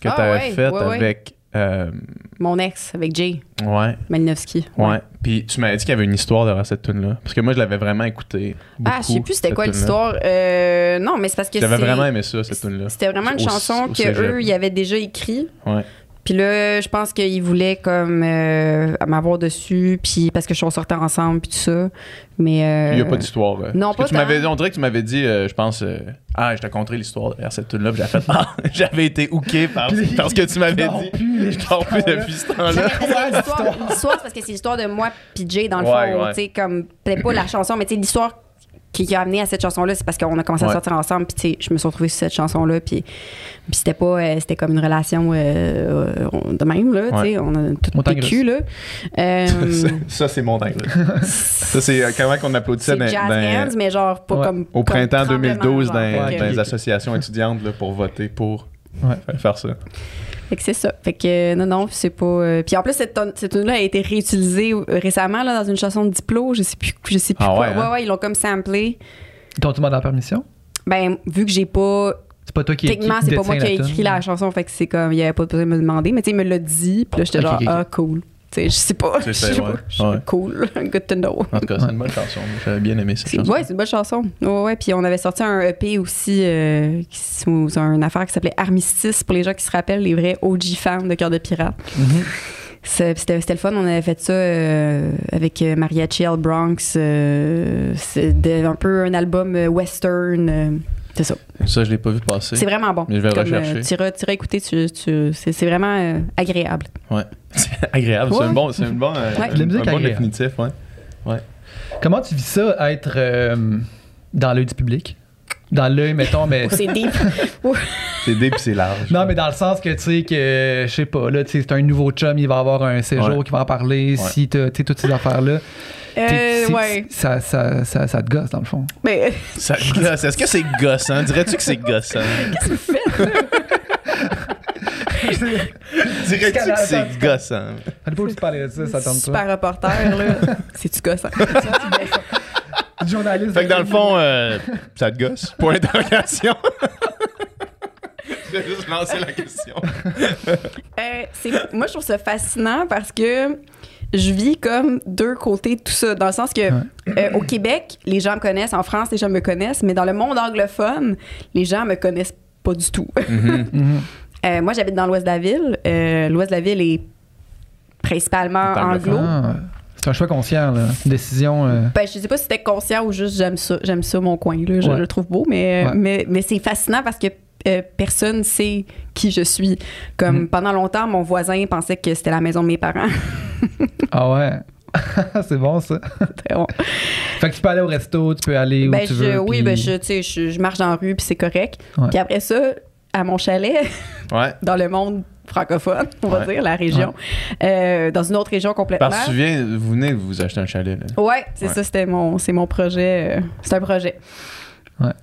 [SPEAKER 2] que
[SPEAKER 4] Ah,
[SPEAKER 2] tu avais
[SPEAKER 4] ouais,
[SPEAKER 2] faite
[SPEAKER 4] ouais, ouais.
[SPEAKER 2] avec. Euh,
[SPEAKER 4] Mon ex, avec Jay
[SPEAKER 2] ouais,
[SPEAKER 4] Malinowski.
[SPEAKER 2] ouais. Puis tu m'avais dit qu'il y avait une histoire derrière cette tune-là. Parce que moi, je l'avais vraiment écouté.
[SPEAKER 4] Ah, je sais plus c'était quoi l'histoire. Euh, non, mais c'est parce que
[SPEAKER 2] J'avais vraiment aimé ça, cette tune-là.
[SPEAKER 4] C'était vraiment une
[SPEAKER 2] Au-
[SPEAKER 4] chanson
[SPEAKER 2] au
[SPEAKER 4] que
[SPEAKER 2] cégep.
[SPEAKER 4] eux, ils avaient déjà écrit.
[SPEAKER 2] Ouais.
[SPEAKER 4] Puis là, je pense qu'ils voulaient comme euh, m'avoir dessus, puis parce que je suis sortais ensemble, puis tout ça. Mais euh,
[SPEAKER 2] Il n'y a pas d'histoire. euh.
[SPEAKER 4] non,
[SPEAKER 2] Parce que
[SPEAKER 4] pas
[SPEAKER 2] tu m'avais
[SPEAKER 4] tant.
[SPEAKER 2] dit, on dirait que tu m'avais dit, euh, je pense, euh, ah, je t'ai conté l'histoire derrière cette tune-là, puis j'ai fait, ah, j'avais été hooké par, parce que tu m'avais
[SPEAKER 3] dors
[SPEAKER 2] dit.
[SPEAKER 3] plus,
[SPEAKER 2] Je dors plus depuis ce temps-là.
[SPEAKER 4] que l'histoire, l'histoire, c'est parce que c'est l'histoire de moi puis Jay dans le
[SPEAKER 2] Ouais,
[SPEAKER 4] fond,
[SPEAKER 2] ouais.
[SPEAKER 4] tu sais comme peut-être pas la chanson, mais tu sais l'histoire qui, qui a amené à cette chanson-là, c'est parce qu'on a commencé
[SPEAKER 2] Ouais.
[SPEAKER 4] à sortir ensemble, puis tu sais, je me suis retrouvée sur cette chanson-là, puis puis c'était pas, euh, c'était comme une relation euh, euh, de même là, tu sais, on a tout
[SPEAKER 3] Montagne
[SPEAKER 4] vécu là. Euh,
[SPEAKER 2] Ça, ça, c'est mon dingue. là. Ça, c'est comment qu'on applaudissait dans-
[SPEAKER 4] jazz
[SPEAKER 2] dans-
[SPEAKER 4] hands, mais genre pas
[SPEAKER 3] Ouais.
[SPEAKER 4] comme
[SPEAKER 2] au printemps
[SPEAKER 4] tremblement,
[SPEAKER 2] 2012
[SPEAKER 4] genre.
[SPEAKER 2] dans,
[SPEAKER 3] Ouais,
[SPEAKER 2] dans les associations étudiantes là, pour voter pour
[SPEAKER 3] Ouais.
[SPEAKER 2] faire ça.
[SPEAKER 4] Fait que c'est ça. Fait que euh, non, non, c'est pas. euh, Puis en plus, cette, tune-là a été réutilisée euh, récemment là, dans une chanson de Diplo. Je sais plus, je sais plus
[SPEAKER 2] Ah
[SPEAKER 4] quoi.
[SPEAKER 2] ouais, hein?
[SPEAKER 4] ouais, ils l'ont comme samplé.
[SPEAKER 3] T'as-tu demandé la permission?
[SPEAKER 4] Ben, vu que j'ai pas.
[SPEAKER 3] C'est pas toi qui
[SPEAKER 4] Techniquement, c'est pas moi qui ai écrit la chanson. Fait que c'est comme. Il y avait pas besoin de me demander. Mais tu sais, il me l'a dit. Puis là, j'étais
[SPEAKER 3] Ok,
[SPEAKER 4] genre, ah, cool. Je sais pas.
[SPEAKER 2] C'est
[SPEAKER 4] Je sais pas.
[SPEAKER 2] Ouais.
[SPEAKER 4] Cool. Good to know.
[SPEAKER 2] En tout cas, c'est une bonne chanson. J'avais bien aimé cette chanson.
[SPEAKER 4] Ouais, c'est une bonne chanson. Ouais, ouais. Puis on avait sorti un EP aussi, euh, qui- une affaire qui s'appelait Armistice pour les gens qui se rappellent, les vrais OG fans de Cœur de Pirate.
[SPEAKER 3] Mhm.
[SPEAKER 4] C'est- C'était le fun. On avait fait ça euh, avec euh, Mariachi Al Bronx. euh, c'est un peu un album euh, western. C'est ça.
[SPEAKER 2] Ça, je l'ai pas vu passer.
[SPEAKER 4] C'est vraiment bon.
[SPEAKER 2] Mais je vais
[SPEAKER 4] Comme, euh,
[SPEAKER 2] rechercher.
[SPEAKER 4] tu iras- tu iras écouter, tu- tu- c'est vraiment euh, agréable.
[SPEAKER 2] Ouais. C'est agréable. C'est
[SPEAKER 4] Ouais.
[SPEAKER 2] un bon, c'est un bon, euh,
[SPEAKER 4] Ouais.
[SPEAKER 3] De la musique
[SPEAKER 2] un bon définitif, ouais.
[SPEAKER 3] Comment tu vis ça, être euh, dans l'œil du public? Dans l'œil, mettons, mais.
[SPEAKER 4] C'est deep.
[SPEAKER 2] C'est deep c'est large.
[SPEAKER 3] Non, mais dans le sens que, tu sais, que, je sais pas, là, tu sais, c'est un nouveau chum, il va avoir un séjour
[SPEAKER 2] Ouais.
[SPEAKER 3] qui va en parler,
[SPEAKER 2] Ouais.
[SPEAKER 3] si t'as, tu sais, toutes ces affaires-là.
[SPEAKER 4] Euh, ouais.
[SPEAKER 3] Ça, ça, ça, ça te gosse, dans le fond.
[SPEAKER 4] Mais
[SPEAKER 2] Ça gosse. Est-ce que c'est gossant? Dirais-tu que c'est gossant? Dirais-tu que c'est gossant?
[SPEAKER 3] On n'est pas obligé de parler de ça, ça pas.
[SPEAKER 4] super reporter, là. C'est-tu gossant?
[SPEAKER 3] Journaliste.
[SPEAKER 2] Fait que dans le fond, euh, ça te gosse? Point d'interrogation. Je vais juste lancer la question.
[SPEAKER 4] Euh, moi, je trouve ça fascinant parce que je vis comme deux côtés de tout ça. Dans le sens que euh, au Québec, les gens me connaissent. En France, les gens me connaissent. Mais dans le monde anglophone, les gens me connaissent pas du tout.
[SPEAKER 3] Mhm.
[SPEAKER 4] Euh, moi, j'habite dans l'ouest de la ville. Euh, l'ouest de la ville est principalement anglo.
[SPEAKER 3] Ah, c'est un choix conscient, là. Une décision. euh,
[SPEAKER 4] Ben, je sais pas si c'était conscient ou juste j'aime ça, j'aime ça mon coin là, je
[SPEAKER 3] Ouais.
[SPEAKER 4] le trouve beau, mais
[SPEAKER 3] Ouais.
[SPEAKER 4] mais, mais c'est fascinant parce que euh, personne sait qui je suis. Comme
[SPEAKER 3] Mhm.
[SPEAKER 4] pendant longtemps, mon voisin pensait que c'était la maison de mes parents.
[SPEAKER 3] Ah ouais? c'est bon, ça.
[SPEAKER 4] Très bon.
[SPEAKER 3] Fait que tu peux aller au resto, tu peux aller où
[SPEAKER 4] Ben,
[SPEAKER 3] tu
[SPEAKER 4] je-
[SPEAKER 3] veux.
[SPEAKER 4] oui,
[SPEAKER 3] puis-
[SPEAKER 4] ben, je, tu sais, je, je marche dans la rue puis c'est correct.
[SPEAKER 3] Ouais.
[SPEAKER 4] Puis après ça, à mon chalet,
[SPEAKER 2] Ouais.
[SPEAKER 4] dans le monde francophone, on va
[SPEAKER 2] Ouais.
[SPEAKER 4] dire, la région, euh, dans une autre région complètement.
[SPEAKER 2] Parce que tu viens, vous venez vous acheter un chalet. Là.
[SPEAKER 4] Ouais, c'est
[SPEAKER 2] Ouais.
[SPEAKER 4] ça, c'était mon, c'est mon projet. euh, c'est un projet.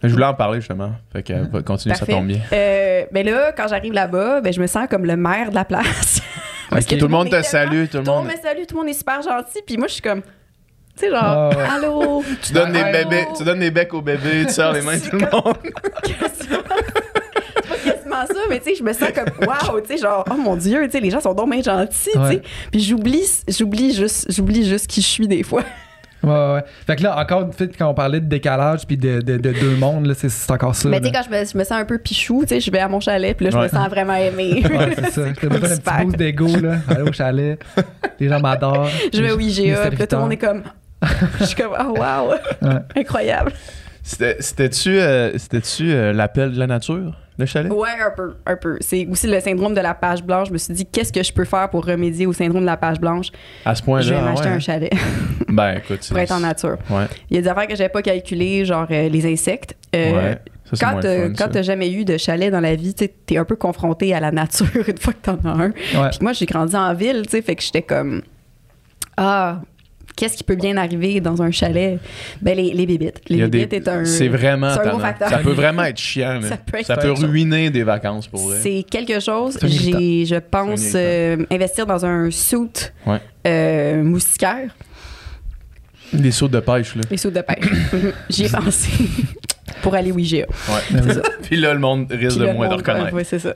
[SPEAKER 2] Je voulais en parler justement. Fait que euh, continue, ça
[SPEAKER 4] Parfait.
[SPEAKER 2] tombe bien.
[SPEAKER 4] Euh, mais là, quand j'arrive là-bas, ben, je me sens comme le maire de la place. Parce
[SPEAKER 3] Ok.
[SPEAKER 4] que
[SPEAKER 2] Tout le monde te salue, tout le
[SPEAKER 4] Tout le monde me salue, tout le monde est super gentil. Puis moi, je suis comme, tu sais, genre,
[SPEAKER 3] Ah ouais.
[SPEAKER 4] allô?
[SPEAKER 2] Tu donnes des
[SPEAKER 3] Allô?
[SPEAKER 2] bébés, tu donnes des becs aux bébés, tu sers les mains de tout le monde.
[SPEAKER 4] quasiment. C'est pas quasiment ça, mais tu sais, je me sens comme, waouh, tu sais, genre, oh mon Dieu, tu sais, les gens sont donc bien gentils, tu
[SPEAKER 3] Ouais.
[SPEAKER 4] sais. Puis j'oublie, j'oublie juste, j'oublie juste qui je suis des fois.
[SPEAKER 3] Ouais, ouais, ouais. Fait que là, encore, fait, quand on parlait de décalage puis de, de, de deux mondes, là, c'est, c'est encore ça.
[SPEAKER 4] mais tu sais, quand je me, je me sens un peu pichou, tu sais, je vais à mon chalet, puis là, je
[SPEAKER 2] Ouais.
[SPEAKER 4] me sens vraiment aimée.
[SPEAKER 3] Ouais, c'est ça. T'as besoin d'un
[SPEAKER 4] super.
[SPEAKER 3] petit boost d'ego, là. Aller au chalet. Les gens m'adorent.
[SPEAKER 4] Je vais au IGA, puis là, tout le monde est comme, je suis comme, oh wow,
[SPEAKER 3] Ouais.
[SPEAKER 4] incroyable.
[SPEAKER 2] C'était- C'était-tu euh, c'était-tu, euh, l'appel de la nature, le chalet?
[SPEAKER 4] Ouais, un peu, un peu. C'est aussi le syndrome de la page blanche. Je me suis dit, qu'est-ce que je peux faire pour remédier au syndrome de la page blanche?
[SPEAKER 2] À ce point-là.
[SPEAKER 4] je vais m'acheter
[SPEAKER 2] ouais,
[SPEAKER 4] un chalet
[SPEAKER 2] Ben, écoute.
[SPEAKER 4] pour être en nature.
[SPEAKER 2] Ouais.
[SPEAKER 4] Il y a des affaires que j'avais pas calculées, genre euh, les insectes. Euh,
[SPEAKER 2] ouais. Ça,
[SPEAKER 4] Quand, euh,
[SPEAKER 2] fun,
[SPEAKER 4] quand t'as jamais eu de chalet dans la vie, tu es un peu confronté à la nature une fois que t'en as un.
[SPEAKER 3] Ouais.
[SPEAKER 4] Puis moi, j'ai grandi en ville, tu sais, fait que j'étais comme ah, qu'est-ce qui peut bien arriver dans un chalet? Ben les, les bébites. Les bébites
[SPEAKER 2] des-
[SPEAKER 4] est un
[SPEAKER 2] C'est vraiment.
[SPEAKER 4] c'est un gros facteur.
[SPEAKER 2] Ça peut vraiment être chiant.
[SPEAKER 4] Ça peut être
[SPEAKER 2] Ça peut ruiner des vacances pour vrai.
[SPEAKER 4] C'est quelque chose. J'ai, je pense, euh, investir dans un suit
[SPEAKER 2] Ouais.
[SPEAKER 4] euh, moustiquaire,
[SPEAKER 2] Des sauts de pêche, là.
[SPEAKER 4] les suits de pêche. J'y ai pensé pour aller au IGA.
[SPEAKER 2] Ouais. Puis là, le monde risque
[SPEAKER 4] Puis
[SPEAKER 2] de moins de reconnaître.
[SPEAKER 4] Ouais, c'est ça.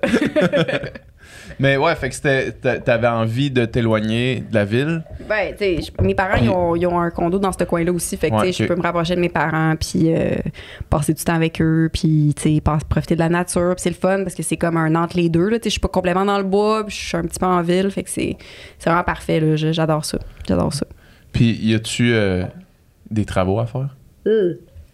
[SPEAKER 2] Mais ouais, fait que T'avais envie de t'éloigner de la ville?
[SPEAKER 4] Ben, tu sais, mes parents, ils ont, ils ont un condo dans ce coin-là aussi. Fait que,
[SPEAKER 2] Ouais,
[SPEAKER 4] tu sais,
[SPEAKER 2] ok.
[SPEAKER 4] je peux me rapprocher de mes parents, puis euh, passer du temps avec eux, puis, tu sais, profiter de la nature. Puis c'est le fun parce que c'est comme un entre les deux, là. Tu sais, je suis pas complètement dans le bois, puis je suis un petit peu en ville. Fait que c'est c'est vraiment parfait, là. J'adore ça. J'adore ça.
[SPEAKER 2] Puis y a-tu euh, des travaux à faire?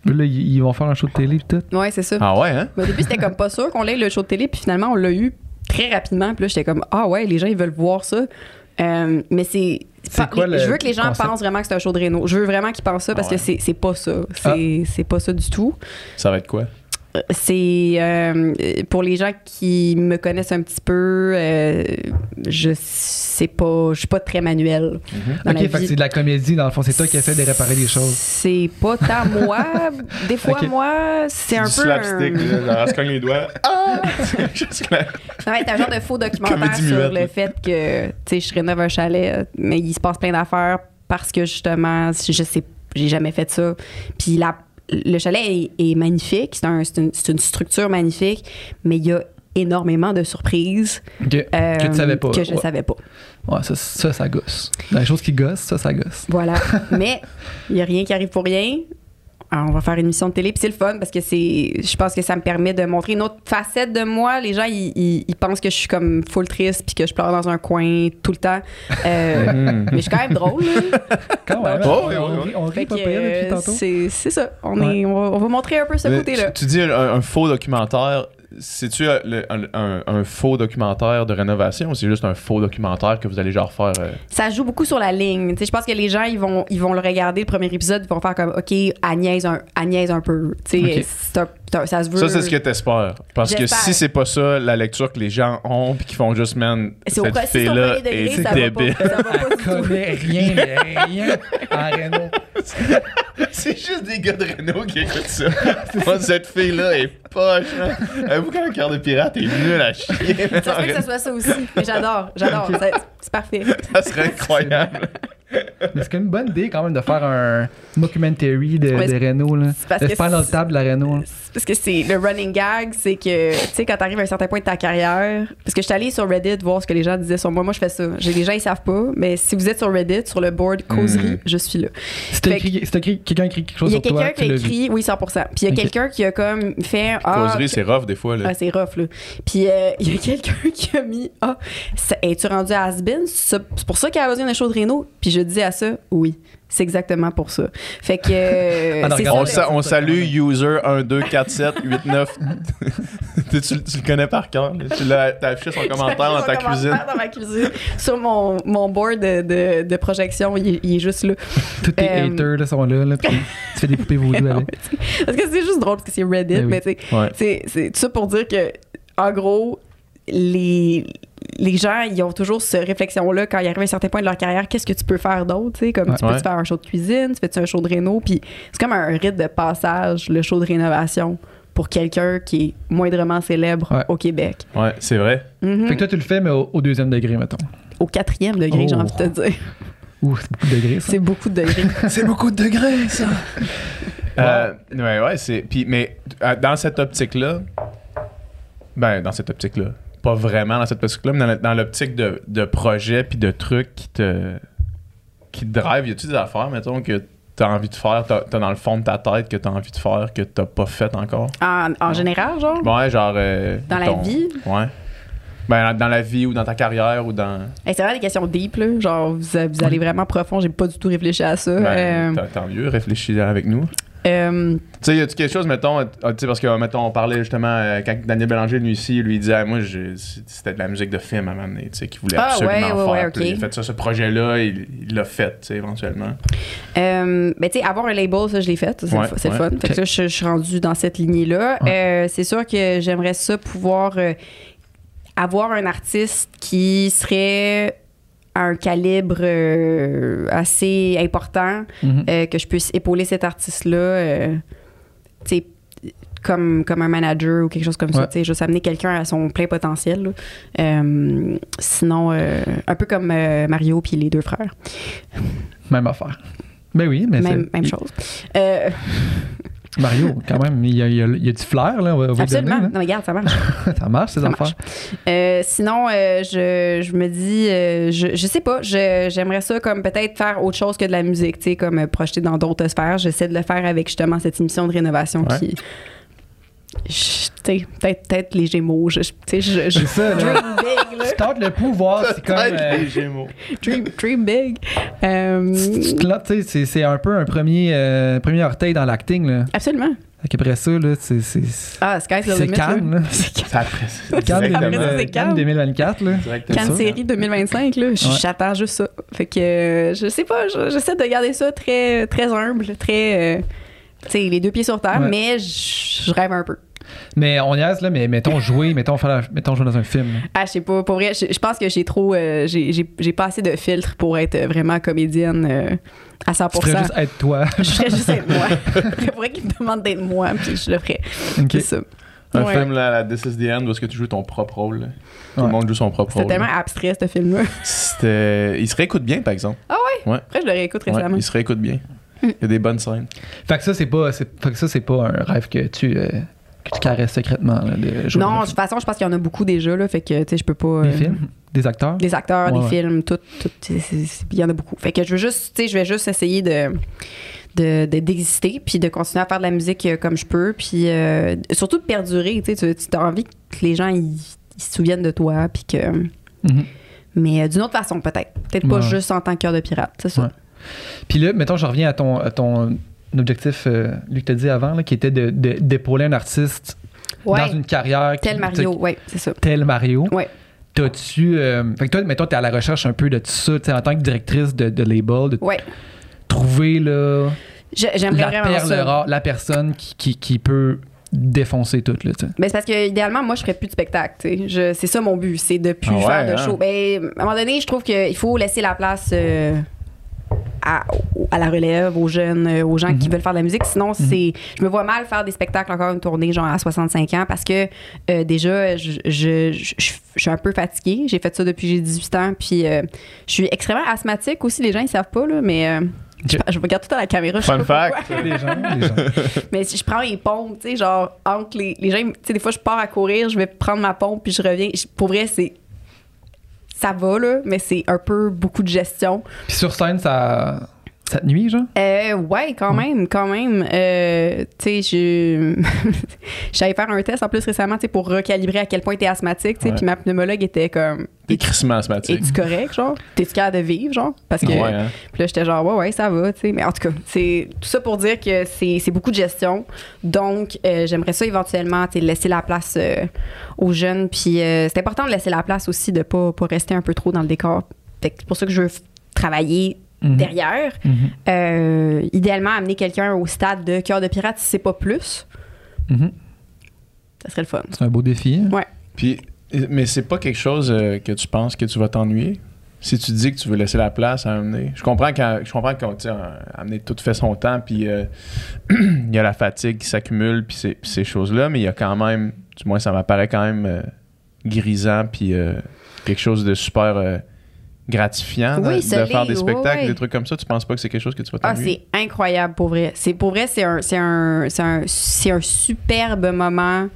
[SPEAKER 3] Là, ils ils vont faire un show de télé tout.
[SPEAKER 4] Ouais, c'est ça.
[SPEAKER 2] Ah ouais, hein?
[SPEAKER 4] Mais au début, c'était comme pas sûr qu'on l'ait le show de télé, puis finalement, on l'a eu très rapidement. Puis là, j'étais comme, ah ouais, les gens, ils veulent voir ça. Euh, mais c'est.
[SPEAKER 3] C'est
[SPEAKER 4] pas-
[SPEAKER 3] quoi
[SPEAKER 4] les-
[SPEAKER 3] le
[SPEAKER 4] je veux que les gens
[SPEAKER 3] concept?
[SPEAKER 4] pensent vraiment que c'est un show de Réno. Je veux vraiment qu'ils pensent ça parce
[SPEAKER 2] Ah ouais.
[SPEAKER 4] que c'est c'est pas ça. C'est c'est pas ça du tout.
[SPEAKER 2] Ça va être quoi?
[SPEAKER 4] C'est euh, pour les gens qui me connaissent un petit peu, euh, je sais pas, je suis pas très
[SPEAKER 3] Ok,
[SPEAKER 4] la
[SPEAKER 3] fait que
[SPEAKER 4] vie.
[SPEAKER 3] c'est de la comédie, dans le fond. C'est toi qui essaie de réparer des choses.
[SPEAKER 4] C'est pas tant moi. Des fois,
[SPEAKER 3] Ok.
[SPEAKER 4] moi, c'est un
[SPEAKER 2] Du
[SPEAKER 4] peu.
[SPEAKER 2] slapstick, genre, se cogne les doigts. Ah! Juste là.
[SPEAKER 4] Ça va être un genre de faux documentaire sur
[SPEAKER 2] muette, là.
[SPEAKER 4] le fait que, tu sais, je rénove un chalet, mais il se passe plein d'affaires parce que justement, je sais, j'ai jamais fait ça. Puis la, le chalet est, est magnifique, c'est un- c'est une, structure magnifique, mais il y a énormément de surprises euh,
[SPEAKER 3] que tu savais pas.
[SPEAKER 4] que je
[SPEAKER 3] ouais.
[SPEAKER 4] savais pas.
[SPEAKER 3] Ouais, ça, ça, ça gosse. Dans les choses qui gossent, ça, ça gosse.
[SPEAKER 4] Voilà. mais il y a rien qui arrive pour rien. On va faire une émission de télé, puis c'est le fun parce que c'est, je pense que ça me permet de montrer une autre facette de moi. Les gens, ils, ils- ils pensent que je suis comme full triste puis que je pleure dans un coin tout le temps. Euh,
[SPEAKER 2] Mhm.
[SPEAKER 4] mais je suis quand même drôle. là.
[SPEAKER 3] Quand même.
[SPEAKER 2] Oh,
[SPEAKER 3] on,
[SPEAKER 2] oui,
[SPEAKER 3] on
[SPEAKER 2] oui,
[SPEAKER 3] rit- on rit
[SPEAKER 4] Fait
[SPEAKER 3] pas
[SPEAKER 4] que,
[SPEAKER 3] pire depuis tantôt.
[SPEAKER 4] c'est, c'est ça. On,
[SPEAKER 3] Ouais.
[SPEAKER 4] est, on, va, on va montrer un peu ce
[SPEAKER 2] Mais
[SPEAKER 4] côté-là.
[SPEAKER 2] Tu, tu dis un, un faux documentaire. C'est-tu euh, un, un- un faux documentaire de rénovation ou c'est juste un faux documentaire que vous allez genre faire. euh,
[SPEAKER 4] Ça joue beaucoup sur la ligne. Tu sais, je pense que les gens, ils vont, ils vont le regarder, le premier épisode, ils vont faire comme, OK, Agnès un, Agnès un peu. Tu sais,
[SPEAKER 3] Ok.
[SPEAKER 4] c'est un- c'est un- ça se veut.
[SPEAKER 2] Ça, c'est ce que t'espères. Parce que si c'est pas ça, la lecture que les gens ont puis qu'ils font juste, man,
[SPEAKER 4] C'est au,
[SPEAKER 2] cette
[SPEAKER 4] si c'est au
[SPEAKER 2] fille-là est
[SPEAKER 4] ça va pas,
[SPEAKER 2] débile.
[SPEAKER 4] ça va pas du
[SPEAKER 3] Elle
[SPEAKER 4] tout.
[SPEAKER 3] connaît rien, rien en Renault.
[SPEAKER 2] C'est juste des gars de Renault qui écoutent ça. Moi, cette fille-là est poche. hein. Avoue qu'un cœur de pirate est nul à chier.
[SPEAKER 4] Ça se peut que ce soit ça aussi. Mais j'adore, j'adore. C'est parfait.
[SPEAKER 2] Ça serait incroyable.
[SPEAKER 3] Mais c'est quand même une bonne idée quand même de faire un documentary de,
[SPEAKER 4] Ouais,
[SPEAKER 3] de Renault. Là.
[SPEAKER 4] c'est parce
[SPEAKER 3] De
[SPEAKER 4] que
[SPEAKER 3] se faire dans le table de la Renault.
[SPEAKER 4] Parce que c'est le running gag, c'est que, tu sais, quand t'arrives à un certain point de ta carrière, parce que je suis allée sur Reddit voir ce que les gens disaient sur moi. Moi, je fais ça. J'ai des gens, ils savent pas, mais si vous êtes sur Reddit, sur le board causerie,
[SPEAKER 2] Mm.
[SPEAKER 4] je suis là.
[SPEAKER 3] Si t'as
[SPEAKER 4] Fait
[SPEAKER 3] écrit, t'as écrit- quelqu'un écrit quelque chose
[SPEAKER 4] Il y a
[SPEAKER 3] sur toi,
[SPEAKER 4] quelqu'un qui a écrit, oui, 100%. Puis il y a quelqu'un qui a comme fait, ah,
[SPEAKER 2] Causerie, c'est rough des fois. Là.
[SPEAKER 4] Ah, c'est rough, là. Puis euh, il y a quelqu'un qui a mis Ah, es-tu rendu à Asbin? C'est c'est pour ça qu'elle a besoin d'un show de Renault? Puis je disais à ça Oui, c'est exactement pour ça. Fait que. euh,
[SPEAKER 3] Ah
[SPEAKER 2] On,
[SPEAKER 4] ça,
[SPEAKER 2] on salue user 124789. tu, tu- tu le connais par cœur. là. Tu l'as t'as affiché son commentaire dans ta
[SPEAKER 4] Son
[SPEAKER 2] cuisine.
[SPEAKER 4] commentaire dans ma cuisine. Sur mon, mon board de, de, de projection, il, est- il est juste là.
[SPEAKER 3] Tous tes
[SPEAKER 4] Euh,
[SPEAKER 3] haters là, sont là, là puis tu fais des poupées
[SPEAKER 4] Non,
[SPEAKER 3] avec.
[SPEAKER 4] Parce que c'est juste drôle parce que c'est Reddit,
[SPEAKER 3] Ben oui.
[SPEAKER 4] mais tu sais,
[SPEAKER 2] Ouais.
[SPEAKER 4] c'est c'est tout ça pour dire que, en gros, les, les gens, ils ont toujours cette réflexion-là quand ils arrivent à un certain point de leur carrière. Qu'est-ce que tu peux faire d'autre? tu sais, Comme
[SPEAKER 3] Ouais.
[SPEAKER 4] tu peux
[SPEAKER 2] Ouais.
[SPEAKER 4] faire un show de cuisine, tu fais un show de réno, puis c'est comme un rite de passage, le show de rénovation, pour quelqu'un qui est moindrement célèbre
[SPEAKER 3] Ouais.
[SPEAKER 4] au Québec.
[SPEAKER 2] Ouais, c'est vrai.
[SPEAKER 4] Mhm.
[SPEAKER 3] Fait que toi, tu le fais, mais au, au deuxième degré, mettons.
[SPEAKER 4] Au quatrième degré, j'ai
[SPEAKER 3] Oh.
[SPEAKER 4] envie de te dire.
[SPEAKER 3] Ouh, c'est beaucoup de degrés, ça.
[SPEAKER 4] C'est beaucoup de degrés.
[SPEAKER 2] C'est beaucoup de degrés, ça. Euh, ouais, ouais, c'est. Puis, mais dans cette optique-là, ben, dans cette optique-là, pas vraiment dans cette optique-là, mais dans, l'optique de, de projet puis de trucs qui te. qui te drive, y a-tu des affaires, mettons, que t'as envie de faire, t'as, dans le fond de ta tête que t'as envie de faire, que t'as pas fait encore?
[SPEAKER 4] En, en général, genre?
[SPEAKER 2] Ouais, genre. euh,
[SPEAKER 4] Dans la vie?
[SPEAKER 2] Ouais. Ben, dans, la vie ou dans ta carrière ou dans.
[SPEAKER 4] Hey, c'est vraiment des questions deep, là. Genre, vous, vous allez vraiment profond. J'ai pas du tout réfléchi à ça.
[SPEAKER 2] Ben,
[SPEAKER 4] Euh,
[SPEAKER 2] tant- tant mieux, réfléchis avec nous.
[SPEAKER 4] Euh,
[SPEAKER 2] Tu sais, y a-tu quelque chose, mettons, euh, sais, parce que, mettons, on parlait justement, euh, quand Daniel Bélanger, lui ici, lui disait, Ah, moi, c'était de la musique de film à un moment donné, tu sais, qu'il voulait
[SPEAKER 4] Ah,
[SPEAKER 2] absolument
[SPEAKER 4] ouais, ouais,
[SPEAKER 2] faire.
[SPEAKER 4] ouais.
[SPEAKER 2] Il a fait ça, ce projet-là, il l'a fait, tu sais, éventuellement.
[SPEAKER 4] Euh, ben, tu sais, avoir un label, ça, je l'ai fait. C'est le fun. Fait que là, je, je suis rendue dans cette lignée-là. Euh, c'est sûr que j'aimerais ça pouvoir euh, avoir un artiste qui serait à un calibre euh, assez important,
[SPEAKER 3] Mhm.
[SPEAKER 4] euh, que je puisse épauler cet artiste-là, euh, comme, comme un manager ou quelque chose comme ça, tu sais, juste amener quelqu'un à son plein potentiel. Euh, sinon, un peu comme Mario puis les deux frères.
[SPEAKER 3] Même affaire. Ben oui, mais
[SPEAKER 4] Même,
[SPEAKER 3] c'est-
[SPEAKER 4] même chose.
[SPEAKER 3] Mario, quand même, il y a, il y a- il y a du flair, là. On va,
[SPEAKER 4] absolument.
[SPEAKER 3] donner,
[SPEAKER 4] Non, mais regarde, ça marche.
[SPEAKER 3] Ça marche, ces
[SPEAKER 4] Ça
[SPEAKER 3] affaires.
[SPEAKER 4] Euh, sinon, euh, je, je me dis, euh, je, je sais pas, j'aimerais ça comme peut-être faire autre chose que de la musique, tu sais, comme projeter dans d'autres sphères. J'essaie de le faire avec justement cette émission de rénovation
[SPEAKER 2] Ouais.
[SPEAKER 4] qui. Peut-être peut-être les Gémeaux. Je, je- tu sais, je, je,
[SPEAKER 3] C'est ça, là.
[SPEAKER 4] dream big, là.
[SPEAKER 3] Tu tentes le pouvoir, c'est comme. euh,
[SPEAKER 2] les Gémeaux.
[SPEAKER 4] Dream, dream big. Euh,
[SPEAKER 3] là, tu sais, c'est- c'est un peu un premier, euh, premier orteil dans l'acting, là.
[SPEAKER 4] absolument.
[SPEAKER 3] Qu'après ça, là, c'est. c'est-
[SPEAKER 4] Ah, Sky's the
[SPEAKER 3] C'est
[SPEAKER 4] limit.
[SPEAKER 3] Cannes,
[SPEAKER 4] là.
[SPEAKER 3] là.
[SPEAKER 2] Après, c'est
[SPEAKER 3] Cannes
[SPEAKER 2] directement.
[SPEAKER 3] 2000,
[SPEAKER 4] ça, c'est
[SPEAKER 3] Cannes. 2024, là.
[SPEAKER 4] Cannes série 2025, là, j'attends juste ça. Fait que euh, je sais pas, je- j'essaie de garder ça très, très humble, très. euh, tu sais, les deux pieds sur terre,
[SPEAKER 3] Ouais.
[SPEAKER 4] mais je rêve un peu.
[SPEAKER 3] Mais on niaise, là, mais mettons jouer, mettons, faire la- mettons jouer dans un film.
[SPEAKER 4] Ah, je sais pas, pour vrai, je, je pense que j'ai trop. euh, j'ai- j'ai j'ai pas assez de filtres pour être vraiment comédienne euh, à 100%
[SPEAKER 3] Tu ferais juste être toi.
[SPEAKER 4] Je ferais juste être moi. Il faudrait qu'il me demande d'être moi, puis je le ferais.
[SPEAKER 3] Ok.
[SPEAKER 4] C'est ça.
[SPEAKER 2] Un
[SPEAKER 4] Ouais.
[SPEAKER 2] film, là, la This is the End, où est-ce que tu joues ton propre rôle. là? Tout
[SPEAKER 3] Ouais.
[SPEAKER 2] le monde joue son propre
[SPEAKER 4] C'était
[SPEAKER 2] rôle.
[SPEAKER 4] tellement
[SPEAKER 2] là.
[SPEAKER 4] abstrait, ce film-là.
[SPEAKER 2] C'était... Il se réécoute bien, par exemple.
[SPEAKER 4] Après, je le réécoute
[SPEAKER 2] Ouais,
[SPEAKER 4] récemment.
[SPEAKER 2] il se réécoute bien. Il y a des bonnes scènes.
[SPEAKER 3] Fait que ça, c'est pas, c'est- fait que ça, c'est pas un rêve que tu, euh, tu caresses secrètement, là, de dans
[SPEAKER 4] Non, de toute façon, je pense qu'il y en a beaucoup déjà, là. Fait que, tu sais, je peux pas.
[SPEAKER 3] Des
[SPEAKER 4] euh,
[SPEAKER 3] films, des acteurs?
[SPEAKER 4] Des acteurs,
[SPEAKER 3] Ouais,
[SPEAKER 4] des
[SPEAKER 3] ouais.
[SPEAKER 4] films, tout. tout Il y en a beaucoup. Fait que je veux juste, tu sais, je vais juste essayer de de- de- d'exister puis de continuer à faire de la musique euh, comme je peux puis euh, surtout de perdurer tu sais tu as envie que les gens ils se souviennent de toi puis que
[SPEAKER 3] Mhm.
[SPEAKER 4] mais euh, d'une autre façon peut-être peut-être pas juste en tant que cœur de pirate c'est ça.
[SPEAKER 3] Puis là, mettons, je reviens à ton, à ton objectif, euh, Luc t'a dit avant, là, qui était de, de- d'épauler un artiste
[SPEAKER 4] ouais
[SPEAKER 3] dans une carrière. qui-
[SPEAKER 4] tel Mario ouais c'est ça
[SPEAKER 3] Tel Mario.
[SPEAKER 4] ouais
[SPEAKER 3] T'as-tu. euh, fait que toi, mettons, t'es à la recherche un peu de tout ça, tu sais, en tant que directrice de, de label, de
[SPEAKER 4] ouais
[SPEAKER 3] trouver là,
[SPEAKER 4] Je- j'aimerais
[SPEAKER 3] la perle rare, la personne qui, qui, qui peut défoncer tout, là, tu sais.
[SPEAKER 4] Ben, c'est parce que idéalement, moi, je ferais plus de spectacle. tu sais. Je- C'est ça mon but, c'est de plus
[SPEAKER 2] Ah ouais,
[SPEAKER 4] faire de
[SPEAKER 2] hein?
[SPEAKER 4] show. Ben, à un moment donné, je trouve qu'il faut laisser la place euh, à, à la relève, aux jeunes, euh, aux gens qui
[SPEAKER 3] Mhm.
[SPEAKER 4] veulent faire de la musique. Sinon, c'est, je me vois mal faire des spectacles encore une tournée, genre à 65 ans, parce que euh, déjà, je, je, je- je- je suis un peu fatiguée. J'ai fait ça depuis que j'ai 18 ans, puis euh, je suis extrêmement asthmatique aussi. Les gens, ils savent pas, là, mais. euh, je, je regarde tout à la caméra. je sais
[SPEAKER 2] Fun
[SPEAKER 4] pas
[SPEAKER 2] fact.
[SPEAKER 3] Les gens, les gens.
[SPEAKER 4] Mais si je prends les pompes, tu sais, genre, entre les, les gens, tu sais, des fois, je pars à courir, je vais prendre ma pompe, puis je reviens. Je- Pour vrai, c'est. Ça va, là, mais c'est un peu beaucoup de gestion.
[SPEAKER 3] Puis sur scène, ça, ça te nuit, genre?
[SPEAKER 4] Euh, ouais, quand même, quand même. Euh, tu sais, je. J'allais faire un test en plus récemment, tu sais, pour recalibrer à quel point t'es asthmatique, tu sais, puis ma pneumologue était comme.
[SPEAKER 2] Des crissements asthmatiques.
[SPEAKER 4] Es-tu correct, genre? T'es-tu capable de vivre, genre? Parce que.
[SPEAKER 2] Ouais, hein.
[SPEAKER 4] Puis là, j'étais genre, ouais, ouais, ça va, tu sais. Mais en tout cas, c'est tout ça pour dire que c'est beaucoup de gestion. Donc, euh, j'aimerais ça éventuellement, tu sais, laisser la place euh, aux jeunes. Puis c'est important de laisser la place aussi, de pas, pas rester un peu trop dans le décor. Fait que c'est pour ça que je veux f-
[SPEAKER 3] Mhm.
[SPEAKER 4] derrière.
[SPEAKER 3] Mhm.
[SPEAKER 4] Euh, idéalement, amener quelqu'un au stade de cœur de pirate, si c'est pas plus,
[SPEAKER 3] Mhm.
[SPEAKER 4] ça serait le fun.
[SPEAKER 3] C'est un beau défi. hein?
[SPEAKER 4] Ouais.
[SPEAKER 2] Puis, mais c'est pas quelque chose euh, que tu penses que tu vas t'ennuyer? Si tu dis que tu veux laisser la place à amener? Je comprends quand je comprends quand tu sais, euh, amener tout fait son temps, puis euh, il y a la fatigue qui s'accumule, puis ces, puis ces choses-là, mais il y a quand même, du moins ça m'apparaît quand même euh, grisant, puis euh, quelque chose de super euh, gratifiant de-
[SPEAKER 4] Oui,
[SPEAKER 2] de,
[SPEAKER 4] ça
[SPEAKER 2] faire des spectacles, des trucs comme ça. Tu penses pas que c'est quelque chose que tu vas
[SPEAKER 4] Ah, c'est incroyable pour vrai. C'est pour vrai, c'est un, c'est un, c'est un, c'est un superbe moment.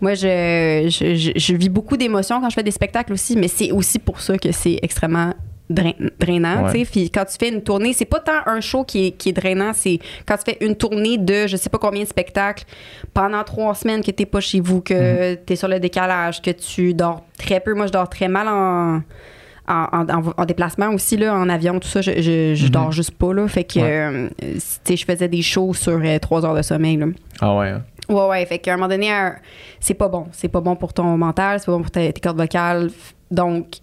[SPEAKER 4] Moi, je, je, je- je vis beaucoup d'émotions quand je fais des spectacles aussi, mais c'est aussi pour ça que c'est extrêmement drain- drainant.
[SPEAKER 2] Ouais.
[SPEAKER 4] tu sais. Puis quand tu fais une tournée, c'est pas tant un show qui est, qui est drainant, c'est quand tu fais une tournée de je sais pas combien de spectacles pendant trois semaines que t'es pas chez vous, que
[SPEAKER 2] Mhm.
[SPEAKER 4] tu es sur le décalage, que tu dors très peu. Moi, je dors très mal en en, en- en- en déplacement aussi, là, en avion, tout ça, je, je, je
[SPEAKER 3] Mhm.
[SPEAKER 4] dors juste pas. Là, fait que
[SPEAKER 3] Ouais.
[SPEAKER 4] euh, je faisais des shows sur euh, trois heures de sommeil. Là.
[SPEAKER 2] Ah ouais. hein.
[SPEAKER 4] Ouais, ouais. Fait qu'à un moment donné, c'est pas bon. C'est pas bon pour ton mental, c'est pas bon pour tes, tes cordes vocales. Donc,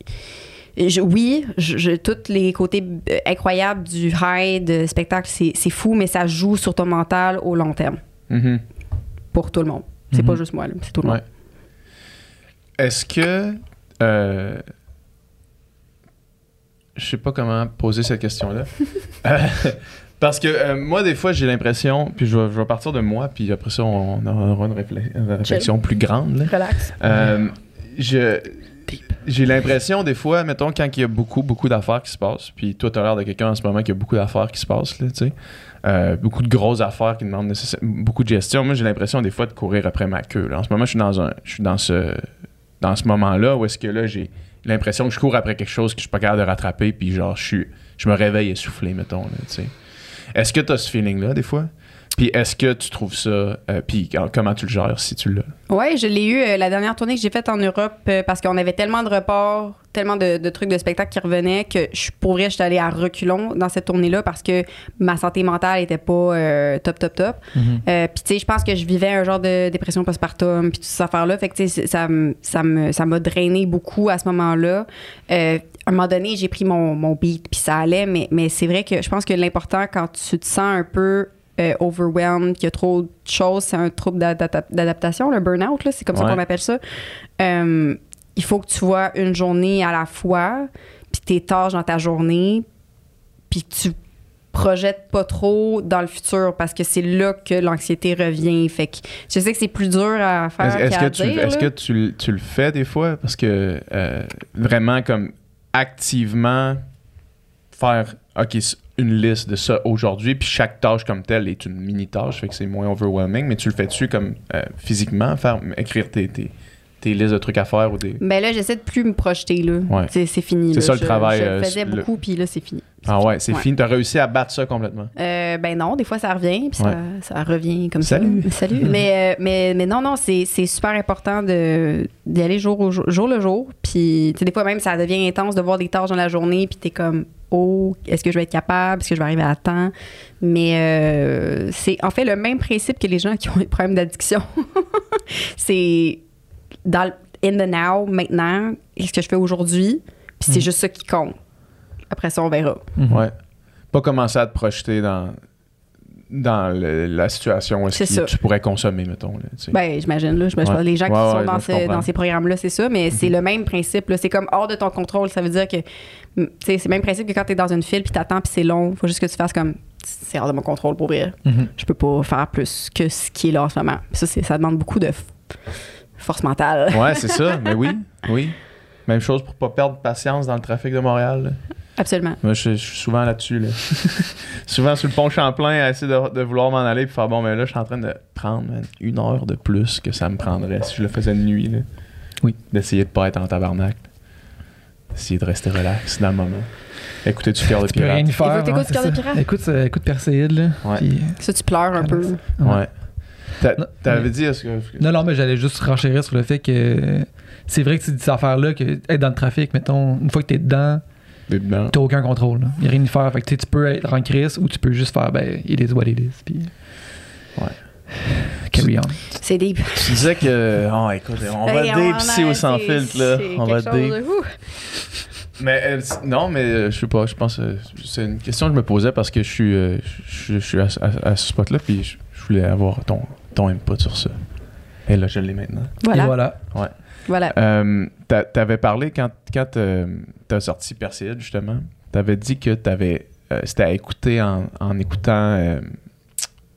[SPEAKER 4] je- oui, je, je- tous les côtés euh, incroyables du high de spectacle, c'est fou, mais ça joue sur ton mental au long terme.
[SPEAKER 2] Mhm.
[SPEAKER 4] Pour tout le monde. C'est
[SPEAKER 3] Mhm.
[SPEAKER 4] pas juste moi, c'est tout le monde.
[SPEAKER 2] Est-ce que. euh, je sais pas comment poser cette question-là. Euh, parce que euh, moi, des fois, j'ai l'impression, puis je vais, je vais partir de moi, puis après ça, on, on aura une, réflexion plus grande. là.
[SPEAKER 4] Relax.
[SPEAKER 2] Euh, je, j'ai l'impression, des fois, mettons, quand il y a beaucoup, beaucoup d'affaires qui se passent, puis toi, tu as l'air de quelqu'un en ce moment qui a beaucoup d'affaires qui se passent, là, tu sais. Euh, beaucoup de grosses affaires qui demandent beaucoup de gestion. Moi, j'ai l'impression, des fois, de courir après ma queue. là. En ce moment, je suis dans un, je suis dans ce, dans ce moment-là où est-ce que là, j'ai l'impression que je cours après quelque chose que je suis pas capable de rattraper, puis genre, je je me réveille essoufflé, mettons. Est-ce que tu as ce feeling-là, des fois? Puis est-ce que tu trouves ça, euh, puis comment tu le gères si tu l'as?
[SPEAKER 4] Ouais, je l'ai eu euh, la dernière tournée que j'ai faite en Europe euh, parce qu'on avait tellement de reports, tellement de, de trucs de spectacles qui revenaient que je pourrais, je suis allée à reculons dans cette tournée-là parce que ma santé mentale était pas euh, top, top, top.
[SPEAKER 3] Mhm.
[SPEAKER 4] Euh, puis tu sais, je pense que je vivais un genre de dépression postpartum puis toutes ces affaires-là. Fait que tu sais, ça, ça m'a drainé beaucoup à ce moment-là. Euh, à un moment donné, j'ai pris mon, mon beat puis ça allait, mais, mais c'est vrai que je pense que l'important quand tu te sens un peu euh, overwhelmed, qu'il y a trop de choses, c'est un trouble d'adap- d'adaptation, le burn-out, là, c'est comme ça qu'on appelle ça. Euh, il faut que tu vois une journée à la fois, puis tes tâches dans ta journée, puis que tu projettes pas trop dans le futur parce que c'est là que l'anxiété revient. Fait que je sais que c'est plus dur à faire
[SPEAKER 2] Est-ce que, tu,
[SPEAKER 4] dire,
[SPEAKER 2] est-ce
[SPEAKER 4] là.
[SPEAKER 2] que tu, le- tu le fais des fois? Parce que euh, vraiment, comme activement faire, OK, une liste de ça aujourd'hui, puis chaque tâche comme telle est une mini-tâche, fait que c'est moins overwhelming, mais tu le fais-tu comme euh, physiquement, faire, écrire tes, tes, tes listes de trucs à faire ou des.
[SPEAKER 4] Ben là, j'essaie de plus me projeter, là.
[SPEAKER 2] Ouais.
[SPEAKER 4] C'est, fini.
[SPEAKER 2] C'est ça, le
[SPEAKER 4] Je-
[SPEAKER 2] travail,
[SPEAKER 4] Je
[SPEAKER 2] euh,
[SPEAKER 4] le faisais
[SPEAKER 2] le-
[SPEAKER 4] beaucoup, puis là, c'est fini.
[SPEAKER 2] Ah ouais, c'est
[SPEAKER 4] Ouais.
[SPEAKER 2] fini. T'as réussi à battre ça complètement?
[SPEAKER 4] Euh, ben non, des fois ça revient, puis
[SPEAKER 2] Ouais.
[SPEAKER 4] ça, ça revient comme
[SPEAKER 2] Salut.
[SPEAKER 4] ça. Salut. mais, euh, mais, mais non, non, c'est, c'est super important de, d'y aller jour, au jour, jour le jour. Puis, des fois même, ça devient intense de voir des tâches dans la journée, puis t'es comme, oh, est-ce que je vais être capable? Est-ce que je vais arriver à temps? Mais euh, c'est en fait le même principe que les gens qui ont des problèmes d'addiction. c'est dans le in the now, maintenant, qu'est-ce que je fais aujourd'hui? Puis c'est
[SPEAKER 3] Mm.
[SPEAKER 4] juste ça qui compte. Après ça, on verra.
[SPEAKER 3] Mhm.
[SPEAKER 2] Ouais. Pas commencer à te projeter dans, dans le- la situation où est-ce que tu pourrais consommer, mettons. Là, tu.
[SPEAKER 4] Ben, j'imagine, là. Je,
[SPEAKER 2] Ouais.
[SPEAKER 4] des gens qui
[SPEAKER 2] Ouais,
[SPEAKER 4] sont dans, ce- dans ces programmes-là, c'est ça, mais c'est le même principe, là. C'est comme hors de ton contrôle. Ça veut dire que, mm, tu c'est le même principe que quand t'es dans une file puis t'attends puis c'est long. Faut juste que tu fasses comme, c'est hors de mon contrôle pour vrai.
[SPEAKER 3] Mhm.
[SPEAKER 4] Je peux pas faire plus que ce qui est là en ce moment. Ça, c'est- ça demande beaucoup de force mentale.
[SPEAKER 2] Ouais, c'est ça. Mais oui, oui. Même chose pour pas perdre patience dans le trafic de Montréal. là.
[SPEAKER 4] Absolument.
[SPEAKER 2] Moi, je, je suis souvent là-dessus. Là. souvent sur le pont Champlain à essayer de, de vouloir m'en aller puis faire bon, mais là, je suis en train de prendre une heure de plus que ça me prendrait si je le faisais de nuit. Là.
[SPEAKER 3] Oui.
[SPEAKER 2] D'essayer de pas être en tabarnak. D'essayer de rester relax dans le moment. Écoutez du cœur de
[SPEAKER 3] Tu peux rien
[SPEAKER 2] pirate.
[SPEAKER 3] y faire.
[SPEAKER 4] t'écoutes
[SPEAKER 3] ouais, c'est
[SPEAKER 4] Cœur de pirate.
[SPEAKER 3] Écoute, euh, écoute Perséide, là.
[SPEAKER 2] Ouais.
[SPEAKER 3] puis-
[SPEAKER 4] Ça, tu pleures un peu.
[SPEAKER 2] Ouais. T'avais dit, est-ce que.
[SPEAKER 3] Non, non, mais j'allais juste renchérir sur le fait que c'est vrai que c'est cette affaire-là, que être dans le trafic, mettons, une fois que T'es dedans. T'as aucun contrôle. Il n'y a rien à faire. Fait que tu peux être en crise ou tu peux juste faire, ben, it is what it is. Puis.
[SPEAKER 2] Ouais.
[SPEAKER 3] Carry on.
[SPEAKER 4] C'est deep.
[SPEAKER 2] Tu disais que. Oh, écoute, on va
[SPEAKER 4] Hey, a-
[SPEAKER 2] au sans filtre, là. On va
[SPEAKER 4] quelque chose
[SPEAKER 2] dé.
[SPEAKER 4] de fou.
[SPEAKER 2] Mais euh, non, mais euh, je sais pas, je pense euh, c'est une question que je me posais parce que je suis, euh, je, je suis à, à- à ce spot-là, puis je, je voulais avoir ton, ton input sur ça. Et là, je l'ai maintenant.
[SPEAKER 4] Voilà.
[SPEAKER 3] Et voilà.
[SPEAKER 4] Voilà.
[SPEAKER 2] Euh, t'a- T'avais parlé quand, quand euh, t'as sorti Perséide, justement, t'avais dit que t'avais, euh, c'était à écouter en, en écoutant euh,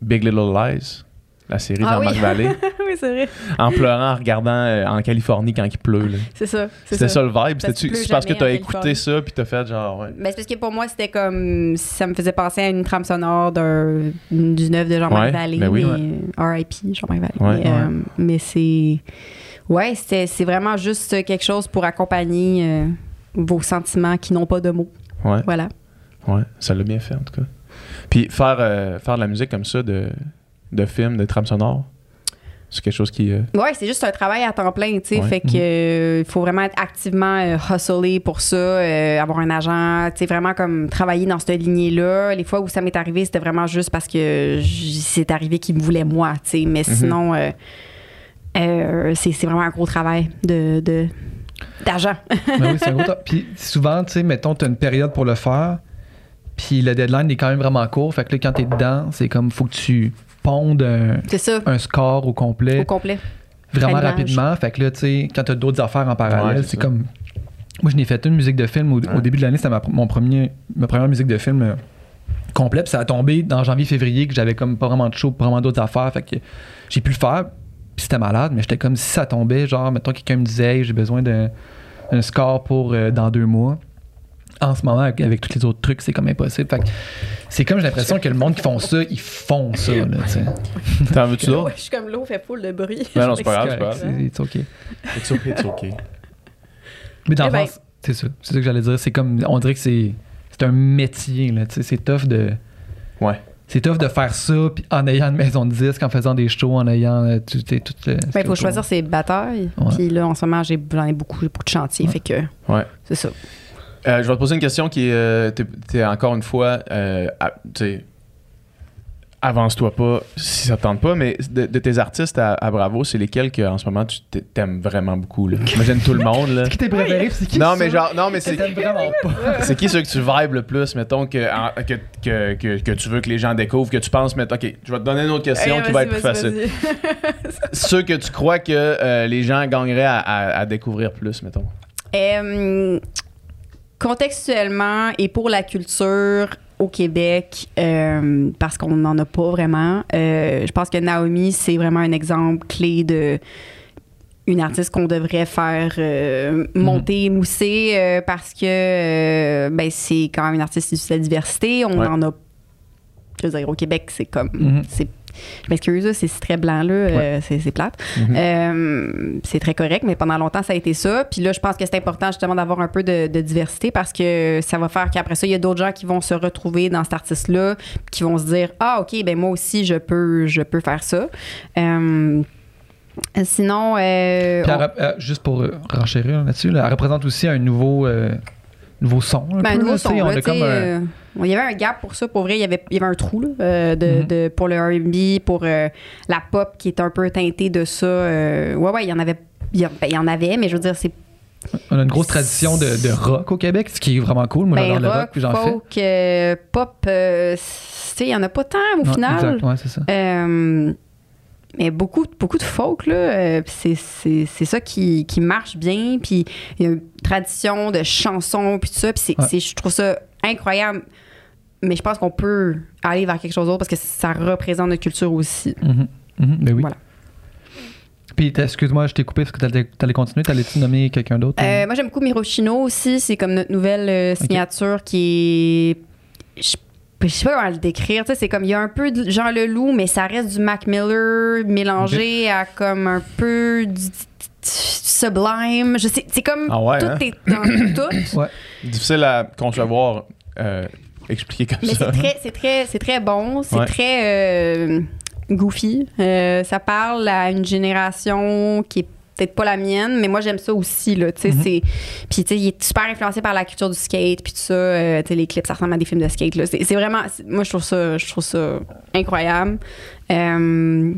[SPEAKER 2] Big Little Lies, la série
[SPEAKER 4] Ah
[SPEAKER 2] Jean-Marc
[SPEAKER 4] oui.
[SPEAKER 2] Vallée,
[SPEAKER 4] oui, c'est vrai.
[SPEAKER 2] en pleurant, en regardant en Californie quand il pleut.
[SPEAKER 4] C'est ça. c'est
[SPEAKER 2] C'était ça. le vibe? C'est parce que t'as écouté ça puis t'as fait genre, ouais.
[SPEAKER 4] Ben, c'est parce que pour moi, c'était comme. Ça me faisait penser à une trame sonore d'un, du neuf de Jean-Marc
[SPEAKER 2] Ouais,
[SPEAKER 4] Vallée.
[SPEAKER 2] ben oui.
[SPEAKER 4] mais, RIP, Jean-Marc Vallée. Mais c'est. Ouais, c'était, c'est vraiment juste quelque chose pour accompagner euh, vos sentiments qui n'ont pas de mots.
[SPEAKER 2] Ouais.
[SPEAKER 4] Voilà.
[SPEAKER 2] Ouais, ça l'a bien fait en tout cas. Puis faire, euh, faire de la musique comme ça, de, de film, de trame sonore, C'est quelque chose qui. euh,
[SPEAKER 4] Ouais, c'est juste un travail à temps plein, tu sais.
[SPEAKER 2] Ouais.
[SPEAKER 4] Fait que euh, il faut vraiment être activement euh, hustler pour ça, euh, avoir un agent, tu sais, vraiment comme travailler dans cette lignée-là. Les fois où ça m'est arrivé, c'était vraiment juste parce que c'est arrivé qu'il me voulait moi, tu sais. Mais sinon, euh, c'est c'est vraiment un gros travail de de- d'agent.
[SPEAKER 3] Ben oui, c'est un gros. Puis souvent, tu sais, mettons, tu as une période pour le faire, puis le deadline est quand même vraiment court. Fait que là, quand tu es dedans, c'est comme, faut que tu pondes un,
[SPEAKER 4] c'est ça,
[SPEAKER 3] un score au complet
[SPEAKER 4] au complet.
[SPEAKER 3] vraiment rapidement. Fait que là, tu sais, quand tu as d'autres affaires en parallèle,
[SPEAKER 2] Ouais, c'est
[SPEAKER 3] comme. Moi, je n'ai fait une musique de film au, début de l'année, c'était ma, mon premier, ma première musique de film euh, complète. Puis ça a tombé dans janvier-février que j'avais comme pas vraiment de show, pas vraiment d'autres affaires. Fait que j'ai pu le faire. Puis c'était malade, mais j'étais comme si ça tombait, genre, mettons, quelqu'un me disait, Hey, j'ai besoin d'un un score pour euh, dans deux mois. En ce moment, avec, avec tous les autres trucs, c'est comme impossible. Fait c'est comme j'ai l'impression que le monde qui font ça, ils font ça, là, tu sais.
[SPEAKER 2] T'en veux-tu d'autres?
[SPEAKER 4] je suis comme l'eau fait full de bruit.
[SPEAKER 2] Non, non, c'est pas grave, c'est pas
[SPEAKER 3] C'est
[SPEAKER 2] grave.
[SPEAKER 3] it's okay.
[SPEAKER 2] It's okay, it's okay.
[SPEAKER 3] Mais dans
[SPEAKER 4] Eh
[SPEAKER 3] le
[SPEAKER 4] ben.
[SPEAKER 3] c'est ça. C'est ça que j'allais dire. C'est comme, on dirait que c'est, c'est un métier, là. Tu sais, c'est tough de.
[SPEAKER 2] Ouais.
[SPEAKER 3] C'est tough de faire ça puis en ayant une maison de disques, en faisant des shows, en ayant euh, tout, tout, tout le-
[SPEAKER 4] Ben, il faut choisir ses batailles.
[SPEAKER 3] Ouais.
[SPEAKER 4] Puis là, en ce moment, j'ai- j'en ai beaucoup, de chantiers.
[SPEAKER 3] Ouais.
[SPEAKER 4] Fait que
[SPEAKER 2] Ouais.
[SPEAKER 4] c'est ça.
[SPEAKER 2] Euh, je vais te poser une question qui est. euh, t'es- encore une fois. euh, à- avance-toi pas si ça te tente pas, mais de, de tes artistes à, à Bravo, c'est lesquels que en ce moment tu t'a- t'aimes vraiment beaucoup? Là? Imagine tout le monde. Là.
[SPEAKER 3] C'est qui tes préférés c'est qui
[SPEAKER 2] Non, mais genre, non, mais c'est.
[SPEAKER 3] T'aimes vraiment pas.
[SPEAKER 2] C'est qui ceux que tu vibes le plus, mettons, que, en- que, que, que, que tu veux que les gens découvrent, que tu penses, mais ok, je vais te donner une autre question qui va être plus facile. Ceux que tu crois que euh, les gens gagneraient à, à- à découvrir plus, mettons.
[SPEAKER 4] Contextuellement et pour la culture au Québec, euh, parce qu'on n'en a pas vraiment, euh, je pense que Naomi, c'est vraiment un exemple clé de une artiste qu'on devrait faire euh, monter, mousser, euh, parce que ben, c'est quand même une artiste issue de la diversité. On
[SPEAKER 2] Ouais.
[SPEAKER 4] en a, je veux dire, au Québec, c'est comme...
[SPEAKER 3] Mhm.
[SPEAKER 4] c'est je m'excuse, là, c'est c'est très blanc, là, euh, c'est c'est plate.
[SPEAKER 2] Mhm.
[SPEAKER 4] Euh, c'est très correct, mais pendant longtemps, ça a été ça. Puis là, je pense que c'est important justement d'avoir un peu de, de diversité parce que ça va faire qu'après ça, il y a d'autres gens qui vont se retrouver dans cet artiste-là, qui vont se dire Ah, OK, ben moi aussi, je peux, je peux faire ça. Euh, sinon,
[SPEAKER 3] Puis elle
[SPEAKER 4] on-
[SPEAKER 3] rep- juste pour renchérir là-dessus, là, elle représente aussi un nouveau, nouveau son. Un
[SPEAKER 4] Ben,
[SPEAKER 3] peu,
[SPEAKER 4] nouveau
[SPEAKER 3] là,
[SPEAKER 4] son.
[SPEAKER 3] tu sais, on
[SPEAKER 4] là,
[SPEAKER 3] a comme un-
[SPEAKER 4] euh, il y avait un gap pour ça. Pour vrai, il y avait, il y avait un trou là, euh, de,
[SPEAKER 3] Mhm.
[SPEAKER 4] de- pour le R&B, pour euh, la pop qui est un peu teintée de ça. euh, ouais, ouais, il y en avait. Il y, a- ben, il y en avait, mais je veux dire, c'est
[SPEAKER 3] on a une grosse tradition de, de rock au Québec, ce qui est vraiment cool. Moi,
[SPEAKER 4] ben,
[SPEAKER 3] j'adore le rock, j'en fais.
[SPEAKER 4] folk, euh, pop. tu sais, il y en a pas tant au
[SPEAKER 3] Ouais,
[SPEAKER 4] final.
[SPEAKER 3] exact, ouais, c'est ça.
[SPEAKER 4] Euh, mais beaucoup, beaucoup de folk, là, euh, c'est, ça qui, qui marche bien. Puis il y a une tradition de chansons, puis tout ça. Puis
[SPEAKER 3] Ouais.
[SPEAKER 4] je trouve ça incroyable. Mais je pense qu'on peut aller vers quelque chose d'autre parce que ça représente notre culture aussi.
[SPEAKER 3] Ben oui.
[SPEAKER 4] Voilà.
[SPEAKER 3] Puis, excuse-moi, je t'ai coupé parce que t'allais, t'allais continuer. T'allais-tu nommer quelqu'un d'autre?
[SPEAKER 4] Euh, moi, j'aime beaucoup Mirochino aussi. C'est comme notre nouvelle euh, signature qui est. Je, je sais pas comment le décrire. Tu sais, c'est comme il y a un peu de Jean Leloup, mais ça reste du Mac Miller mélangé à comme un peu du, du sublime. Je sais, c'est comme
[SPEAKER 2] Ah ouais,
[SPEAKER 4] tout
[SPEAKER 2] hein?
[SPEAKER 4] est dans tout.
[SPEAKER 2] Difficile à concevoir, euh, expliquer comme
[SPEAKER 4] Mais
[SPEAKER 2] ça.
[SPEAKER 4] c'est très, c'est très, c'est très bon. C'est
[SPEAKER 2] Ouais.
[SPEAKER 4] très euh, goofy. Euh, ça parle à une génération qui est peut-être pas la mienne, mais moi j'aime ça aussi là. Tu sais,
[SPEAKER 3] Mhm.
[SPEAKER 4] puis tu sais, il est super influencé par la culture du skate, puis tout ça. euh, tu sais, les clips, ça ressemble à des films de skate là. C'est, c'est vraiment, moi je trouve ça, je trouve ça incroyable. Euh,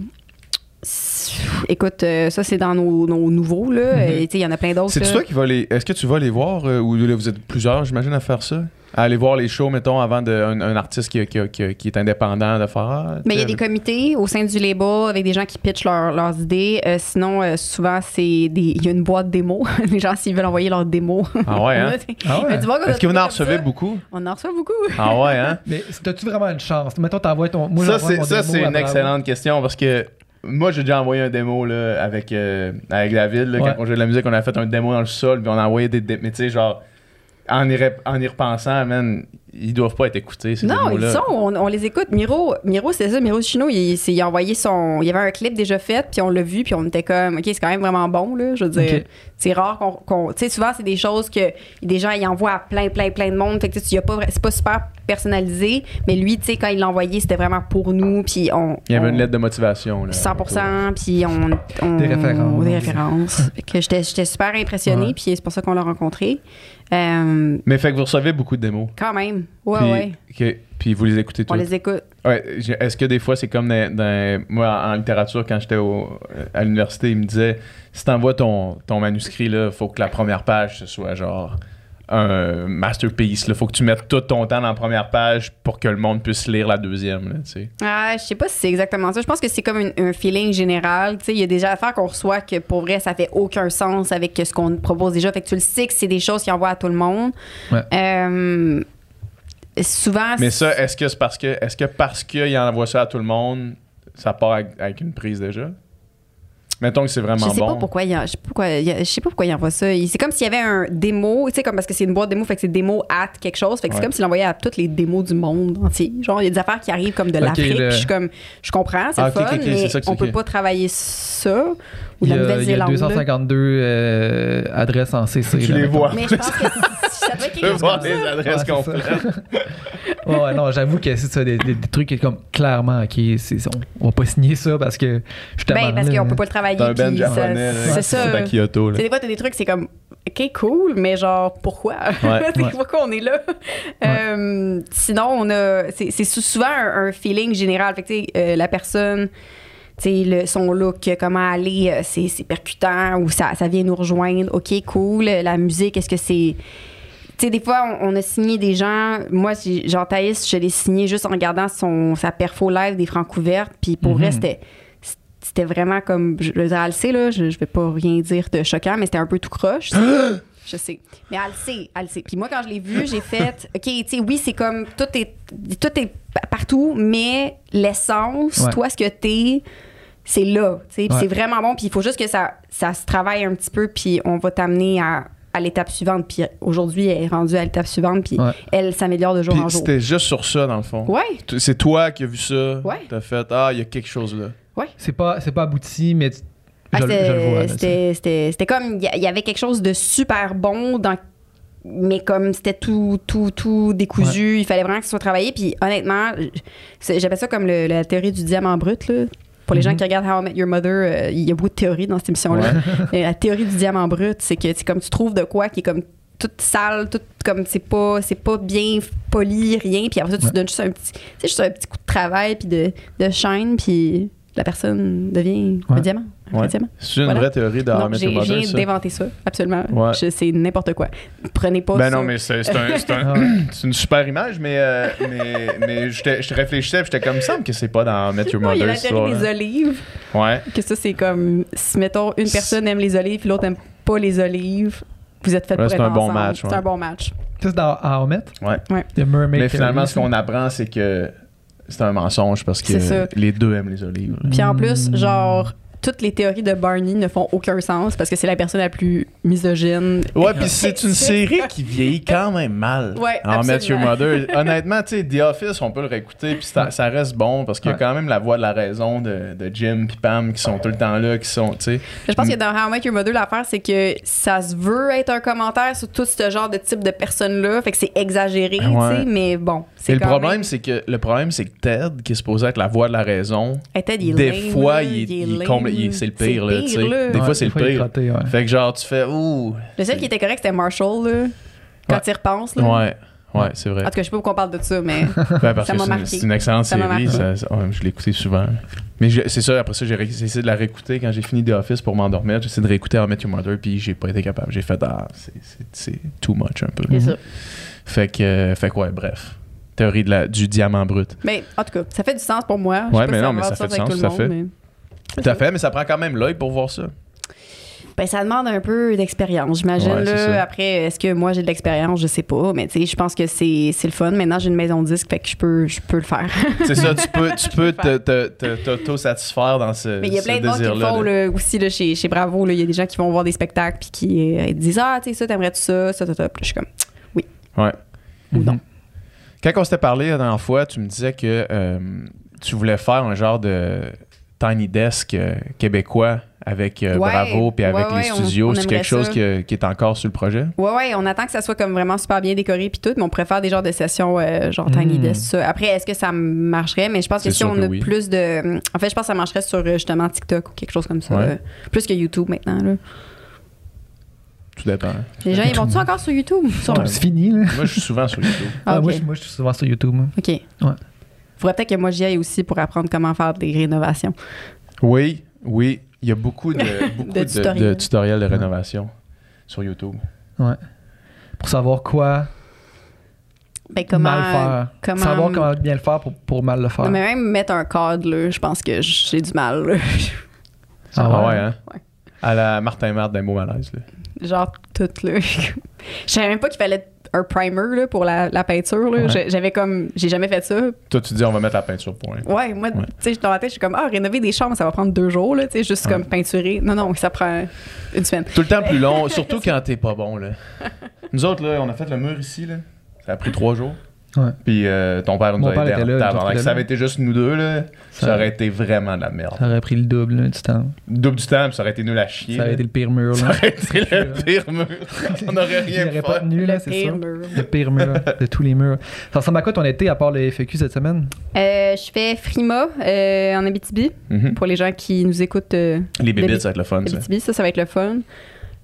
[SPEAKER 4] écoute, euh, ça c'est dans nos, nos nouveaux là.
[SPEAKER 3] Mhm.
[SPEAKER 4] Il y en a plein d'autres.
[SPEAKER 2] C'est toi qui vas les. Est-ce que tu vas les voir euh, ou vous êtes plusieurs, j'imagine, à faire ça? À aller voir les shows, mettons, avant de, un, un artiste qui, qui- qui- qui est indépendant de faire. ah,
[SPEAKER 4] Mais il y a des comités au sein du label avec des gens qui pitchent leur- leurs idées. Euh, sinon, euh, souvent, c'est des, il y a une boîte démo. les gens, s'ils veulent envoyer leurs démos.
[SPEAKER 2] Ah ouais, hein?
[SPEAKER 3] Ah ouais?
[SPEAKER 2] Est-ce que vous en recevez beaucoup?
[SPEAKER 4] On en reçoit beaucoup.
[SPEAKER 2] Ah ouais, hein?
[SPEAKER 3] Mais t'as-tu vraiment une chance? Mettons, t'envoies ton. Moi,
[SPEAKER 2] ça, c'est, ça,
[SPEAKER 3] démo
[SPEAKER 2] une
[SPEAKER 3] Bravo.
[SPEAKER 2] excellente question parce que moi, j'ai déjà envoyé un démo là, avec, euh, avec David. Là,
[SPEAKER 3] Ouais.
[SPEAKER 2] Quand on jouait de la musique, on a fait un démo dans le sol, puis on a envoyé des. dé- Mais tu sais, genre, en y, en y repensant, man, ils doivent pas être écoutés, ces
[SPEAKER 4] Non, ils sont, on, on les écoute. Miro, Miro c'est ça, Miro Chino, il, il a envoyé son. Il y avait un clip déjà fait, puis on l'a vu, puis on était comme, OK, c'est quand même vraiment bon, là. Je veux dire, c'est rare qu'on. tu sais, souvent, c'est des choses que des gens, ils envoient à plein, plein, plein de monde. Fait que tu pas, c'est pas super personnalisé, mais lui, tu sais, quand il l'a envoyé, c'était vraiment pour nous, puis on.
[SPEAKER 2] Il y avait
[SPEAKER 4] on-
[SPEAKER 2] une lettre de motivation. Là,
[SPEAKER 4] 100%, puis on, on-
[SPEAKER 3] Des références.
[SPEAKER 4] Des références. Fait que j'étais, j'étais super impressionnée,
[SPEAKER 3] Ouais.
[SPEAKER 4] puis c'est pour ça qu'on l'a rencontré. Euh,
[SPEAKER 2] Mais fait que vous recevez beaucoup de démos.
[SPEAKER 4] quand même. Ouais,
[SPEAKER 2] puis,
[SPEAKER 4] ouais.
[SPEAKER 2] ok, puis vous les écoutez
[SPEAKER 4] On
[SPEAKER 2] toutes.
[SPEAKER 4] les écoute.
[SPEAKER 2] Ouais, Est-ce que des fois, c'est comme dans, dans- moi en, en littérature, quand j'étais au- à l'université, il me disait si t'envoies ton, ton manuscrit, là, faut que la première page, ce soit genre un masterpiece. Il faut que tu mettes tout ton temps dans la première page pour que le monde puisse lire la deuxième. Là, tu sais.
[SPEAKER 4] Ah, je sais pas si c'est exactement ça. Je pense que c'est comme une- un feeling général. Tu sais, il y a des affaires qu'on reçoit que pour vrai, ça fait aucun sens avec ce qu'on propose déjà. Fait que tu le sais que c'est des choses qui envoient à tout le monde.
[SPEAKER 3] Ouais.
[SPEAKER 4] Euh, souvent.
[SPEAKER 2] Mais ça, est-ce que c'est parce que est-ce que parce qu'il envoie ça à tout le monde, ça part avec, une prise déjà? Mettons que c'est
[SPEAKER 4] je
[SPEAKER 2] vraiment
[SPEAKER 4] sais
[SPEAKER 2] bon.
[SPEAKER 4] pas pourquoi il a- je sais pas pourquoi il y a- je sais pas pourquoi il envoie ça. C'est comme s'il y avait un démo, tu sais comme parce que c'est une boîte démo, fait que c'est démo at quelque chose, fait que c'est comme s'il envoyait à toutes les démos du monde entier. Genre il y a des affaires qui arrivent comme de l'Afrique,
[SPEAKER 3] le-
[SPEAKER 4] je suis comme je comprends, c'est
[SPEAKER 2] Ah,
[SPEAKER 4] le
[SPEAKER 2] ok,
[SPEAKER 4] fun,
[SPEAKER 2] ok, ok,
[SPEAKER 4] mais
[SPEAKER 2] ça
[SPEAKER 4] on peut pas travailler ça ou
[SPEAKER 3] Il
[SPEAKER 4] la
[SPEAKER 3] y a, il y a
[SPEAKER 4] Nouvelle-Zélande. là.
[SPEAKER 3] 252 euh, adresses en CC.
[SPEAKER 2] Tu
[SPEAKER 3] là,
[SPEAKER 2] les vois.
[SPEAKER 4] Mais je pense que ça doit être quelque chose
[SPEAKER 2] voir
[SPEAKER 4] comme
[SPEAKER 2] les
[SPEAKER 4] ça.
[SPEAKER 2] adresses
[SPEAKER 3] Ouais, c'est
[SPEAKER 2] complètes.
[SPEAKER 3] Ouais, non, j'avoue que c'est ça, des, des- des trucs qui est comme clairement, ok, c'est, on, on va pas signer ça parce que justement.
[SPEAKER 4] Ben, parce qu'on peut pas le travailler.
[SPEAKER 2] T'as un
[SPEAKER 4] ça-
[SPEAKER 2] japonais, là,
[SPEAKER 4] C'est ça.
[SPEAKER 2] à Kyoto.
[SPEAKER 4] Tu
[SPEAKER 2] Là.
[SPEAKER 4] sais, des fois, t'as des trucs, c'est comme, OK, cool, mais genre, pourquoi?
[SPEAKER 2] Ouais.
[SPEAKER 3] Ouais.
[SPEAKER 4] pourquoi on est là? Euh, sinon, on a. C'est c'est sou- souvent un, un feeling général. Fait que, tu sais, euh, la personne. Tu sais, le, son look, comment aller, euh, c'est c'est percutant ou ça, ça vient nous rejoindre. OK, cool. La musique, est-ce que c'est. Tu sais, des fois, on, on a signé des gens. Moi, genre Thaïs, je l'ai signé juste en regardant son, sa perfo live des francs couvertes. Puis pour vrai,
[SPEAKER 3] Mhm.
[SPEAKER 4] c'était vraiment comme je le là je, je vais pas rien dire de choquant mais c'était un peu tout croche. je sais mais elle le sait elle le sait puis moi quand je l'ai vu j'ai fait ok tu sais oui c'est comme tout est tout est pa- partout mais l'essence
[SPEAKER 3] Ouais.
[SPEAKER 4] toi ce que t'es c'est là tu sais puis
[SPEAKER 3] Ouais.
[SPEAKER 4] c'est vraiment bon puis il faut juste que ça ça se travaille un petit peu puis on va t'amener à à l'étape suivante puis aujourd'hui elle est rendue à l'étape suivante puis
[SPEAKER 3] Ouais.
[SPEAKER 4] elle s'améliore de jour
[SPEAKER 2] Puis
[SPEAKER 4] en jour
[SPEAKER 2] c'était juste sur ça, dans le fond.
[SPEAKER 4] ouais
[SPEAKER 2] C'est toi qui as vu ça.
[SPEAKER 4] Ouais.
[SPEAKER 2] T'as fait Ah, il y a quelque chose là.
[SPEAKER 3] C'est pas, c'est pas abouti, mais tu-
[SPEAKER 4] Ah, c'était- comme, il y, avait quelque chose de super bon dans mais comme c'était tout, tout, tout décousu, il fallait vraiment que ce soit travaillé. Puis honnêtement, j'appelle ça comme le- la théorie du diamant brut. Là. Pour les gens
[SPEAKER 3] Mhm.
[SPEAKER 4] qui regardent How I Met Your Mother, euh, il y a beaucoup de théories dans cette émission-là. La théorie du diamant brut, c'est que c'est comme tu trouves de quoi qui est comme toute sale, tout comme c'est pas c'est pas bien poli, rien. Puis après ça, tu
[SPEAKER 3] Ouais.
[SPEAKER 4] donnes juste un petit, juste un petit coup de travail puis de, de shine, puis la personne devient un
[SPEAKER 3] Ouais.
[SPEAKER 4] diamant. Un
[SPEAKER 2] Ouais.
[SPEAKER 4] diamant.
[SPEAKER 2] C'est une
[SPEAKER 4] Voilà.
[SPEAKER 2] vraie théorie de How Met
[SPEAKER 4] j'ai
[SPEAKER 2] Mother,
[SPEAKER 4] viens
[SPEAKER 2] ça.
[SPEAKER 4] d'inventer ça, absolument.
[SPEAKER 2] Ouais.
[SPEAKER 4] C'est n'importe quoi. Prenez pas
[SPEAKER 2] Ben
[SPEAKER 4] ça.
[SPEAKER 2] non, mais c'est un- un- une super image, mais, euh, mais, mais j'étais- je réfléchissais, j'étais comme ça, me semble que c'est pas dans Met Your
[SPEAKER 4] Non, il y a
[SPEAKER 2] Mother.
[SPEAKER 4] la théorie des olives,
[SPEAKER 2] Ouais.
[SPEAKER 4] que ça, c'est comme si, mettons, une personne aime les olives l'autre aime pas les olives, vous êtes fait
[SPEAKER 2] Ouais,
[SPEAKER 4] pour
[SPEAKER 2] c'est
[SPEAKER 4] être
[SPEAKER 2] un bon
[SPEAKER 4] ensemble.
[SPEAKER 2] match,
[SPEAKER 4] C'est
[SPEAKER 2] ouais.
[SPEAKER 4] un bon match.
[SPEAKER 3] Ça, c'est dans à Homet.
[SPEAKER 2] Ouais.
[SPEAKER 3] The Mermaid.
[SPEAKER 2] Mais finalement, ce qu'on apprend, c'est que c'est un mensonge parce que les deux aiment les olives.
[SPEAKER 4] Puis en plus,
[SPEAKER 3] Mm.
[SPEAKER 4] genre, toutes les théories de Barney ne font aucun sens parce que c'est la personne la plus misogyne.
[SPEAKER 2] Ouais, puis c'est une série qui vieillit quand même mal.
[SPEAKER 4] Ouais,
[SPEAKER 2] En Met Your
[SPEAKER 4] absolument.
[SPEAKER 2] Mother. Honnêtement, tu sais, The Office, on peut le réécouter, puis ça, ça reste bon parce qu'il y a quand même la voix de la raison de, de Jim puis Pam qui sont tout le temps là, qui sont, tu sais.
[SPEAKER 4] Je pense que dans How I Met Your Mother, l'affaire, c'est que ça se veut être un commentaire sur tout ce genre de type de personnes-là. Fait que c'est exagéré, tu
[SPEAKER 2] Ouais.
[SPEAKER 4] sais, mais bon.
[SPEAKER 2] Et
[SPEAKER 4] C'est
[SPEAKER 2] le problème,
[SPEAKER 4] même-
[SPEAKER 2] c'est que le problème, c'est que Ted, qui est supposé être la voix de la raison,
[SPEAKER 4] Hey, Ted, il est
[SPEAKER 2] des
[SPEAKER 4] lame,
[SPEAKER 2] fois, il est, il c'est le pire, là, tu sais. Des
[SPEAKER 3] Ouais,
[SPEAKER 2] fois, c'est le pire.
[SPEAKER 3] crotté, ouais.
[SPEAKER 2] Fait que genre, tu fais, ouh.
[SPEAKER 4] Le seul qui était correct, c'était Marshall, là. Quand
[SPEAKER 2] Ouais.
[SPEAKER 4] il repense, là.
[SPEAKER 2] Ouais, ouais, c'est vrai.
[SPEAKER 4] En tout cas, je sais pas pourquoi on parle de ça, mais.
[SPEAKER 2] Ouais, parce
[SPEAKER 4] Ça
[SPEAKER 2] que
[SPEAKER 4] m'a
[SPEAKER 2] c'est une,
[SPEAKER 4] marqué.
[SPEAKER 2] c'est une excellente
[SPEAKER 4] Ça
[SPEAKER 2] série.
[SPEAKER 4] marqué.
[SPEAKER 2] ça- ça- ouais, je l'ai écouté souvent. Mais je- c'est ça, après ça, j'ai ré- j'ai essayé de la réécouter quand j'ai fini The Office pour m'endormir. J'ai essayé de réécouter How I Met Your Mother, puis j'ai pas été capable. J'ai fait, ah, c'est- c'est c'est too much un peu.
[SPEAKER 4] c'est ça.
[SPEAKER 2] Fait que, euh, fait que ouais, bref. Théorie de la, du diamant brut.
[SPEAKER 4] Mais en tout cas, ça fait du sens pour moi. Pas
[SPEAKER 2] mais non, mais ça fait du sens,
[SPEAKER 4] tout
[SPEAKER 2] à fait. Tout à fait, mais ça prend quand même l'œil pour voir ça.
[SPEAKER 4] Ben, ça demande un peu d'expérience, j'imagine.
[SPEAKER 2] Ouais, ça.
[SPEAKER 4] Après, est-ce que moi j'ai de l'expérience? Je sais pas. Mais tu sais, je pense que c'est le fun. Maintenant, j'ai une maison de disque, fait que je peux, je peux le faire.
[SPEAKER 2] C'est ça, tu peux, tu peux t'auto-satisfaire dans ce,
[SPEAKER 4] Mais il y a plein de gens qui le font
[SPEAKER 2] là.
[SPEAKER 4] aussi là, chez, chez Bravo. Il y a des gens qui vont voir des spectacles puis qui euh, disent Ah, tu sais, ça, t'aimerais-tu ça, ça, ça, ça. Puis je suis comme
[SPEAKER 2] Ouais.
[SPEAKER 4] Ou non.
[SPEAKER 2] Quand on s'était parlé la dernière fois, tu me disais que euh, tu voulais faire un genre de Tiny Desk euh, québécois avec euh,
[SPEAKER 4] Ouais,
[SPEAKER 2] Bravo puis avec
[SPEAKER 4] ouais,
[SPEAKER 2] les
[SPEAKER 4] on-
[SPEAKER 2] studios.
[SPEAKER 4] on
[SPEAKER 2] C'est quelque chose que- qui est encore sur le projet?
[SPEAKER 4] Ouais, ouais, on attend que ça soit comme vraiment super bien décoré puis tout, mais on préfère des genres de sessions euh, genre Tiny
[SPEAKER 3] Mm.
[SPEAKER 4] Desk. ça. Après, est-ce que ça marcherait? Mais je pense que si on
[SPEAKER 2] que
[SPEAKER 4] a
[SPEAKER 2] oui.
[SPEAKER 4] plus de. En fait, je pense que ça marcherait sur justement TikTok ou quelque chose comme ça.
[SPEAKER 2] Ouais.
[SPEAKER 4] plus que YouTube maintenant. Là.
[SPEAKER 2] Tout dépend.
[SPEAKER 4] Les gens, ils vont-tu encore sur YouTube? Sur-
[SPEAKER 2] Ouais.
[SPEAKER 3] C'est fini, là.
[SPEAKER 2] Moi, je suis souvent sur YouTube.
[SPEAKER 4] Ah,
[SPEAKER 3] Ah, moi, je, moi, je suis souvent sur YouTube. moi.
[SPEAKER 4] OK. Faudrait peut-être que moi j'y aille aussi pour apprendre comment faire des rénovations.
[SPEAKER 2] Oui, oui. Il y a beaucoup de, beaucoup
[SPEAKER 4] De
[SPEAKER 2] de,
[SPEAKER 4] tutoriels.
[SPEAKER 2] de tutoriels de rénovation sur YouTube.
[SPEAKER 3] Ouais. Pour savoir quoi
[SPEAKER 4] Ben, comment.
[SPEAKER 3] mal faire.
[SPEAKER 4] comment-
[SPEAKER 3] Savoir comment bien le faire pour, pour mal le faire.
[SPEAKER 4] Non, mais même mettre un cadre, là, je pense que j'ai du mal. là.
[SPEAKER 3] Ah
[SPEAKER 2] Ah
[SPEAKER 3] ouais?
[SPEAKER 2] ouais, hein?
[SPEAKER 4] Ouais.
[SPEAKER 2] À la Martin Marthe d'un beau malaise. Là.
[SPEAKER 4] Genre tout, là. Je savais même pas qu'il fallait un primer là, pour la, la peinture. Là.
[SPEAKER 3] Ouais.
[SPEAKER 4] J'avais comme. J'ai jamais fait ça.
[SPEAKER 2] Toi, tu dis, on va mettre la peinture point.
[SPEAKER 4] Ouais, moi,
[SPEAKER 2] Ouais.
[SPEAKER 4] tu sais, dans ma tête, je suis comme, ah, rénover des chambres, ça va prendre deux jours, là, tu sais, juste
[SPEAKER 2] Ouais.
[SPEAKER 4] comme peinturer. Non, non, ça prend une semaine.
[SPEAKER 2] Tout le temps plus long, surtout quand t'es pas bon. Là. Nous autres, là, on a fait le mur ici. Là. Ça a pris trois jours.
[SPEAKER 3] Ouais.
[SPEAKER 2] Puis euh, ton père nous
[SPEAKER 3] Mon
[SPEAKER 2] a aidé
[SPEAKER 3] là,
[SPEAKER 2] Si ça avait été juste nous deux, là, ça,
[SPEAKER 3] Ça-
[SPEAKER 2] aurait été vraiment de la merde.
[SPEAKER 3] Ça aurait pris le double là, du temps.
[SPEAKER 2] Double du temps, puis ça aurait été nul à chier.
[SPEAKER 3] Ça aurait été le pire mur.
[SPEAKER 2] Ça
[SPEAKER 3] Là.
[SPEAKER 2] aurait été le pire mur. on n'aurait rien fait.
[SPEAKER 3] pas tenu, là,
[SPEAKER 4] Le
[SPEAKER 3] c'est
[SPEAKER 4] pire
[SPEAKER 3] ça.
[SPEAKER 4] mur.
[SPEAKER 3] Le pire mur de tous les murs. Ça ressemble à quoi ton été à part le FAQ cette semaine?
[SPEAKER 4] Euh, je fais Frima euh, en Abitibi
[SPEAKER 2] Mhm.
[SPEAKER 4] pour les gens qui nous écoutent. euh,
[SPEAKER 2] Les bébites, ça va être le fun. Ça.
[SPEAKER 4] Abitibi, ça, ça va être le fun.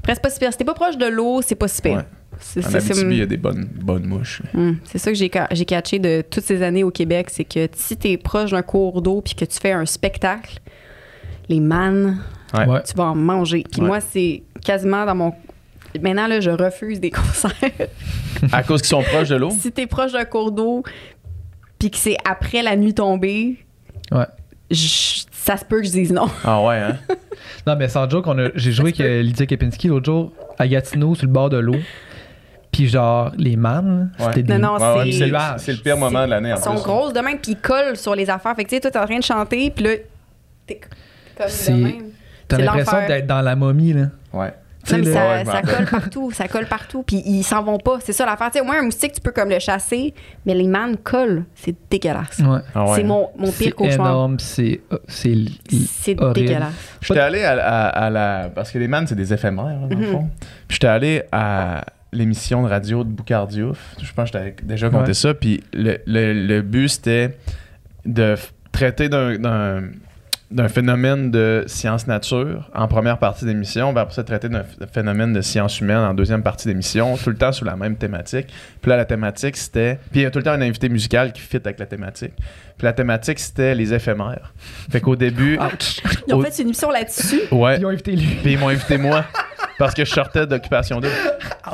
[SPEAKER 4] C'est pas super. Si t'es pas proche de l'eau, c'est pas super.
[SPEAKER 2] Ouais.
[SPEAKER 4] C'est
[SPEAKER 2] En Abitibi, il y a des bonnes, bonnes mouches.
[SPEAKER 4] Hum, c'est ça que j'ai ca- j'ai catché de toutes ces années au Québec, c'est que si t'es proche d'un cours d'eau puis que tu fais un spectacle, les mannes,
[SPEAKER 2] Ouais.
[SPEAKER 4] Tu vas en manger. Puis
[SPEAKER 2] Ouais.
[SPEAKER 4] moi, c'est quasiment dans mon... Maintenant, là, je refuse des concerts.
[SPEAKER 2] À cause qu'ils sont proches de l'eau?
[SPEAKER 4] si t'es proche d'un cours d'eau puis que c'est après la nuit tombée,
[SPEAKER 3] Ouais.
[SPEAKER 4] je- ça se peut que je dise non.
[SPEAKER 2] Ah ouais, hein?
[SPEAKER 3] Non, mais sans joke, on a- j'ai joué avec euh, Lydia Kepinski l'autre jour à Gatineau sur le bord de l'eau. Puis genre, les mannes,
[SPEAKER 2] Ouais.
[SPEAKER 3] c'était des...
[SPEAKER 4] Non, non,
[SPEAKER 2] Ouais,
[SPEAKER 4] c'est-
[SPEAKER 2] c'est le- c'est pire moment de l'année en
[SPEAKER 4] Ils sont
[SPEAKER 2] plus.
[SPEAKER 4] grosses de même puis ils collent sur les affaires. Fait que tu sais, toi, t'es en train de chanter puis là, t'es comme
[SPEAKER 3] C'est-
[SPEAKER 4] de même.
[SPEAKER 3] T'as
[SPEAKER 4] c'est
[SPEAKER 3] l'impression
[SPEAKER 4] l'enfer.
[SPEAKER 3] d'être dans la momie, là.
[SPEAKER 2] Ouais.
[SPEAKER 4] Non, mais ça,
[SPEAKER 2] Ouais,
[SPEAKER 4] colle partout, ça colle partout, puis ils s'en vont pas. C'est ça l'affaire. Tu sais, au moins un moustique, tu peux comme le chasser, mais les mannes collent. C'est dégueulasse.
[SPEAKER 3] Ouais.
[SPEAKER 2] Ah ouais,
[SPEAKER 4] c'est
[SPEAKER 2] hein?
[SPEAKER 4] mon, mon
[SPEAKER 3] C'est
[SPEAKER 4] pire cauchemar.
[SPEAKER 3] énorme, c'est... euh, C'est...
[SPEAKER 4] C'est dégueulasse.
[SPEAKER 2] J'étais allé à, à- à la. Parce que les man, c'est des éphémères, là, dans le
[SPEAKER 4] Mhm.
[SPEAKER 2] fond. Puis j'étais allé à l'émission de radio de Boucard Diouf. Je pense que je t'avais déjà compté
[SPEAKER 3] Ouais.
[SPEAKER 2] ça. Puis le, le- le but, c'était de traiter d'un- phénomène de science-nature en première partie d'émission, puis après ça, traiter d'un ph- phénomène de science humaine en deuxième partie d'émission, tout le temps sous la même thématique. Puis là, la thématique, c'était... Puis il y a tout le temps un invité musical qui fit avec la thématique. Puis la thématique, c'était les éphémères. Fait qu'au début...
[SPEAKER 4] Ils ont
[SPEAKER 2] Au-
[SPEAKER 4] fait une émission là-dessus?
[SPEAKER 2] Ouais.
[SPEAKER 3] Ils ont invité lui.
[SPEAKER 2] Puis ils m'ont invité moi parce que je sortais d'occupation double.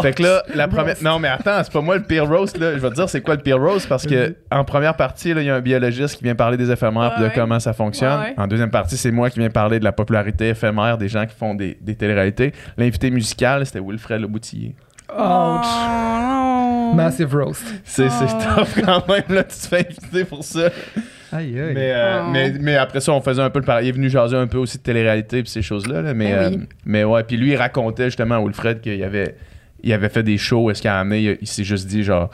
[SPEAKER 2] Fait que là, la première. Non, mais attends, c'est pas moi le pire roast, là. Je vais te dire c'est quoi le pire roast parce que en première partie, il y a un biologiste qui vient parler des éphémères puis de
[SPEAKER 4] Ouais.
[SPEAKER 2] comment ça fonctionne.
[SPEAKER 4] Ouais.
[SPEAKER 2] En deuxième partie, c'est moi qui viens parler de la popularité éphémère des gens qui font des, des téléréalités. L'invité musical, c'était Wilfred Leboutillier.
[SPEAKER 3] Ouch.
[SPEAKER 4] Oh.
[SPEAKER 3] Massive roast.
[SPEAKER 2] C'est c'est
[SPEAKER 4] Oh.
[SPEAKER 2] tough quand même, là. Tu te fais inviter pour ça.
[SPEAKER 3] Aïe, aïe.
[SPEAKER 2] Mais, euh,
[SPEAKER 4] Oh.
[SPEAKER 2] mais, mais après ça, on faisait un peu le pareil. Il est venu jaser un peu aussi de télé-réalité puis ces choses-là. là. Mais,
[SPEAKER 4] Ben oui.
[SPEAKER 2] euh, mais ouais, puis lui, il racontait justement à Wilfred qu'il avait, il avait fait des shows. Est-ce qu'il a amené, il, il s'est juste dit genre,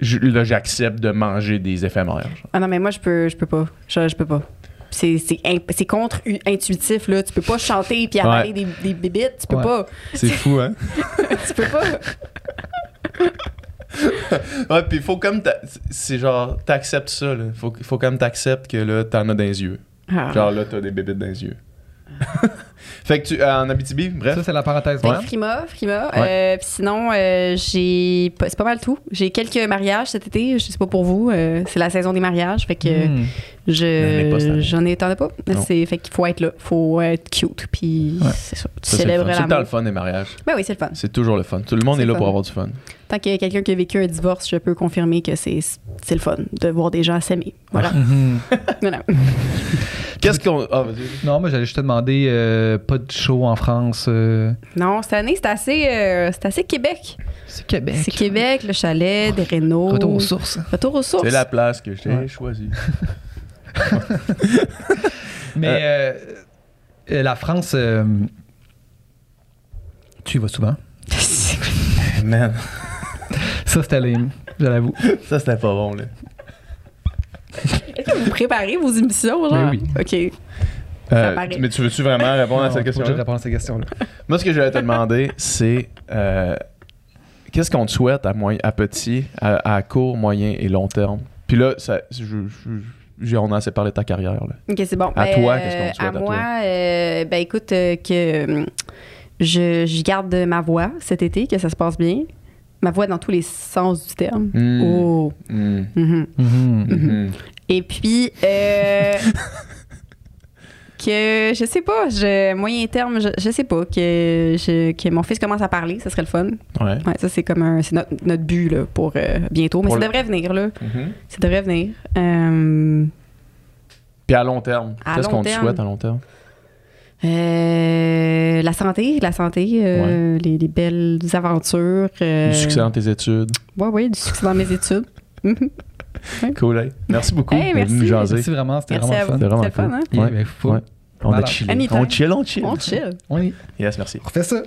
[SPEAKER 2] je- là, j'accepte de manger des éphémères. genre.
[SPEAKER 4] Ah non, mais moi, je peux, je peux pas. Je, je peux pas. C'est, contre-intuitif, là. Tu peux pas chanter puis avaler des, des bébites. Tu peux
[SPEAKER 3] Ouais.
[SPEAKER 4] pas.
[SPEAKER 2] C'est fou, hein?
[SPEAKER 4] Tu peux pas.
[SPEAKER 2] ouais, puis il faut comme. C'est genre, t'acceptes ça, là. Faut, faut comme t'acceptes que là, t'en as dans les yeux.
[SPEAKER 4] Ah.
[SPEAKER 2] Genre là, t'as des bébites dans les yeux. fait que tu. euh, en Abitibi, bref.
[SPEAKER 3] Ça, c'est la parenthèse.
[SPEAKER 4] Fait
[SPEAKER 3] Ouais.
[SPEAKER 4] Frima, Frima. Euh, puis sinon, euh, j'ai. C'est pas mal tout. J'ai quelques mariages cet été. Je sais pas pour vous. euh, c'est la saison des mariages. Fait que
[SPEAKER 3] Hmm.
[SPEAKER 2] J'en ai pas cette
[SPEAKER 4] je, j'en ai. T'en as pas? C'est, fait qu'il faut être là. Faut être cute. Puis
[SPEAKER 3] Ouais.
[SPEAKER 4] c'est ça. Tu
[SPEAKER 2] Ça, c'est le
[SPEAKER 4] célèbres
[SPEAKER 2] fun. C'est le le
[SPEAKER 4] l'amour.
[SPEAKER 2] fun des mariages.
[SPEAKER 4] Ben oui, c'est le fun.
[SPEAKER 2] C'est toujours le fun. Tout le monde est là pour avoir du fun.
[SPEAKER 4] Tant qu'il y a quelqu'un qui a vécu un divorce, je peux confirmer que c'est, c'est le fun de voir des gens s'aimer. Voilà.
[SPEAKER 3] Mhm.
[SPEAKER 4] Voilà.
[SPEAKER 2] Qu'est-ce qu'on. Ah, vas-y.
[SPEAKER 3] Non, moi, j'allais juste te demander, euh, pas de show en France. euh,
[SPEAKER 4] Non, cette année, c'est assez, euh, c'est assez Québec.
[SPEAKER 3] C'est Québec.
[SPEAKER 4] C'est Québec, le chalet, des rénaux.
[SPEAKER 3] Retour aux sources.
[SPEAKER 4] Retour aux sources.
[SPEAKER 2] C'est la place que j'ai
[SPEAKER 3] Ouais.
[SPEAKER 2] choisie.
[SPEAKER 3] Mais euh, euh, la France, euh, tu y vas souvent?
[SPEAKER 2] Man.
[SPEAKER 3] Ça, c'était lame. Je l'avoue.
[SPEAKER 2] Ça, c'était pas bon, là.
[SPEAKER 4] Est-ce que vous préparez vos émissions, genre?
[SPEAKER 3] Ben oui.
[SPEAKER 4] OK.
[SPEAKER 2] Euh, mais tu veux-tu vraiment répondre à cette
[SPEAKER 3] je
[SPEAKER 2] question-là?
[SPEAKER 3] réponde à cette question-là.
[SPEAKER 2] Moi, ce que je vais te demander, c'est euh, qu'est-ce qu'on te souhaite à, moyen, à petit, à, à court, moyen et long terme? Puis là, ça, je, je- je- on a assez parlé de ta carrière. Là.
[SPEAKER 4] OK, c'est bon.
[SPEAKER 2] À
[SPEAKER 4] Ben,
[SPEAKER 2] toi,
[SPEAKER 4] euh,
[SPEAKER 2] qu'est-ce qu'on te souhaite
[SPEAKER 4] À
[SPEAKER 2] à
[SPEAKER 4] moi,
[SPEAKER 2] toi?
[SPEAKER 4] euh, ben écoute, euh, que je, je garde ma voix cet été, que ça se passe bien. Ma voix dans tous les sens du terme.
[SPEAKER 2] Mm.
[SPEAKER 4] Oh.
[SPEAKER 2] Mm.
[SPEAKER 4] Mhm.
[SPEAKER 3] Mhm.
[SPEAKER 2] Mhm.
[SPEAKER 4] Et puis, euh, que je sais pas, je, moyen terme, je, je sais pas, que, je- que mon fils commence à parler, ça serait le fun.
[SPEAKER 2] Ouais.
[SPEAKER 4] Ouais, ça, c'est comme un, c'est notre, notre but là, pour euh, bientôt. Mais
[SPEAKER 2] Pour
[SPEAKER 4] ça
[SPEAKER 2] le-
[SPEAKER 4] devrait venir, là. Ça devrait venir. Euh,
[SPEAKER 2] Puis à long terme,
[SPEAKER 4] À
[SPEAKER 2] qu'est-ce
[SPEAKER 4] long
[SPEAKER 2] qu'on te souhaite à long terme?
[SPEAKER 4] Euh, la santé, la santé, euh, les, les belles aventures. euh,
[SPEAKER 2] Du succès dans tes études.
[SPEAKER 4] Ouais, oui, du succès dans mes études.
[SPEAKER 2] Cool, hey. Merci beaucoup
[SPEAKER 4] Hey,
[SPEAKER 2] d'être venu
[SPEAKER 4] merci.
[SPEAKER 2] jaser.
[SPEAKER 3] Merci vraiment, c'était
[SPEAKER 4] Merci
[SPEAKER 3] vraiment fun.
[SPEAKER 2] C'était vraiment
[SPEAKER 4] fun, hein?
[SPEAKER 2] Ouais.
[SPEAKER 3] ben, faut-.
[SPEAKER 2] On a chillé. On chill, on chill.
[SPEAKER 4] On chill.
[SPEAKER 3] On y
[SPEAKER 2] Yes, merci.
[SPEAKER 4] On fait ça.